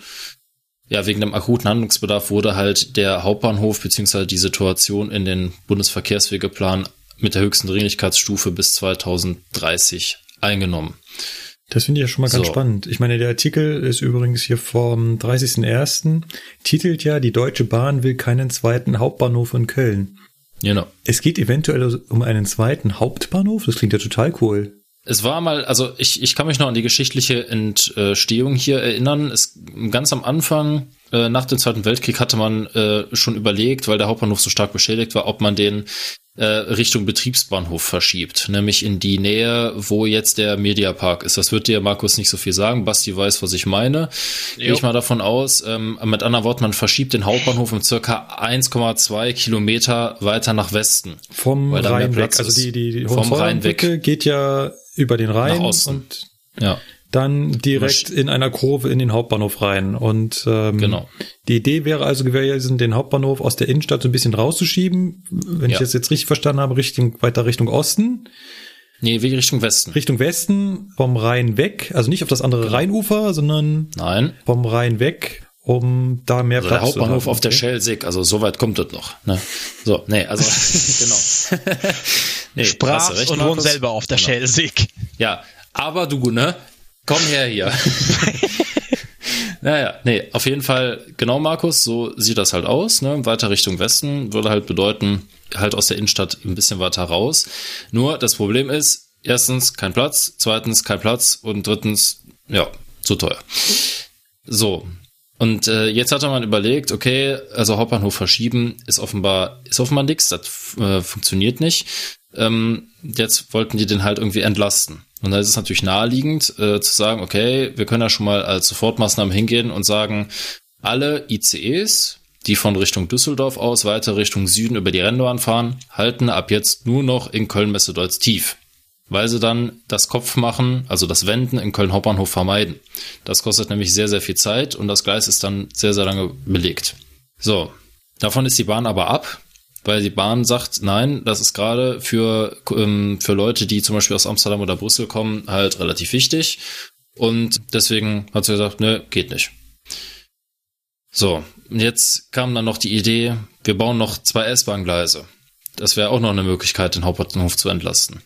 ja, wegen dem akuten Handlungsbedarf wurde halt der Hauptbahnhof beziehungsweise die Situation in den Bundesverkehrswegeplan mit der höchsten Dringlichkeitsstufe bis 2030 eingenommen. Das finde ich ja schon mal ganz So. spannend. Ich meine, der Artikel ist übrigens hier vom 30.01. Titelt ja, die Deutsche Bahn will keinen zweiten Hauptbahnhof in Köln. Genau. Es geht eventuell um einen zweiten Hauptbahnhof? Das klingt ja total cool. Es war mal, also ich, ich kann mich noch an die geschichtliche Entstehung hier erinnern. Es, ganz am Anfang, äh, nach dem Zweiten Weltkrieg, hatte man äh, schon überlegt, weil der Hauptbahnhof so stark beschädigt war, ob man den äh, Richtung Betriebsbahnhof verschiebt, nämlich in die Nähe, wo jetzt der Mediapark ist. Das wird dir Markus nicht so viel sagen. Basti weiß, was ich meine. Gehe Jo. ich mal davon aus. Ähm, mit anderen Worten, man verschiebt den Hauptbahnhof um circa 1,2 Kilometer weiter nach Westen. Vom Rhein weg. Also die, die, die Vom Rhein weg. Geht ja über den Rhein Nach Osten. und Ja. Dann direkt in einer Kurve in den Hauptbahnhof rein. Und ähm, Genau. die Idee wäre also gewesen, den Hauptbahnhof aus der Innenstadt so ein bisschen rauszuschieben. Wenn ich Ja. das jetzt richtig verstanden habe, Richtung, weiter Richtung Osten. Nee, wie Richtung Westen. Richtung Westen vom Rhein weg, also nicht auf das andere Genau. Rheinufer, sondern Nein. vom Rhein weg, um da mehr Also der Platz zu Hauptbahnhof haben. auf der. Schelsig, also so weit kommt das noch. Ne? So, nee, also genau. nee, Sprach und wohnt selber auf der Genau. Schelsig. Ja, aber du, ne? Komm her hier. naja, nee, auf jeden Fall, genau, Markus, so sieht das halt aus, ne? Weiter Richtung Westen würde halt bedeuten, halt aus der Innenstadt ein bisschen weiter raus. Nur das Problem ist, erstens kein Platz, zweitens kein Platz und drittens, ja, zu teuer. So. Und äh, jetzt hat man überlegt, okay, also Hauptbahnhof verschieben ist offenbar ist offenbar nix, das äh, funktioniert nicht. Ähm, jetzt wollten die den halt irgendwie entlasten. Und da ist es natürlich naheliegend äh, zu sagen, okay, wir können ja schon mal als Sofortmaßnahmen hingehen und sagen, alle ICEs, die von Richtung Düsseldorf aus weiter Richtung Süden über die Rennbahn fahren, halten ab jetzt nur noch in Köln-Messe-Deutz tief weil sie dann das Kopfmachen, also das Wenden in Köln Hauptbahnhof vermeiden. Das kostet nämlich sehr, sehr viel Zeit und das Gleis ist dann sehr, sehr lange belegt. So, davon ist die Bahn aber ab, weil die Bahn sagt, nein, das ist gerade für, ähm, für Leute, die zum Beispiel aus Amsterdam oder Brüssel kommen, halt relativ wichtig. Und deswegen hat sie gesagt, nö, geht nicht. So, und jetzt kam dann noch die Idee, wir bauen noch zwei S-Bahn-Gleise. Das wäre auch noch eine Möglichkeit, den Hauptbahnhof zu entlasten.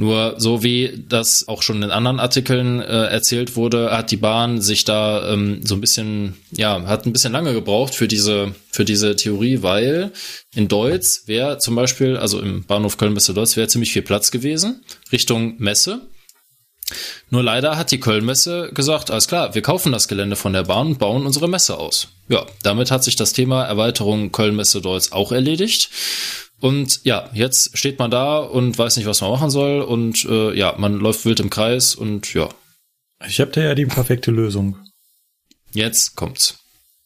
Nur so wie das auch schon in anderen Artikeln äh, erzählt wurde, hat die Bahn sich da ähm, so ein bisschen, ja, hat ein bisschen lange gebraucht für diese, für diese Theorie, weil in Deutz wäre zum Beispiel, also im Bahnhof Köln-Messe-Deutz wäre ziemlich viel Platz gewesen, Richtung Messe. Nur leider hat die Köln-Messe gesagt, alles klar, wir kaufen das Gelände von der Bahn und bauen unsere Messe aus. Ja, damit hat sich das Thema Erweiterung Köln-Messe-Deutz auch erledigt. Und ja, jetzt steht man da und weiß nicht, was man machen soll. Und äh, ja, man läuft wild im Kreis und ja. Ich habe da ja die perfekte Lösung. Jetzt kommt's.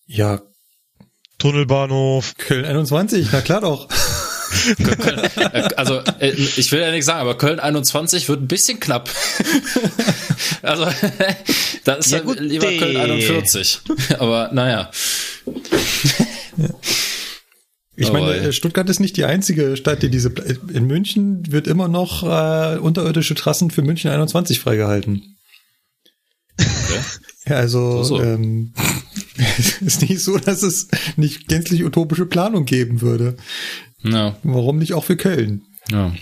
Ja. Tunnelbahnhof. Köln 21, na klar doch. Köln, äh, also äh, ich will ja nichts sagen, aber Köln 21 wird ein bisschen knapp. also da ist ja, gut, lieber nee. Köln 41. Aber naja. Ich oh, meine, ey. Stuttgart ist nicht die einzige Stadt, die diese. In München wird immer noch äh, unterirdische Trassen für München 21 freigehalten. Okay. Ja, also so, so. Ähm, ist nicht so, dass es nicht gänzlich utopische Planung geben würde. Ja. Warum nicht auch für Köln? Ja.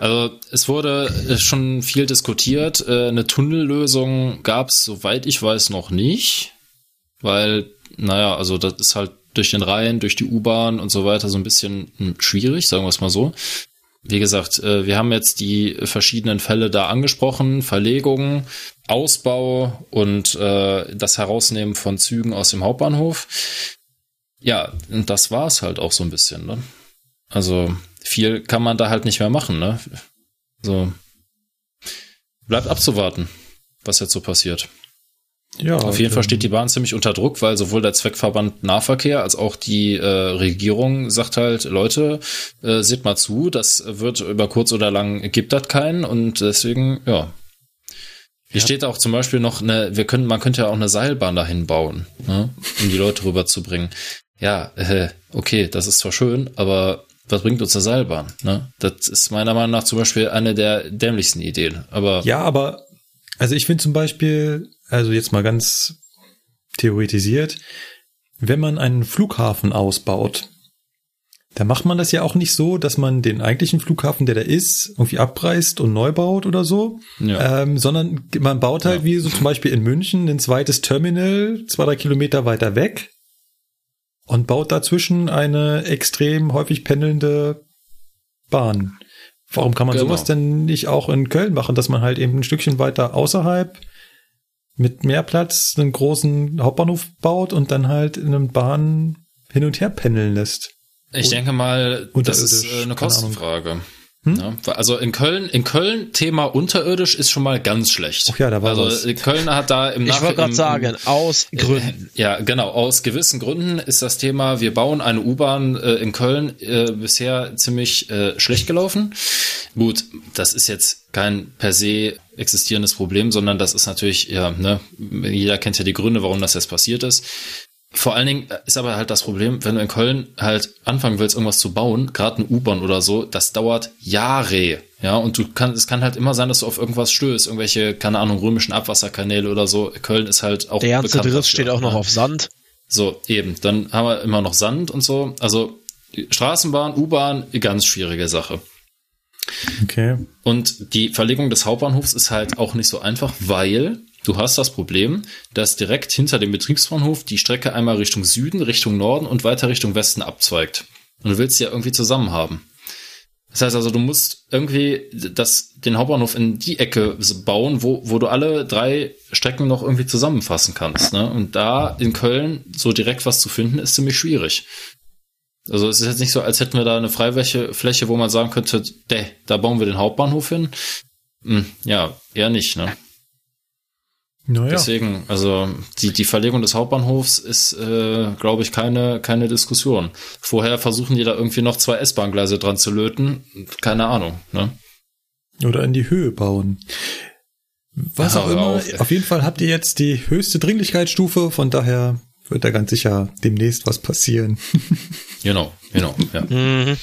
Also es wurde schon viel diskutiert. Äh, eine Tunnellösung gab es, soweit ich weiß, noch nicht. Weil, naja, also das ist halt durch den Rhein, durch die U-Bahn und so weiter so ein bisschen hm, schwierig, sagen wir es mal so. Wie gesagt, äh, wir haben jetzt die verschiedenen Fälle da angesprochen, Verlegung, Ausbau und äh, das Herausnehmen von Zügen aus dem Hauptbahnhof. Ja, und das war es halt auch so ein bisschen. Ne? Also viel kann man da halt nicht mehr machen. Ne? So bleibt abzuwarten, was jetzt so passiert. Ja, Auf jeden Fall steht die Bahn ziemlich unter Druck, weil sowohl der Zweckverband Nahverkehr als auch die äh, Regierung sagt halt, Leute, äh, seht mal zu, das wird über kurz oder lang gibt das keinen und deswegen, ja. Hier ja. steht auch zum Beispiel noch eine, wir können, man könnte ja auch eine Seilbahn dahin bauen, ne, um die Leute rüberzubringen. Ja, äh, okay, das ist zwar schön, aber was bringt uns eine Seilbahn? Ne? Das ist meiner Meinung nach zum Beispiel eine der dämlichsten Ideen. Aber ja, aber also ich finde zum Beispiel also jetzt mal ganz theoretisiert, wenn man einen Flughafen ausbaut, da macht man das ja auch nicht so, dass man den eigentlichen Flughafen, der da ist, irgendwie abreißt und neu baut oder so, ja. ähm, sondern man baut halt ja. wie so zum Beispiel in München ein zweites Terminal, zwei, drei Kilometer weiter weg und baut dazwischen eine extrem häufig pendelnde Bahn. Warum kann man genau. sowas denn nicht auch in Köln machen, dass man halt eben ein Stückchen weiter außerhalb mit mehr Platz einen großen Hauptbahnhof baut und dann halt in einem Bahn hin und her pendeln lässt. Ich denke mal, das ist äh, eine Kostenfrage. Hm? Also in Köln, in Köln Thema unterirdisch ist schon mal ganz schlecht. Ach ja, da war also was. Köln hat da im Ich wollte gerade sagen, aus äh, Gründen. Ja, genau, aus gewissen Gründen ist das Thema, wir bauen eine U-Bahn äh, in Köln äh, bisher ziemlich äh, schlecht gelaufen. Gut, das ist jetzt kein per se existierendes Problem, sondern das ist natürlich, ja, ne, jeder kennt ja die Gründe, warum das jetzt passiert ist. Vor allen Dingen ist aber halt das Problem, wenn du in Köln halt anfangen willst, irgendwas zu bauen, gerade eine U-Bahn oder so, das dauert Jahre. Ja, und du kannst, es kann halt immer sein, dass du auf irgendwas stößt, irgendwelche, keine Ahnung, römischen Abwasserkanäle oder so. Köln ist halt auch. Der ganze Driss steht auch noch ja. auf Sand. So, eben. Dann haben wir immer noch Sand und so. Also, Straßenbahn, U-Bahn, ganz schwierige Sache. Okay. Und die Verlegung des Hauptbahnhofs ist halt auch nicht so einfach, weil Du hast das Problem, dass direkt hinter dem Betriebsbahnhof die Strecke einmal Richtung Süden, Richtung Norden und weiter Richtung Westen abzweigt. Und du willst sie ja irgendwie zusammen haben. Das heißt also, du musst irgendwie das, den Hauptbahnhof in die Ecke bauen, wo, wo du alle drei Strecken noch irgendwie zusammenfassen kannst. Ne? Und da in Köln so direkt was zu finden, ist ziemlich schwierig. Also es ist jetzt nicht so, als hätten wir da eine Fläche, wo man sagen könnte, da bauen wir den Hauptbahnhof hin. Hm, ja, eher nicht, ne? Naja. Deswegen, also die, die Verlegung des Hauptbahnhofs ist, äh, glaube ich, keine, keine Diskussion. Vorher versuchen die da irgendwie noch zwei S-Bahn-Gleise dran zu löten. Keine Ahnung, ne? Oder in die Höhe bauen. Was ja, auch immer. Auf, auf jeden Fall habt ihr jetzt die höchste Dringlichkeitsstufe, von daher wird da ganz sicher demnächst was passieren. genau, genau, ja. Mhm.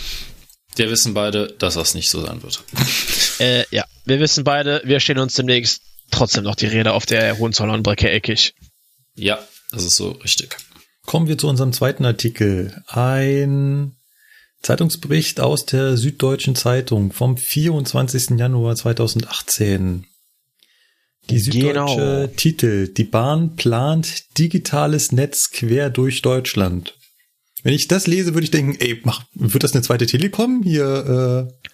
Wir wissen beide, dass das nicht so sein wird. Äh, ja, wir wissen beide, wir stehen uns demnächst trotzdem noch die Räder auf der Hohenzollern-Brücke eckig. Ja, das ist so richtig. Kommen wir zu unserem zweiten Artikel. Ein Zeitungsbericht aus der Süddeutschen Zeitung vom 24. Januar 2018. Die süddeutsche Genau. Titel. Die Bahn plant digitales Netz quer durch Deutschland. Wenn ich das lese, würde ich denken, ey, mach, wird das eine zweite Telekom? Hier, äh,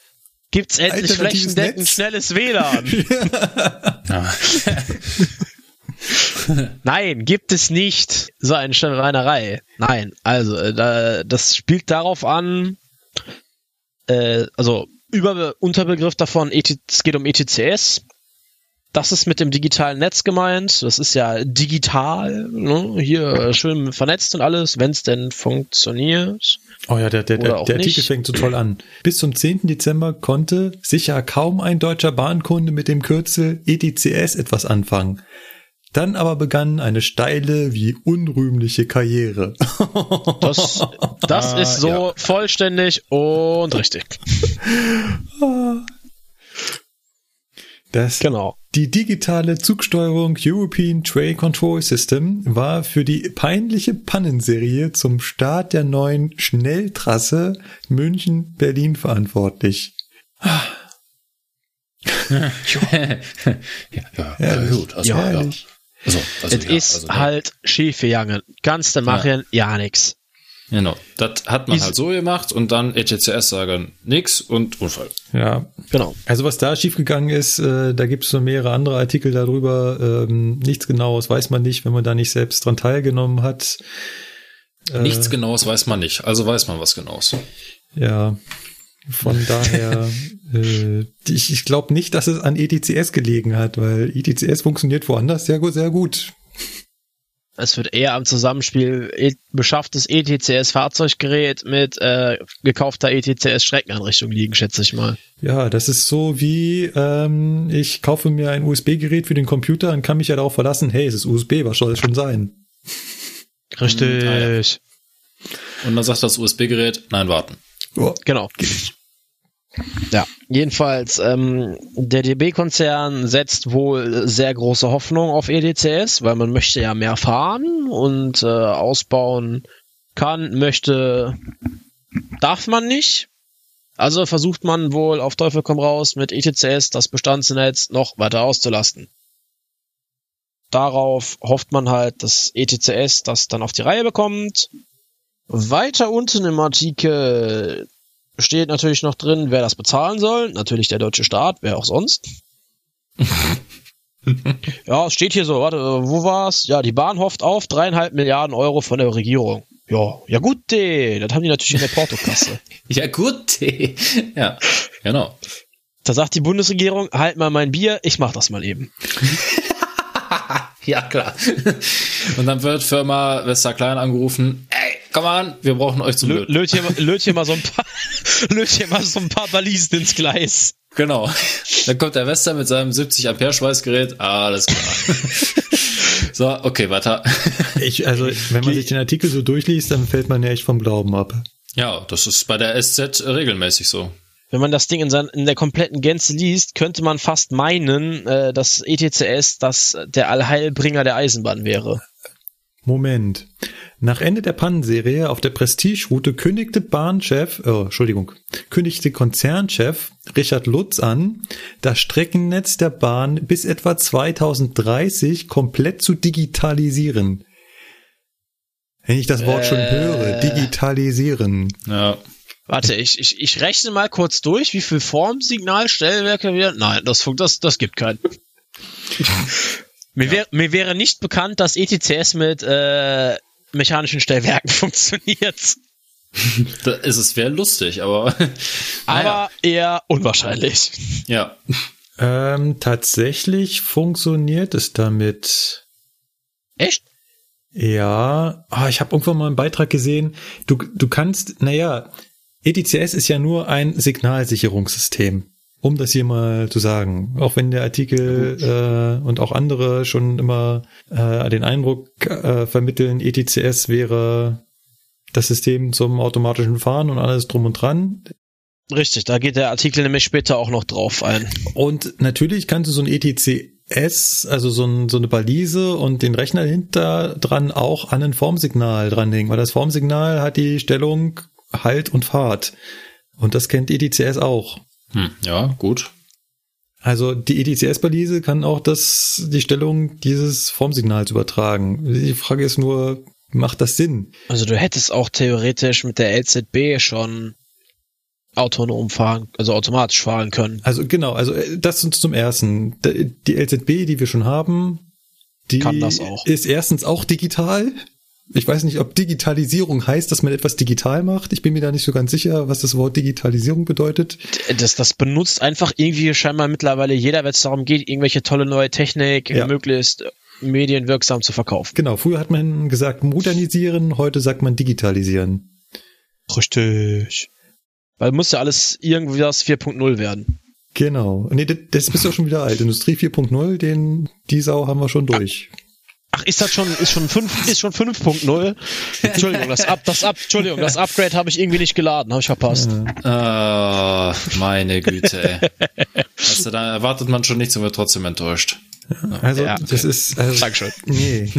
Gibt's endlich Alternatives flächendeckend Netz. schnelles WLAN? Ja. Nein, gibt es nicht. So eine Schweinerei. Nein, also äh, da, das spielt darauf an, äh, also über Unterbegriff davon, ET, es geht um E ETCS. Das ist mit dem digitalen Netz gemeint. Das ist ja digital, ne? hier äh, schön vernetzt und alles, wenn es denn funktioniert. Oh ja, der, der, der, der Artikel fängt so toll an. Bis zum 10. Dezember konnte sicher kaum ein deutscher Bahnkunde mit dem Kürzel ETCS etwas anfangen. Dann aber begann eine steile wie unrühmliche Karriere. Das, das Ah, ist so ja. vollständig und richtig. Das, Genau. Die digitale Zugsteuerung European Train Control System war für die peinliche Pannenserie zum Start der neuen Schnelltrasse München-Berlin verantwortlich. ja, ja, ja, gut. Also, Ja, ja. Also, also, Es ja, ist also, halt schief gegangen. Ganz der machen ja, nix. Genau. Das hat man Ist- halt so gemacht und dann ETCS sagen nix und Unfall. Ja, Genau. Also was da schiefgegangen ist, äh, da gibt es noch mehrere andere Artikel darüber. Ähm, nichts Genaues weiß man nicht, wenn man da nicht selbst dran teilgenommen hat. Äh, Nichts Genaues weiß man nicht. Also weiß man was Genaues. Ja, von daher, äh, ich, ich glaube nicht, dass es an ETCS gelegen hat, weil ETCS funktioniert woanders sehr gut, sehr gut. Es wird eher am Zusammenspiel e beschafftes ETCS-Fahrzeuggerät mit äh, gekaufter ETCS-Streckeneinrichtung liegen, schätze ich mal. Ja, das ist so wie, ähm, ich kaufe mir ein USB-Gerät für den Computer und kann mich ja darauf verlassen, hey, es ist USB, was soll es schon sein? Richtig. Und dann sagt das USB-Gerät, nein, warten. Oh, Genau. Ja, jedenfalls, ähm, der DB-Konzern setzt wohl sehr große Hoffnung auf EDCS, weil man möchte ja mehr fahren und äh, ausbauen kann, möchte, darf man nicht. Also versucht man wohl auf Teufel komm raus mit ETCS das Bestandsnetz noch weiter auszulasten. Darauf hofft man halt, dass ETCS das dann auf die Reihe bekommt. Weiter unten im Artikel steht natürlich noch drin, wer das bezahlen soll. Natürlich der deutsche Staat, wer auch sonst. ja, es steht hier so, warte, wo war's? Ja, die Bahn hofft auf dreieinhalb Milliarden Euro von der Regierung. Ja, ja gut, das haben die natürlich in der Portokasse. Ja, gut. ja, genau. da sagt die Bundesregierung, halt mal mein Bier, ich mach das mal eben. Ja, klar. Und dann wird Firma Wester Klein angerufen, mal an, wir brauchen euch zum Lö Löten. löt, hier, mal- löt hier mal so ein paar, löt hier mal so ein paar Balisen ins Gleis. Genau. Dann kommt der Wester mit seinem 70 Ampere Schweißgerät. Alles klar. so, okay, weiter. Ich, also, wenn man sich den Artikel so durchliest, dann fällt man ja echt vom Glauben ab. Ja, das ist bei der SZ regelmäßig so. Wenn man das Ding in, sein, in der kompletten Gänze liest, könnte man fast meinen, äh, dass ETCS das der Allheilbringer der Eisenbahn wäre. Moment. Nach Ende der Pannenserie auf der Prestige-Route kündigte Bahnchef, oh, Entschuldigung, kündigte Konzernchef Richard Lutz an, das Streckennetz der Bahn bis etwa 2030 komplett zu digitalisieren. Wenn ich das Wort schon Äh. höre, digitalisieren. Ja. Warte, ich, ich, ich rechne mal kurz durch, wie viel Formsignalstellwerke wir. Nein, das, das, das gibt keinen. mir, wär, mir wäre nicht bekannt, dass ETCS mit äh, mechanischen Stellwerken funktioniert. Da ist es wäre lustig, aber Aber eher unwahrscheinlich. ja. Ähm, tatsächlich funktioniert es damit. Echt? Ja, ah, ich habe irgendwann mal einen Beitrag gesehen. Du, du kannst, naja, ETCS ist ja nur ein Signalsicherungssystem, um das hier mal zu sagen. Auch wenn der Artikel äh, und auch andere schon immer äh, den Eindruck äh, vermitteln, ETCS wäre das System zum automatischen Fahren und alles drum und dran. Richtig, da geht der Artikel nämlich später auch noch drauf ein. Und natürlich kannst du so ein ETCS, also so, ein, so eine Balise und den Rechner hinter dran auch an ein Formsignal dranhängen, weil das Formsignal hat die Stellung Halt und Fahrt. Und das kennt ETCS auch. Hm, ja, gut. Also die ETCS-Balise kann auch das, die Stellung dieses Formsignals übertragen. Die Frage ist nur, macht das Sinn? Also du hättest auch theoretisch mit der LZB schon autonom fahren, also automatisch fahren können. Also genau, also äh, das uns zum ersten. Die LZB, die wir schon haben, die Kann das auch. ist erstens auch digital. Ich weiß nicht, ob Digitalisierung heißt, dass man etwas digital macht. Ich bin mir da nicht so ganz sicher, was das Wort Digitalisierung bedeutet. Das, das benutzt einfach irgendwie scheinbar mittlerweile jeder, wenn es darum geht, irgendwelche tolle neue Technik Ja. möglichst medienwirksam zu verkaufen. Genau, früher hat man gesagt modernisieren, heute sagt man digitalisieren. Richtig. Weil muss ja alles irgendwie das 4.0 werden. Genau. Nee, das, das bist doch schon wieder alt. Industrie 4.0, den, die Sau haben wir schon durch. Ach, ist das schon, ist schon 5, ist schon 5.0? Entschuldigung, das Up, das Up, Entschuldigung, das Upgrade habe ich irgendwie nicht geladen, habe ich verpasst. Äh, meine Güte, ey. Also da erwartet man schon nichts und wird trotzdem enttäuscht. Also, Ja. das ist, also, Dankeschön. Nee.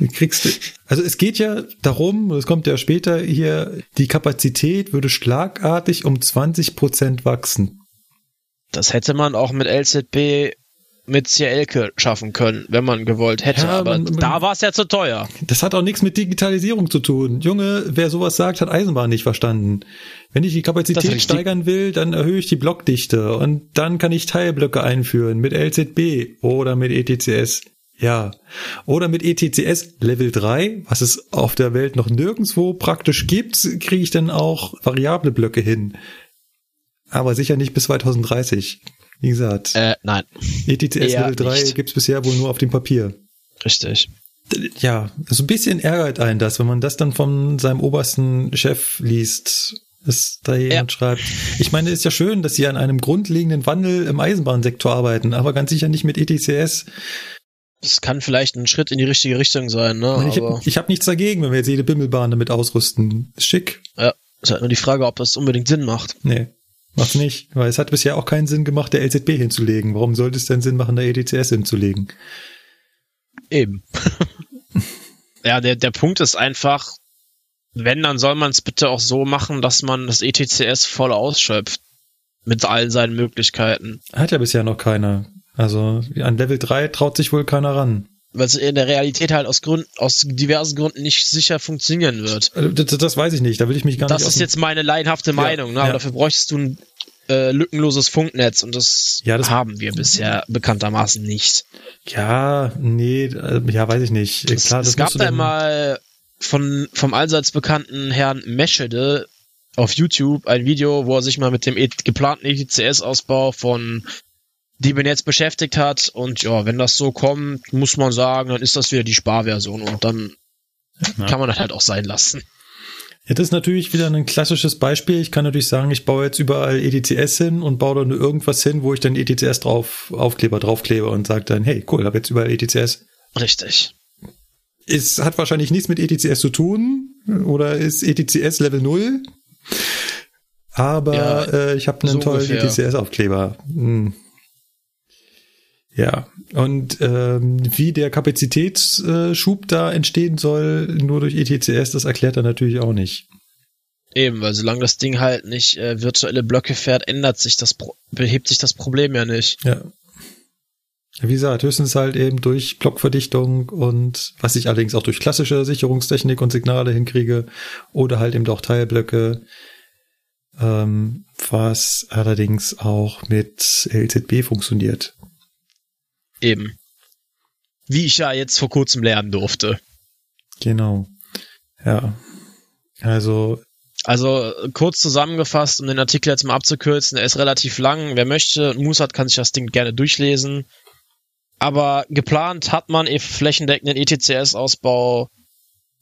Du kriegst, also es geht ja darum, das kommt ja später hier, die Kapazität würde schlagartig um 20 Prozent wachsen. Das hätte man auch mit LZB mit CLke schaffen können, wenn man gewollt hätte. Ja, aber man- man- da war es ja zu teuer. Das hat auch nichts mit Digitalisierung zu tun. Junge, wer sowas sagt, hat Eisenbahn nicht verstanden. Wenn ich die Kapazität steigern will, dann erhöhe ich die Blockdichte und dann kann ich Teilblöcke einführen mit LZB oder mit ETCS. Ja. Oder mit ETCS Level 3, was es auf der Welt noch nirgendwo praktisch gibt, kriege ich dann auch variable Blöcke hin. Aber sicher nicht bis 2030. Wie gesagt, Äh, nein, ETCS eher Level 3 nicht. gibt's bisher wohl nur auf dem Papier richtig. ja, so ein bisschen ärgert einen das, wenn man das dann von seinem obersten Chef liest, dass da jemand schreibt. Ich meine, ist ja schön, dass sie an einem grundlegenden Wandel im Eisenbahnsektor arbeiten, aber ganz sicher nicht mit ETCS. Das kann vielleicht ein Schritt in die richtige Richtung sein, ne? Ich, habe hab nichts dagegen, wenn wir jetzt jede Bimmelbahn damit ausrüsten. Ist schick. ja, ist halt nur die Frage, ob das unbedingt Sinn macht. Nee, macht's nicht. Weil es hat bisher auch keinen Sinn gemacht, der LZB hinzulegen. Warum sollte es denn Sinn machen, der ETCS hinzulegen? Eben. ja, der, der Punkt ist einfach, wenn, dann soll man es bitte auch so machen, dass man das ETCS voll ausschöpft. Mit all seinen Möglichkeiten. Hat ja bisher noch keiner. Also an Level 3 traut sich wohl keiner ran. Weil es in der Realität halt aus Gründen, aus diversen Gründen nicht sicher funktionieren wird. Also, Das, das weiß ich nicht, da will ich mich gar Das nicht ist aus dem- jetzt meine laienhafte Meinung, ne? ja. aber dafür bräuchtest du ein äh, lückenloses Funknetz und das, Ja, das- haben wir bisher bekanntermaßen nicht. Ja, nee, äh, ja, weiß ich nicht. Es, Klar, das es gab da mal von, vom allseits bekannten Herrn Meschede auf YouTube ein Video, wo er sich mal mit dem e geplanten ETCS-Ausbau von DB-Netz beschäftigt hat. Und ja, wenn das so kommt, muss man sagen, dann ist das wieder die Sparversion und dann Ja. kann man das halt auch sein lassen. Ja, das ist natürlich wieder ein klassisches Beispiel. Ich kann natürlich sagen, ich baue jetzt überall EDCS hin und baue da nur irgendwas hin, wo ich dann ETCS drauf, Aufkleber draufklebe und sage dann, hey, cool, habe jetzt überall ETCS. Richtig. Es hat wahrscheinlich nichts mit ETCS zu tun oder ist ETCS Level 0. Aber Ja, äh, ich habe einen so tollen ungefähr. ETCS-Aufkleber. Hm. Ja, und ähm, wie der Kapazitätsschub da entstehen soll, nur durch ETCS, das erklärt er natürlich auch nicht. Eben, weil solange das Ding halt nicht äh, virtuelle Blöcke fährt, ändert sich das, Pro behebt sich das Problem ja nicht. Ja. Wie gesagt, höchstens halt eben durch Blockverdichtung und was ich allerdings auch durch klassische Sicherungstechnik und Signale hinkriege oder halt eben auch Teilblöcke, ähm, was allerdings auch mit LZB funktioniert. Eben. Wie ich ja jetzt vor kurzem lernen durfte. Genau. Ja. Also, Also kurz zusammengefasst, um den Artikel jetzt mal abzukürzen, er ist relativ lang. Wer möchte hat, kann sich das Ding gerne durchlesen. Aber geplant hat man eh flächendeckenden ETCS-Ausbau.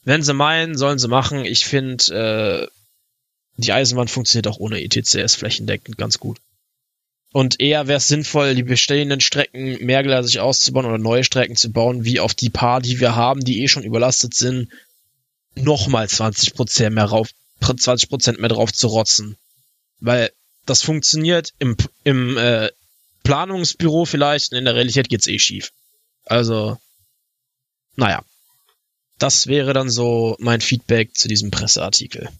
Wenn sie meinen, sollen sie machen. Ich finde, äh, die Eisenbahn funktioniert auch ohne ETCS flächendeckend ganz gut. Und eher wäre es sinnvoll, die bestehenden Strecken mehrgleisig auszubauen oder neue Strecken zu bauen, wie auf die paar, die wir haben, die eh schon überlastet sind, nochmal 20% mehr rauf, 20% mehr drauf zu rotzen. Weil das funktioniert im, im äh, Planungsbüro vielleicht und in der Realität geht's eh schief. Also, naja. Das wäre dann so mein Feedback zu diesem Presseartikel.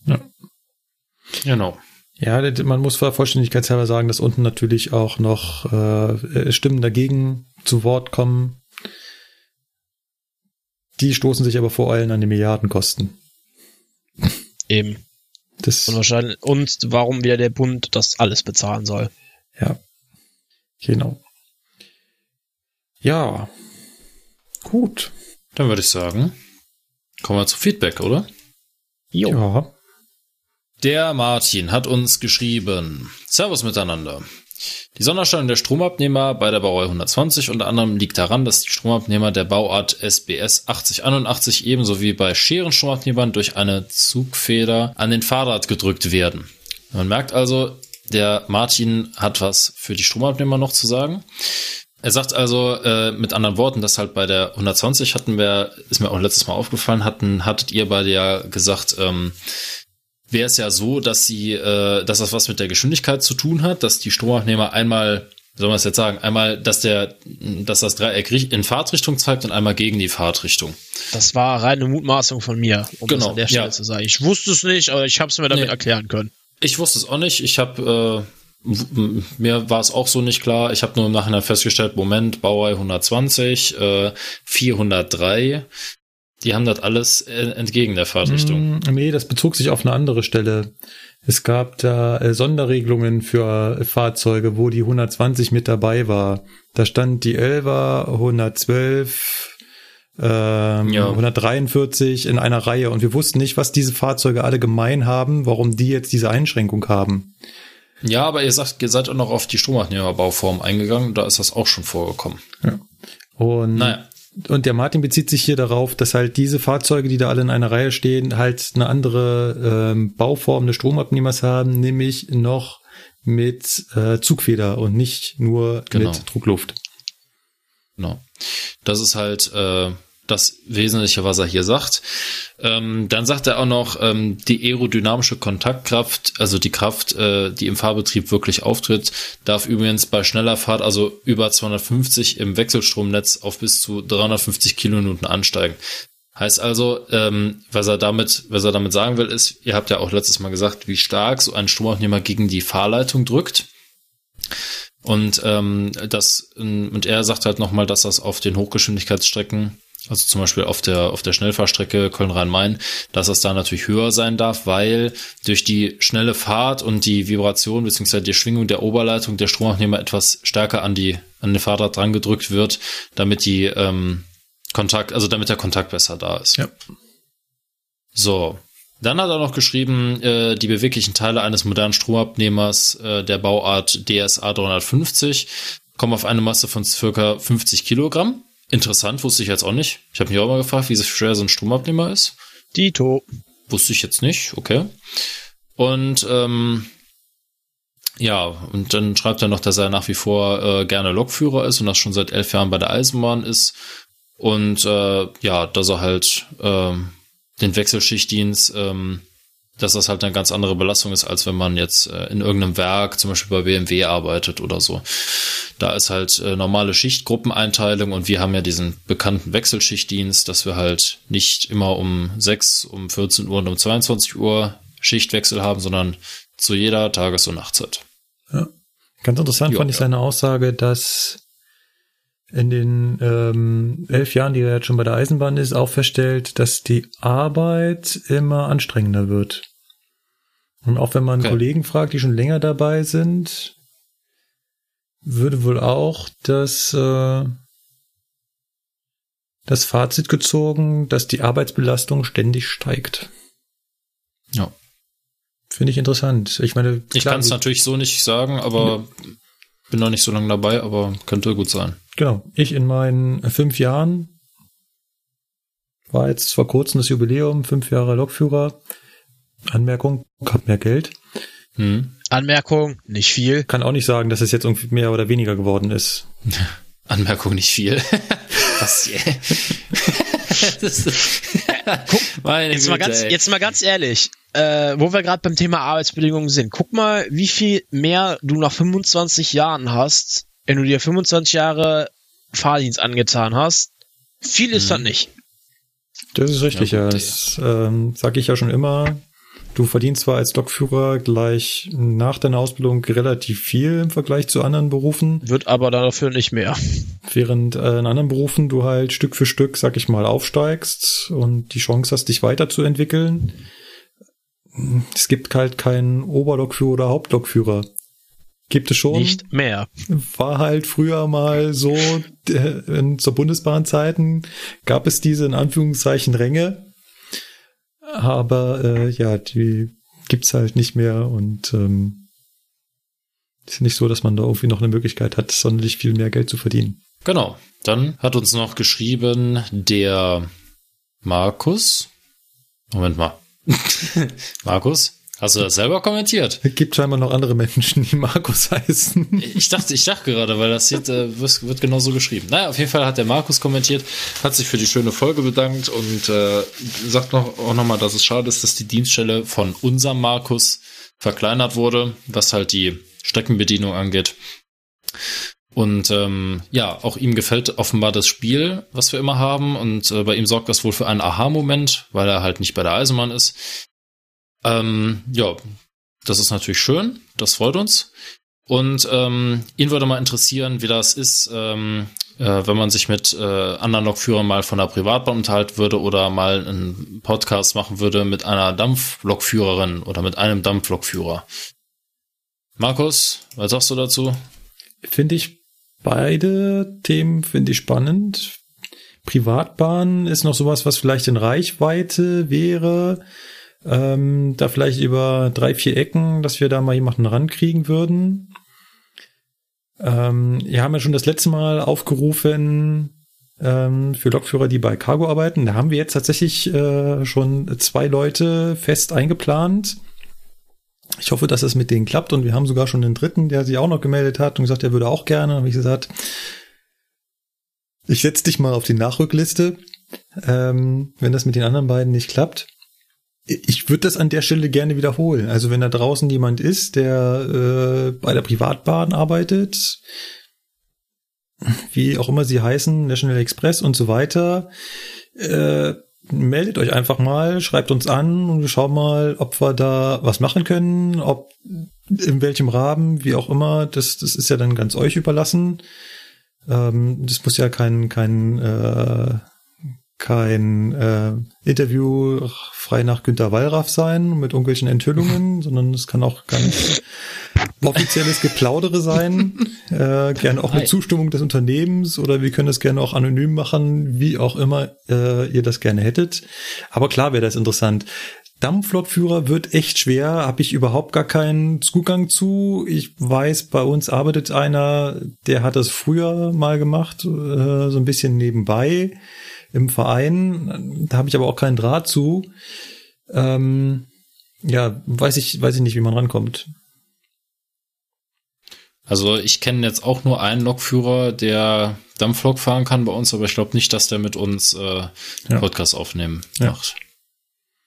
Genau. Ja, man muss vor Vollständigkeitshalber sagen, dass unten natürlich auch noch äh, Stimmen dagegen zu Wort kommen. Die stoßen sich aber vor allem an die Milliardenkosten. Eben. Das und wahrscheinlich, und warum wieder der Bund das alles bezahlen soll. Ja. Genau. Ja. Gut. Dann würde ich sagen, kommen wir zu Feedback, oder? Jo. Ja. Der Martin hat uns geschrieben. Servus miteinander. Die Sonderstellung der Stromabnehmer bei der Baureihe 120 unter anderem liegt daran, dass die Stromabnehmer der Bauart SBS 8081 ebenso wie bei Scherenstromabnehmern durch eine Zugfeder an den Fahrrad gedrückt werden. Man merkt also, der Martin hat was für die Stromabnehmer noch zu sagen. Er sagt also äh, mit anderen Worten, dass halt bei der 120 hatten wir, ist mir auch letztes Mal aufgefallen, hatten, hattet ihr beide ja gesagt, ähm, wäre es ja so, dass sie, äh, dass das was mit der Geschwindigkeit zu tun hat, dass die Stromabnehmer einmal, soll man es jetzt sagen, einmal, dass der, dass das Dreieck in Fahrtrichtung zeigt und einmal gegen die Fahrtrichtung. Das war reine Mutmaßung von mir, um genau, das an der Stelle ja. zu sagen. Ich wusste es nicht, aber ich habe es mir damit nee. erklären können. Ich wusste es auch nicht. Ich habe äh, mir war es auch so nicht klar. Ich habe nur im Nachhinein festgestellt, Moment, Bauer 120, äh, 403. Die haben das alles äh, entgegen der Fahrtrichtung. Mm, nee, das bezog sich auf eine andere Stelle. Es gab da äh, Sonderregelungen für Fahrzeuge, wo die 120 mit dabei war. Da stand die 11er, 112, ähm, ja. 143 in einer Reihe und wir wussten nicht, was diese Fahrzeuge alle gemein haben, warum die jetzt diese Einschränkung haben. Ja, aber ihr sagt, ihr seid auch noch auf die Stromabnehmerbauform eingegangen, da ist das auch schon vorgekommen. Ja. Und, naja. Und der Martin bezieht sich hier darauf, dass halt diese Fahrzeuge, die da alle in einer Reihe stehen, halt eine andere ähm, Bauform des Stromabnehmers haben, nämlich noch mit äh, Zugfeder und nicht nur genau. mit Druckluft. Genau. Das ist halt äh, das Wesentliche, was er hier sagt. Ähm, dann sagt er auch noch, ähm, die aerodynamische Kontaktkraft, also die Kraft, äh, die im Fahrbetrieb wirklich auftritt, darf übrigens bei schneller Fahrt, also über 250 im Wechselstromnetz auf bis zu 350 Kilonewton ansteigen. Heißt also, ähm, was er damit, was er damit sagen will, ist, ihr habt ja auch letztes Mal gesagt, wie stark so ein Stromabnehmer gegen die Fahrleitung drückt. Und ähm, das und er sagt halt nochmal, dass das auf den Hochgeschwindigkeitsstrecken also zum Beispiel auf der, auf der Schnellfahrstrecke Köln-Rhein-Main, dass das da natürlich höher sein darf, weil durch die schnelle Fahrt und die Vibration bzw. die Schwingung der Oberleitung der Stromabnehmer etwas stärker an die, an den Fahrrad dran gedrückt wird, damit die, ähm, Kontakt, also damit der Kontakt besser da ist. Ja. So. Dann hat er noch geschrieben, äh, die beweglichen Teile eines modernen Stromabnehmers äh, der Bauart DSA 350 kommen auf eine Masse von circa 50 Kilogramm. Interessant, wusste ich jetzt auch nicht. Ich habe mich auch mal gefragt, wie schwer so ein Stromabnehmer ist. Dito. Wusste ich jetzt nicht, okay. Und ähm, ja, und dann schreibt er noch, dass er nach wie vor äh, gerne Lokführer ist und das schon seit elf Jahren bei der Eisenbahn ist. Und äh, ja, dass er halt äh, den Wechselschichtdienst ähm, dass das halt eine ganz andere Belastung ist, als wenn man jetzt äh, in irgendeinem Werk, zum Beispiel bei BMW arbeitet oder so. Da ist halt äh, normale Schichtgruppeneinteilung und wir haben ja diesen bekannten Wechselschichtdienst, dass wir halt nicht immer um 6, um 14 Uhr und um 22 Uhr Schichtwechsel haben, sondern zu jeder Tages- und Nachtzeit. Ja. Ganz interessant jo, fand ich ja. seine Aussage, dass in den ähm, elf Jahren, die er jetzt schon bei der Eisenbahn ist, auch feststellt, dass die Arbeit immer anstrengender wird. Und auch wenn man okay. Kollegen fragt, die schon länger dabei sind, würde wohl auch das, äh, das Fazit gezogen, dass die Arbeitsbelastung ständig steigt. Ja. Finde ich interessant. Ich meine, ich kann es natürlich so nicht sagen, aber ja. bin noch nicht so lange dabei, aber könnte gut sein. Genau. Ich in meinen fünf Jahren war jetzt vor kurzem das Jubiläum, fünf Jahre Lokführer. Anmerkung, hab mehr Geld. Hm. Anmerkung, nicht viel. Kann auch nicht sagen, dass es jetzt irgendwie mehr oder weniger geworden ist. Anmerkung, nicht viel. Was? jetzt, mal ganz, jetzt mal ganz ehrlich, äh, wo wir gerade beim Thema Arbeitsbedingungen sind. Guck mal, wie viel mehr du nach 25 Jahren hast, wenn du dir 25 Jahre Fahrdienst angetan hast. Viel ist mhm. das nicht. Das ist richtig, ja. ja. Das ähm, sage ich ja schon immer Du verdienst zwar als Lokführer gleich nach deiner Ausbildung relativ viel im Vergleich zu anderen Berufen. Wird aber dafür nicht mehr. Während äh, in anderen Berufen du halt Stück für Stück, sag ich mal, aufsteigst und die Chance hast, dich weiterzuentwickeln. Es gibt halt keinen Oberlokführer oder Hauptlokführer. Gibt es schon. Nicht mehr. War halt früher mal so, äh, in, zur Bundesbahnzeiten gab es diese in Anführungszeichen Ränge. Aber äh, ja, die gibt's halt nicht mehr und ähm, ist nicht so, dass man da irgendwie noch eine Möglichkeit hat, sonderlich viel mehr Geld zu verdienen. Genau. Dann hat uns noch geschrieben der Markus. Moment mal. Markus, hast du das selber kommentiert? Es gibt scheinbar noch andere Menschen, die Markus heißen. Ich dachte, ich dachte gerade, weil das hier äh, wird, wird genauso geschrieben. Naja, auf jeden Fall hat der Markus kommentiert, hat sich für die schöne Folge bedankt und äh, sagt noch, auch nochmal, dass es schade ist, dass die Dienststelle von unserem Markus verkleinert wurde, was halt die Streckenbedienung angeht. Und ähm, ja, auch ihm gefällt offenbar das Spiel, was wir immer haben. Und äh, bei ihm sorgt das wohl für einen Aha-Moment, weil er halt nicht bei der Eisenbahn ist. Ähm, ja, das ist natürlich schön, das freut uns. Und ähm, ihn würde mal interessieren, wie das ist, ähm, äh, wenn man sich mit äh, anderen Lokführern mal von der Privatbahn unterhalten würde oder mal einen Podcast machen würde mit einer Dampflokführerin oder mit einem Dampflokführer. Markus, was sagst du dazu? Finde ich beide Themen finde ich spannend. Privatbahn ist noch sowas, was vielleicht in Reichweite wäre. Ähm, da vielleicht über drei, vier Ecken, dass wir da mal jemanden rankriegen würden. Ähm, wir haben ja schon das letzte Mal aufgerufen ähm, für Lokführer, die bei Cargo arbeiten. Da haben wir jetzt tatsächlich äh, schon zwei Leute fest eingeplant. Ich hoffe, dass es mit denen klappt und wir haben sogar schon den dritten, der sich auch noch gemeldet hat und gesagt, er würde auch gerne. Habe ich gesagt, ich setze dich mal auf die Nachrückliste, ähm, wenn das mit den anderen beiden nicht klappt. Ich würde das an der Stelle gerne wiederholen. Also wenn da draußen jemand ist, der äh, bei der Privatbahn arbeitet, wie auch immer sie heißen, National Express und so weiter, äh, meldet euch einfach mal, schreibt uns an und wir schauen mal, ob wir da was machen können, ob in welchem Rahmen, wie auch immer. Das, das ist ja dann ganz euch überlassen. Ähm, das muss ja kein kein äh, kein äh, Interview frei nach Günter Wallraff sein mit irgendwelchen Enthüllungen, sondern es kann auch ganz offizielles Geplaudere sein, äh, gerne auch mit Zustimmung des Unternehmens oder wir können das gerne auch anonym machen, wie auch immer äh, ihr das gerne hättet. Aber klar wäre das interessant. Dampflokführer wird echt schwer, habe ich überhaupt gar keinen Zugang zu. Ich weiß, bei uns arbeitet einer, der hat das früher mal gemacht, äh, so ein bisschen nebenbei im Verein. Da habe ich aber auch keinen Draht zu. Ähm, ja, weiß ich, weiß ich nicht, wie man rankommt. Also ich kenne jetzt auch nur einen Lokführer, der Dampflok fahren kann bei uns, aber ich glaube nicht, dass der mit uns äh, ja. Podcast aufnehmen Ja. macht.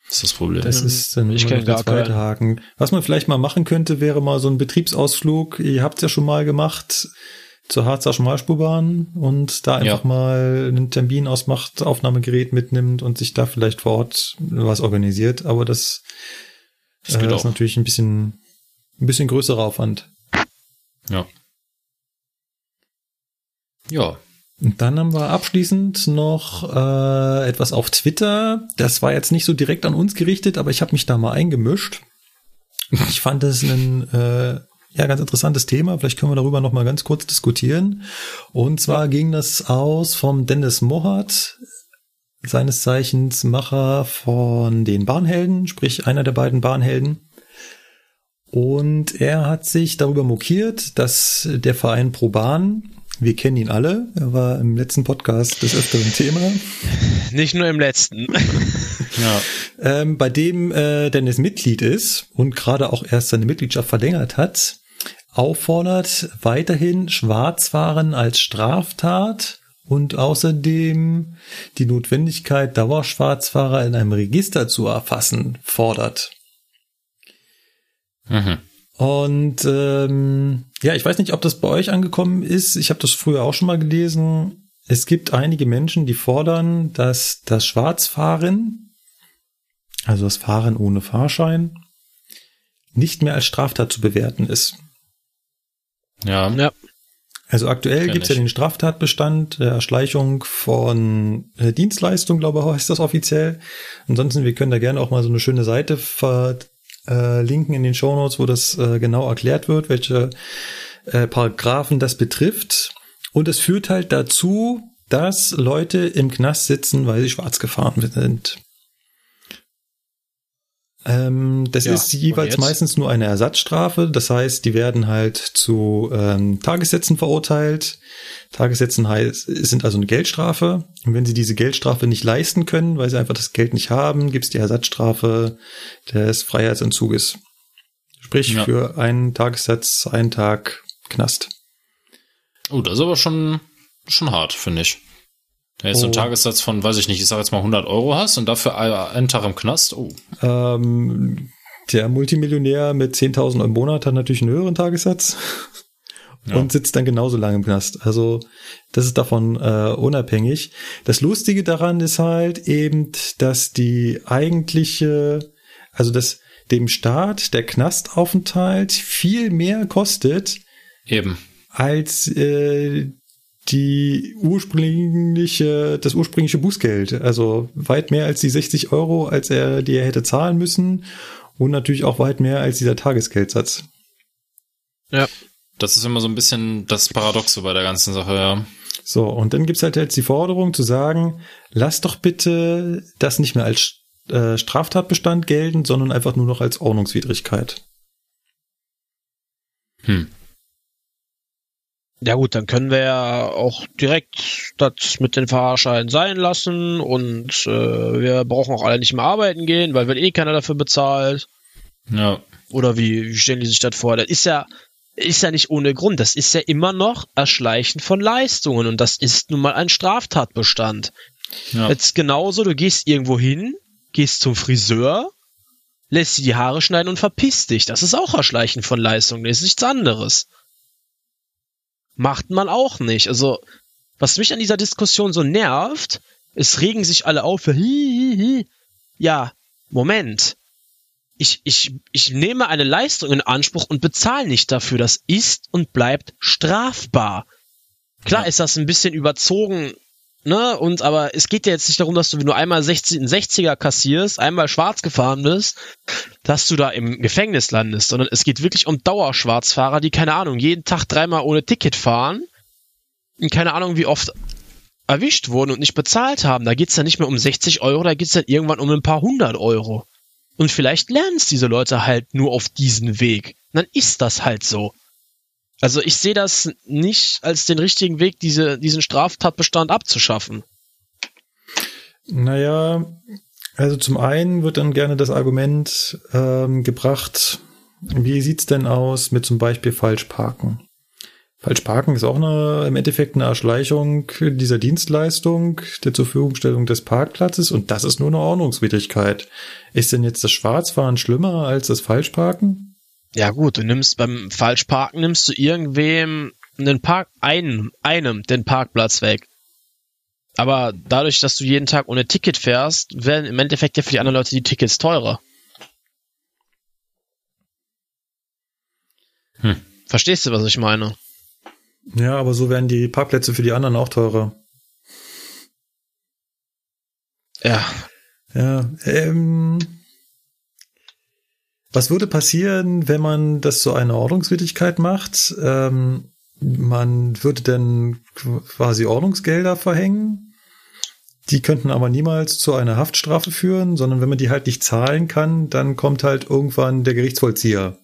Das ist das Problem. Das ist dann Ich immer kenn noch der gar zweite keinen. Haken. Was man vielleicht mal machen könnte, wäre mal so ein Betriebsausflug. Ihr habt es ja schon mal gemacht zur Harzer Schmalspurbahn und da einfach Ja. mal einen Termin ausmacht, Aufnahmegerät mitnimmt und sich da vielleicht vor Ort was organisiert. Aber das, Das äh, ist auch. natürlich ein bisschen, ein bisschen größerer Aufwand. Ja. Ja. Und dann haben wir abschließend noch äh, etwas auf Twitter. Das war jetzt nicht so direkt an uns gerichtet, aber ich habe mich da mal eingemischt. Ich fand das ein äh, ja ganz interessantes Thema. Vielleicht können wir darüber noch mal ganz kurz diskutieren. Und zwar ging das aus vom Dennis Mohat, seines Zeichens Macher von den Bahnhelden, sprich einer der beiden Bahnhelden. Und er hat sich darüber mokiert, dass der Verein Pro Bahn, wir kennen ihn alle, er war im letzten Podcast des öfteren Thema, Nicht nur im letzten. Ja. ähm, bei dem äh, Dennis Mitglied ist und gerade auch erst seine Mitgliedschaft verlängert hat, auffordert weiterhin Schwarzfahren als Straftat und außerdem die Notwendigkeit, Dauerschwarzfahrer in einem Register zu erfassen, fordert. Mhm. Und ähm, ja, ich weiß nicht, ob das bei euch angekommen ist. Ich habe das früher auch schon mal gelesen. Es gibt einige Menschen, die fordern, dass das Schwarzfahren also das Fahren ohne Fahrschein, nicht mehr als Straftat zu bewerten ist. Ja. Ja. Also aktuell Kenn gibt's ja den Straftatbestand der Erschleichung von äh, Dienstleistung, glaube ich, heißt das offiziell. Ansonsten, wir können da gerne auch mal so eine schöne Seite verlinken in den Shownotes, wo das äh, genau erklärt wird, welche äh, Paragraphen das betrifft. Und es führt halt dazu, dass Leute im Knast sitzen, weil sie schwarz gefahren sind. Ähm, das Ja, ist jeweils meistens nur eine Ersatzstrafe. Das heißt, die werden halt zu ähm, Tagessätzen verurteilt. Tagessätzen heißt, sind also eine Geldstrafe. Und wenn sie diese Geldstrafe nicht leisten können, weil sie einfach das Geld nicht haben, gibt es die Ersatzstrafe des Freiheitsentzuges. Sprich, Ja. für einen Tagessatz, einen Tag Knast. Oh, das ist aber schon, schon hart, finde ich. Wenn du jetzt so einen Oh. Tagessatz von, weiß ich nicht, ich sag jetzt mal 100 Euro hast und dafür einen Tag im Knast, oh. Ähm, der Multimillionär mit 10.000 Euro im Monat hat natürlich einen höheren Tagessatz Ja. und sitzt dann genauso lange im Knast. Also das ist davon äh, unabhängig. Das Lustige daran ist halt eben, dass die eigentliche, also dass dem Staat der Knastaufenthalt viel mehr kostet Eben. als äh, die ursprüngliche, das ursprüngliche Bußgeld. Also weit mehr als die 60 Euro, als er die er hätte zahlen müssen. Und natürlich auch weit mehr als dieser Tagesgeldsatz. Ja. Das ist immer so ein bisschen das Paradoxe bei der ganzen Sache, ja. So, und dann gibt's halt jetzt die Forderung zu sagen, lass doch bitte das nicht mehr als äh, Straftatbestand gelten, sondern einfach nur noch als Ordnungswidrigkeit. Hm. Ja gut, dann können wir ja auch direkt das mit den Fahrscheinen sein lassen und äh, wir brauchen auch alle nicht mehr arbeiten gehen, weil wird eh keiner dafür bezahlt. Ja. Oder wie, wie stellen die sich das vor? Das ist ja, ist ja nicht ohne Grund. Das ist ja immer noch Erschleichen von Leistungen und das ist nun mal ein Straftatbestand. ja. Jetzt genauso, du gehst irgendwo hin, gehst zum Friseur, lässt dir die Haare schneiden und verpisst dich. Das ist auch Erschleichen von Leistungen, das ist nichts anderes. Macht man auch nicht. Also, was mich an dieser Diskussion so nervt, es regen sich alle auf. hi, hi, hi. Ja, Moment. Ich, ich, ich nehme eine Leistung in Anspruch und bezahle nicht dafür. Das ist und bleibt strafbar. Klar Ja. ist das ein bisschen überzogen, ne? Und aber es geht ja jetzt nicht darum, dass du, wenn du einmal 60, einen 60er kassierst, einmal schwarz gefahren bist, dass du da im Gefängnis landest, sondern es geht wirklich um Dauerschwarzfahrer, die, keine Ahnung, jeden Tag dreimal ohne Ticket fahren und keine Ahnung, wie oft erwischt wurden und nicht bezahlt haben. Da geht's dann nicht mehr um 60 Euro, da geht's dann irgendwann um ein paar hundert Euro. Und vielleicht lernen es diese Leute halt nur auf diesen Weg. Dann ist das halt so. Also ich sehe das nicht als den richtigen Weg, diese, diesen Straftatbestand abzuschaffen. Naja, also zum einen wird dann gerne das Argument ähm, gebracht, wie sieht's denn aus mit zum Beispiel Falschparken? Falschparken ist auch eine, im Endeffekt eine Erschleichung dieser Dienstleistung der zur Verfügungstellung des Parkplatzes und das ist nur eine Ordnungswidrigkeit. Ist denn jetzt das Schwarzfahren schlimmer als das Falschparken? Ja gut, du nimmst beim Falschparken nimmst du irgendwem den Park einem, einem den Parkplatz weg. Aber dadurch, dass du jeden Tag ohne Ticket fährst, werden im Endeffekt ja für die anderen Leute die Tickets teurer. Hm. Verstehst du, was ich meine? Ja, aber so werden die Parkplätze für die anderen auch teurer. Ja, Ja, ähm, was würde passieren, wenn man das zu einer Ordnungswidrigkeit macht? Ähm, man würde dann quasi Ordnungsgelder verhängen. Die könnten aber niemals zu einer Haftstrafe führen, sondern wenn man die halt nicht zahlen kann, dann kommt halt irgendwann der Gerichtsvollzieher.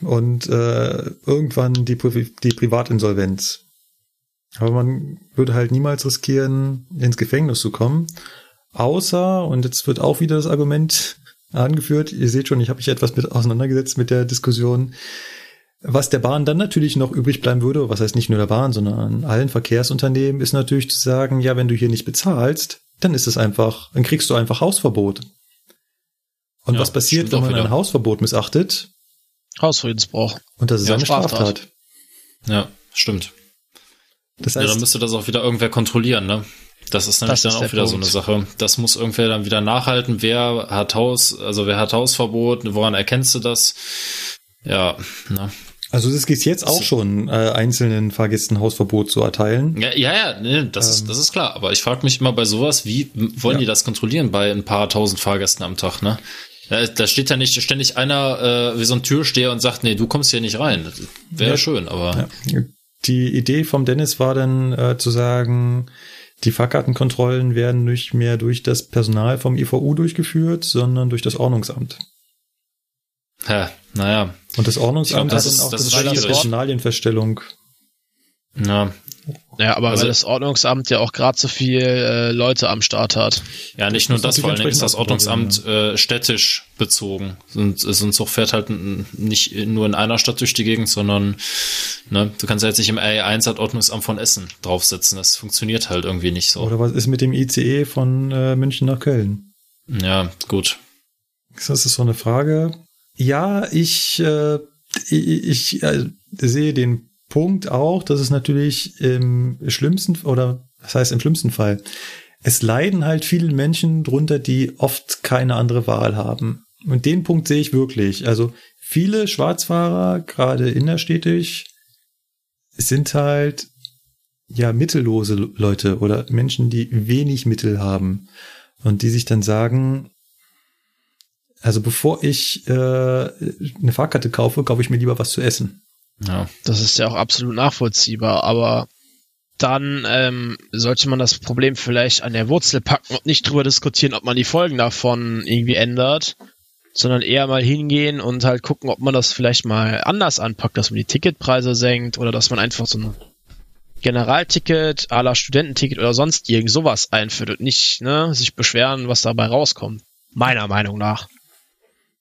Und äh, irgendwann die, Pri die Privatinsolvenz. Aber man würde halt niemals riskieren, ins Gefängnis zu kommen. Außer, und jetzt wird auch wieder das Argument angeführt, ihr seht schon, ich habe mich etwas mit auseinandergesetzt mit der Diskussion, was der Bahn dann natürlich noch übrig bleiben würde, was heißt nicht nur der Bahn, sondern an allen Verkehrsunternehmen, ist natürlich zu sagen, ja, wenn du hier nicht bezahlst, dann ist es einfach, dann kriegst du einfach Hausverbot. Und Ja, was passiert, wenn man ein wieder. Hausverbot missachtet? Hausfriedensbruch. Und das ist Ja, eine Straftat. Straftat. Ja, stimmt. Das Ja, dann heißt, müsste das auch wieder irgendwer kontrollieren, ne? Das ist nämlich Das dann ist auch der wieder Punkt. so eine Sache. Das muss irgendwer dann wieder nachhalten. Wer hat Haus, also wer hat Hausverbot? Woran erkennst du das? Ja, ne? Also es geht jetzt auch schon, äh, einzelnen Fahrgästen Hausverbot zu erteilen. Ja, ja, ja nee, das, ist, das ist klar. Aber ich frage mich immer bei sowas, wie wollen Ja. die das kontrollieren bei ein paar tausend Fahrgästen am Tag, ne? Da, da steht ja nicht ständig einer äh, wie so ein Türsteher und sagt, nee, du kommst hier nicht rein. Wäre Ja. schön, aber Ja. Die Idee vom Dennis war dann äh, zu sagen, die Fahrkartenkontrollen werden nicht mehr durch das Personal vom IVU durchgeführt, sondern durch das Ordnungsamt. ja, naja. Und das Ordnungsamt glaub, das hat ist- dann auch das das, schwierig. Personalienfeststellung. Ja, Ja, aber Also- weil das Ordnungsamt ja auch gerade so viel äh, Leute am Start hat. ja nicht nur das, natürlich vor allen Dingen ist das Ordnungsamt äh, städtisch bezogen. Und so ein Zug fährt halt nicht nur in einer Stadt durch die Gegend, sondern ne, du kannst ja jetzt nicht im A1 hat Ordnungsamt von Essen draufsetzen. Das funktioniert halt irgendwie nicht so. Oder was ist mit dem ICE von äh, München nach Köln? Ja, gut. Das ist so eine Frage. Ja, ich, äh, ich, ich äh, sehe den Punkt auch, dass es natürlich im schlimmsten oder das heißt im schlimmsten Fall, es leiden halt viele Menschen drunter, die oft keine andere Wahl haben. Und den Punkt sehe ich wirklich. Also viele Schwarzfahrer, gerade innerstädtisch, sind halt ja mittellose Leute oder Menschen, die wenig Mittel haben und die sich dann sagen, also bevor ich äh, eine Fahrkarte kaufe, kaufe ich mir lieber was zu essen. Ja. Das ist ja auch absolut nachvollziehbar, aber dann ähm, sollte man das Problem vielleicht an der Wurzel packen und nicht drüber diskutieren, ob man die Folgen davon irgendwie ändert, sondern eher mal hingehen und halt gucken, ob man das vielleicht mal anders anpackt, dass man die Ticketpreise senkt oder dass man einfach so ein Generalticket, à la Studententicket oder sonst irgend sowas einführt und nicht ne, sich beschweren, was dabei rauskommt. Meiner Meinung nach.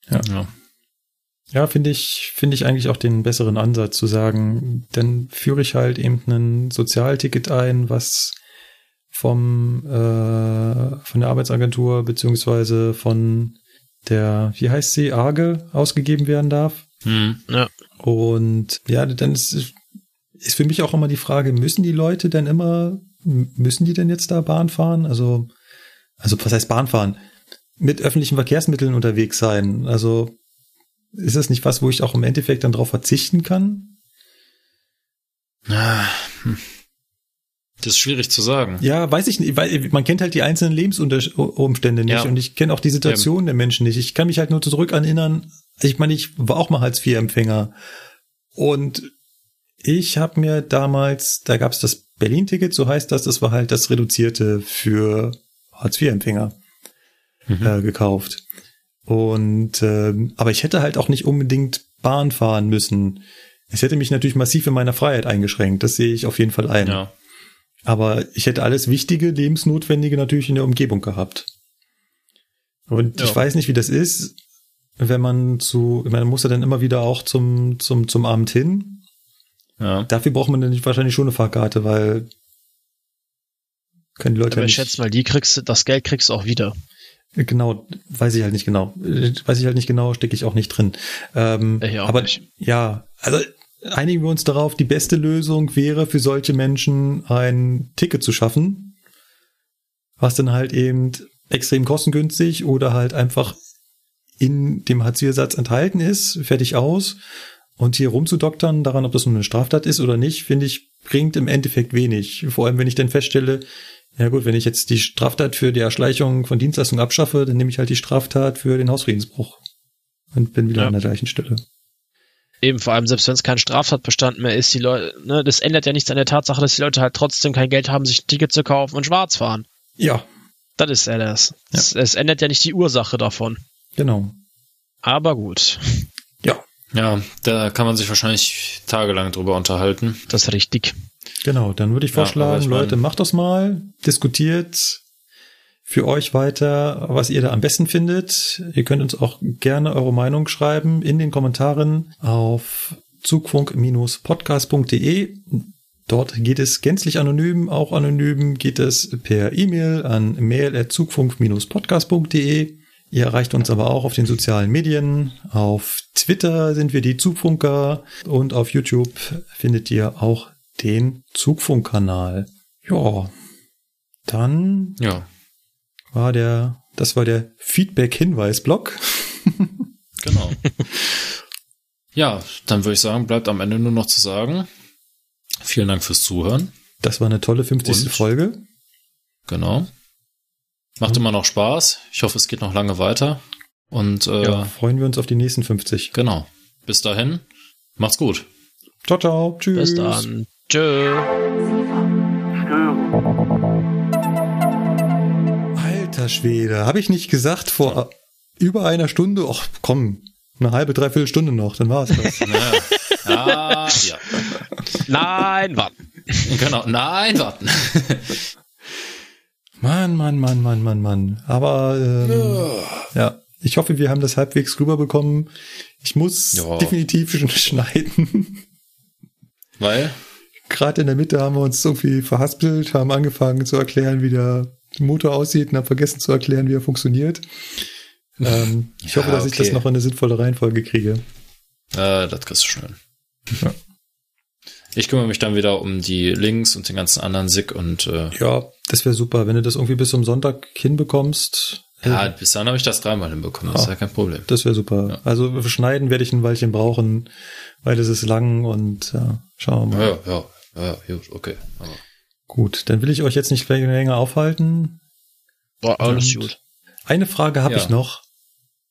ja. Ja, finde ich, finde ich eigentlich auch den besseren Ansatz zu sagen, dann führe ich halt eben ein Sozialticket ein, was vom äh, von der Arbeitsagentur beziehungsweise von der, wie heißt sie, AGE ausgegeben werden darf. Hm. Ja. Und ja, dann ist, ist für mich auch immer die Frage, müssen die Leute denn immer, müssen die denn jetzt da Bahn fahren? Also, also was heißt Bahn fahren? Mit öffentlichen Verkehrsmitteln unterwegs sein. Also ist das nicht was, wo ich auch im Endeffekt dann drauf verzichten kann? Hm. Das ist schwierig zu sagen. Ja, weiß ich nicht, weil man kennt halt die einzelnen Lebensumstände nicht Ja. und ich kenne auch die Situation der Menschen nicht. Ich kann mich halt nur zurück erinnern, ich meine, ich war auch mal Hartz-IV-Empfänger und ich habe mir damals, da gab es das Berlin-Ticket, so heißt das, das war halt das reduzierte für Hartz-IV-Empfänger äh, gekauft. Und ähm, aber ich hätte halt auch nicht unbedingt Bahn fahren müssen. Es hätte mich natürlich massiv in meiner Freiheit eingeschränkt. Das sehe ich auf jeden Fall ein. Ja. Aber ich hätte alles Wichtige, Lebensnotwendige natürlich in der Umgebung gehabt. Und Ja. ich weiß nicht, wie das ist, wenn man zu, ich meine, man muss ja dann immer wieder auch zum, zum, zum Amt hin. Ja. Dafür braucht man dann wahrscheinlich schon eine Fahrkarte, weil können die Leute Aber ja ich nicht, schätze mal, die kriegst du, das Geld kriegst du auch wieder. Genau, weiß ich halt nicht genau. Äh, Weiß ich halt nicht genau, stecke ich auch nicht drin. Ähm, auch aber nicht. ja, also einigen wir uns darauf, die beste Lösung wäre für solche Menschen ein Ticket zu schaffen, was dann halt eben extrem kostengünstig oder halt einfach in dem Hartz-IV-Satz enthalten ist, fertig aus. Und hier rumzudoktern daran, ob das nun eine Straftat ist oder nicht, finde ich, bringt im Endeffekt wenig. Vor allem, wenn ich dann feststelle, ja gut, wenn ich jetzt die Straftat für die Erschleichung von Dienstleistungen abschaffe, dann nehme ich halt die Straftat für den Hausfriedensbruch und bin wieder Ja. an der gleichen Stelle. Eben, vor allem, selbst wenn es kein Straftatbestand mehr ist, die Leute, ne, das ändert ja nichts an der Tatsache, dass die Leute halt trotzdem kein Geld haben, sich ein Ticket zu kaufen und schwarz fahren. Ja, Das ist ja das. Es, es ändert ja nicht die Ursache davon. genau. Aber gut, Ja, Ja, da kann man sich wahrscheinlich tagelang drüber unterhalten. das ist richtig. genau. Dann würde ich Ja, vorschlagen, ich mein- Leute, macht das mal, diskutiert für euch weiter, was ihr da am besten findet. Ihr könnt uns auch gerne eure Meinung schreiben in den Kommentaren auf zugfunk-podcast.de. Dort geht es gänzlich anonym, auch anonym geht es per E-Mail an mail.zugfunk-podcast.de. Ihr erreicht uns aber auch auf den sozialen Medien. Auf Twitter sind wir die Zugfunker und auf YouTube findet ihr auch den Zugfunkkanal. Ja, Dann Ja, war der, das war der Feedback-Hinweis-Block. genau. ja, dann würde ich sagen, bleibt am Ende nur noch zu sagen, vielen Dank fürs Zuhören. Das war eine tolle 50. Und? Folge. Genau. Macht immer noch Spaß. Ich hoffe, es geht noch lange weiter. Und äh, Ja, freuen wir uns auf die nächsten 50. genau. Bis dahin, macht's gut. Ciao, ciao. Tschüss. Bis dann. Tschö. Alter Schwede, habe ich nicht gesagt vor über einer Stunde? Ach komm, eine halbe, dreiviertel Stunde noch, dann war es das. Naja. ah, ja. Nein, warten. Genau. Nein, warten. Mann, Mann, Mann, Mann, Mann, Mann. Aber ähm, ja, ich hoffe, wir haben das halbwegs rüberbekommen. Ich muss Ja. definitiv schon schneiden. Weil, Gerade in der Mitte haben wir uns irgendwie verhaspelt, haben angefangen zu erklären, wie der Motor aussieht und haben vergessen zu erklären, wie er funktioniert. Ähm, ich Ja, hoffe, dass ich okay. das noch in eine sinnvolle Reihenfolge kriege. äh, das kriegst du schnell. Ja. Ich kümmere mich dann wieder um die Links und den ganzen anderen SIG und äh, Ja, das wäre super, wenn du das irgendwie bis zum Sonntag hinbekommst. ja, äh, bis dann habe ich das dreimal hinbekommen. Das ist Ah. ja kein Problem. Das wäre super. Ja. Also für Schneiden werde ich ein Weilchen brauchen, weil es ist lang und ja, schauen wir mal. Ja, ja, ja, ja, gut, okay. Aber Gut, dann will ich euch jetzt nicht länger aufhalten. War alles Und- gut. Eine Frage habe Ja. ich noch.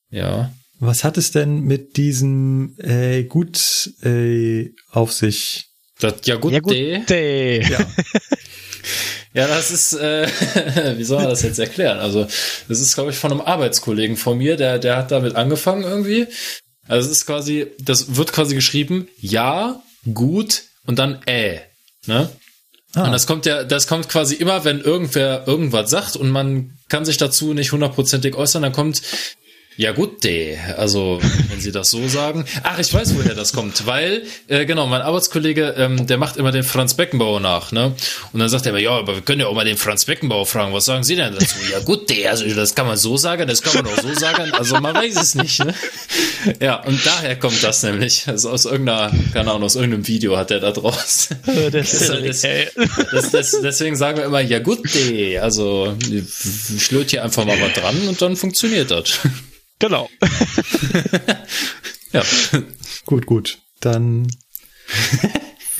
ja, Was hat es denn mit diesem äh, gut äh, auf sich? Das, ja gut, Ja gut, D. D. Ja. Ja, das ist, äh, wie soll man das jetzt erklären? Also, das ist, glaube ich, von einem Arbeitskollegen von mir, der, der hat damit angefangen irgendwie. Also, es ist quasi, das wird quasi geschrieben, ja, gut und dann äh, ne? Ah, Und das kommt ja, das kommt quasi immer, wenn irgendwer irgendwas sagt und man kann sich dazu nicht hundertprozentig äußern, dann kommt ja gut, de. Also, wenn Sie das so sagen. Ach, ich weiß, woher das kommt, weil, äh, genau, mein Arbeitskollege, ähm, der macht immer den Franz Beckenbauer nach, ne? Und dann sagt er immer, ja, aber wir können ja auch mal den Franz Beckenbauer fragen, was sagen Sie denn dazu? Ja gut, de, also das kann man so sagen, das kann man auch so sagen, also man weiß es nicht, ne? Ja, und daher kommt das nämlich. Also aus irgendeiner, keine Ahnung, aus irgendeinem Video hat er da draus. Der Das, das, das, das, deswegen sagen wir immer, ja gut, de. Also, ich löt hier einfach mal was dran und dann funktioniert das. Genau. Ja. gut, gut. Dann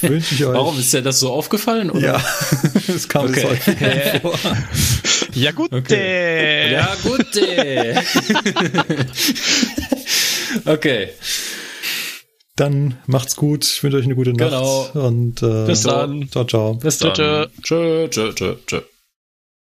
wünsche ich euch. Warum ist dir das so aufgefallen? Oder? Ja, es kam Okay. häufig vor. Ja gut, Okay. Ja, gut, okay. Dann macht's gut. Ich wünsche euch eine gute Nacht. Genau. Und äh, Bis dann. Ciao, ciao. Bis dann. Tschö, tschö, tschö, tschö.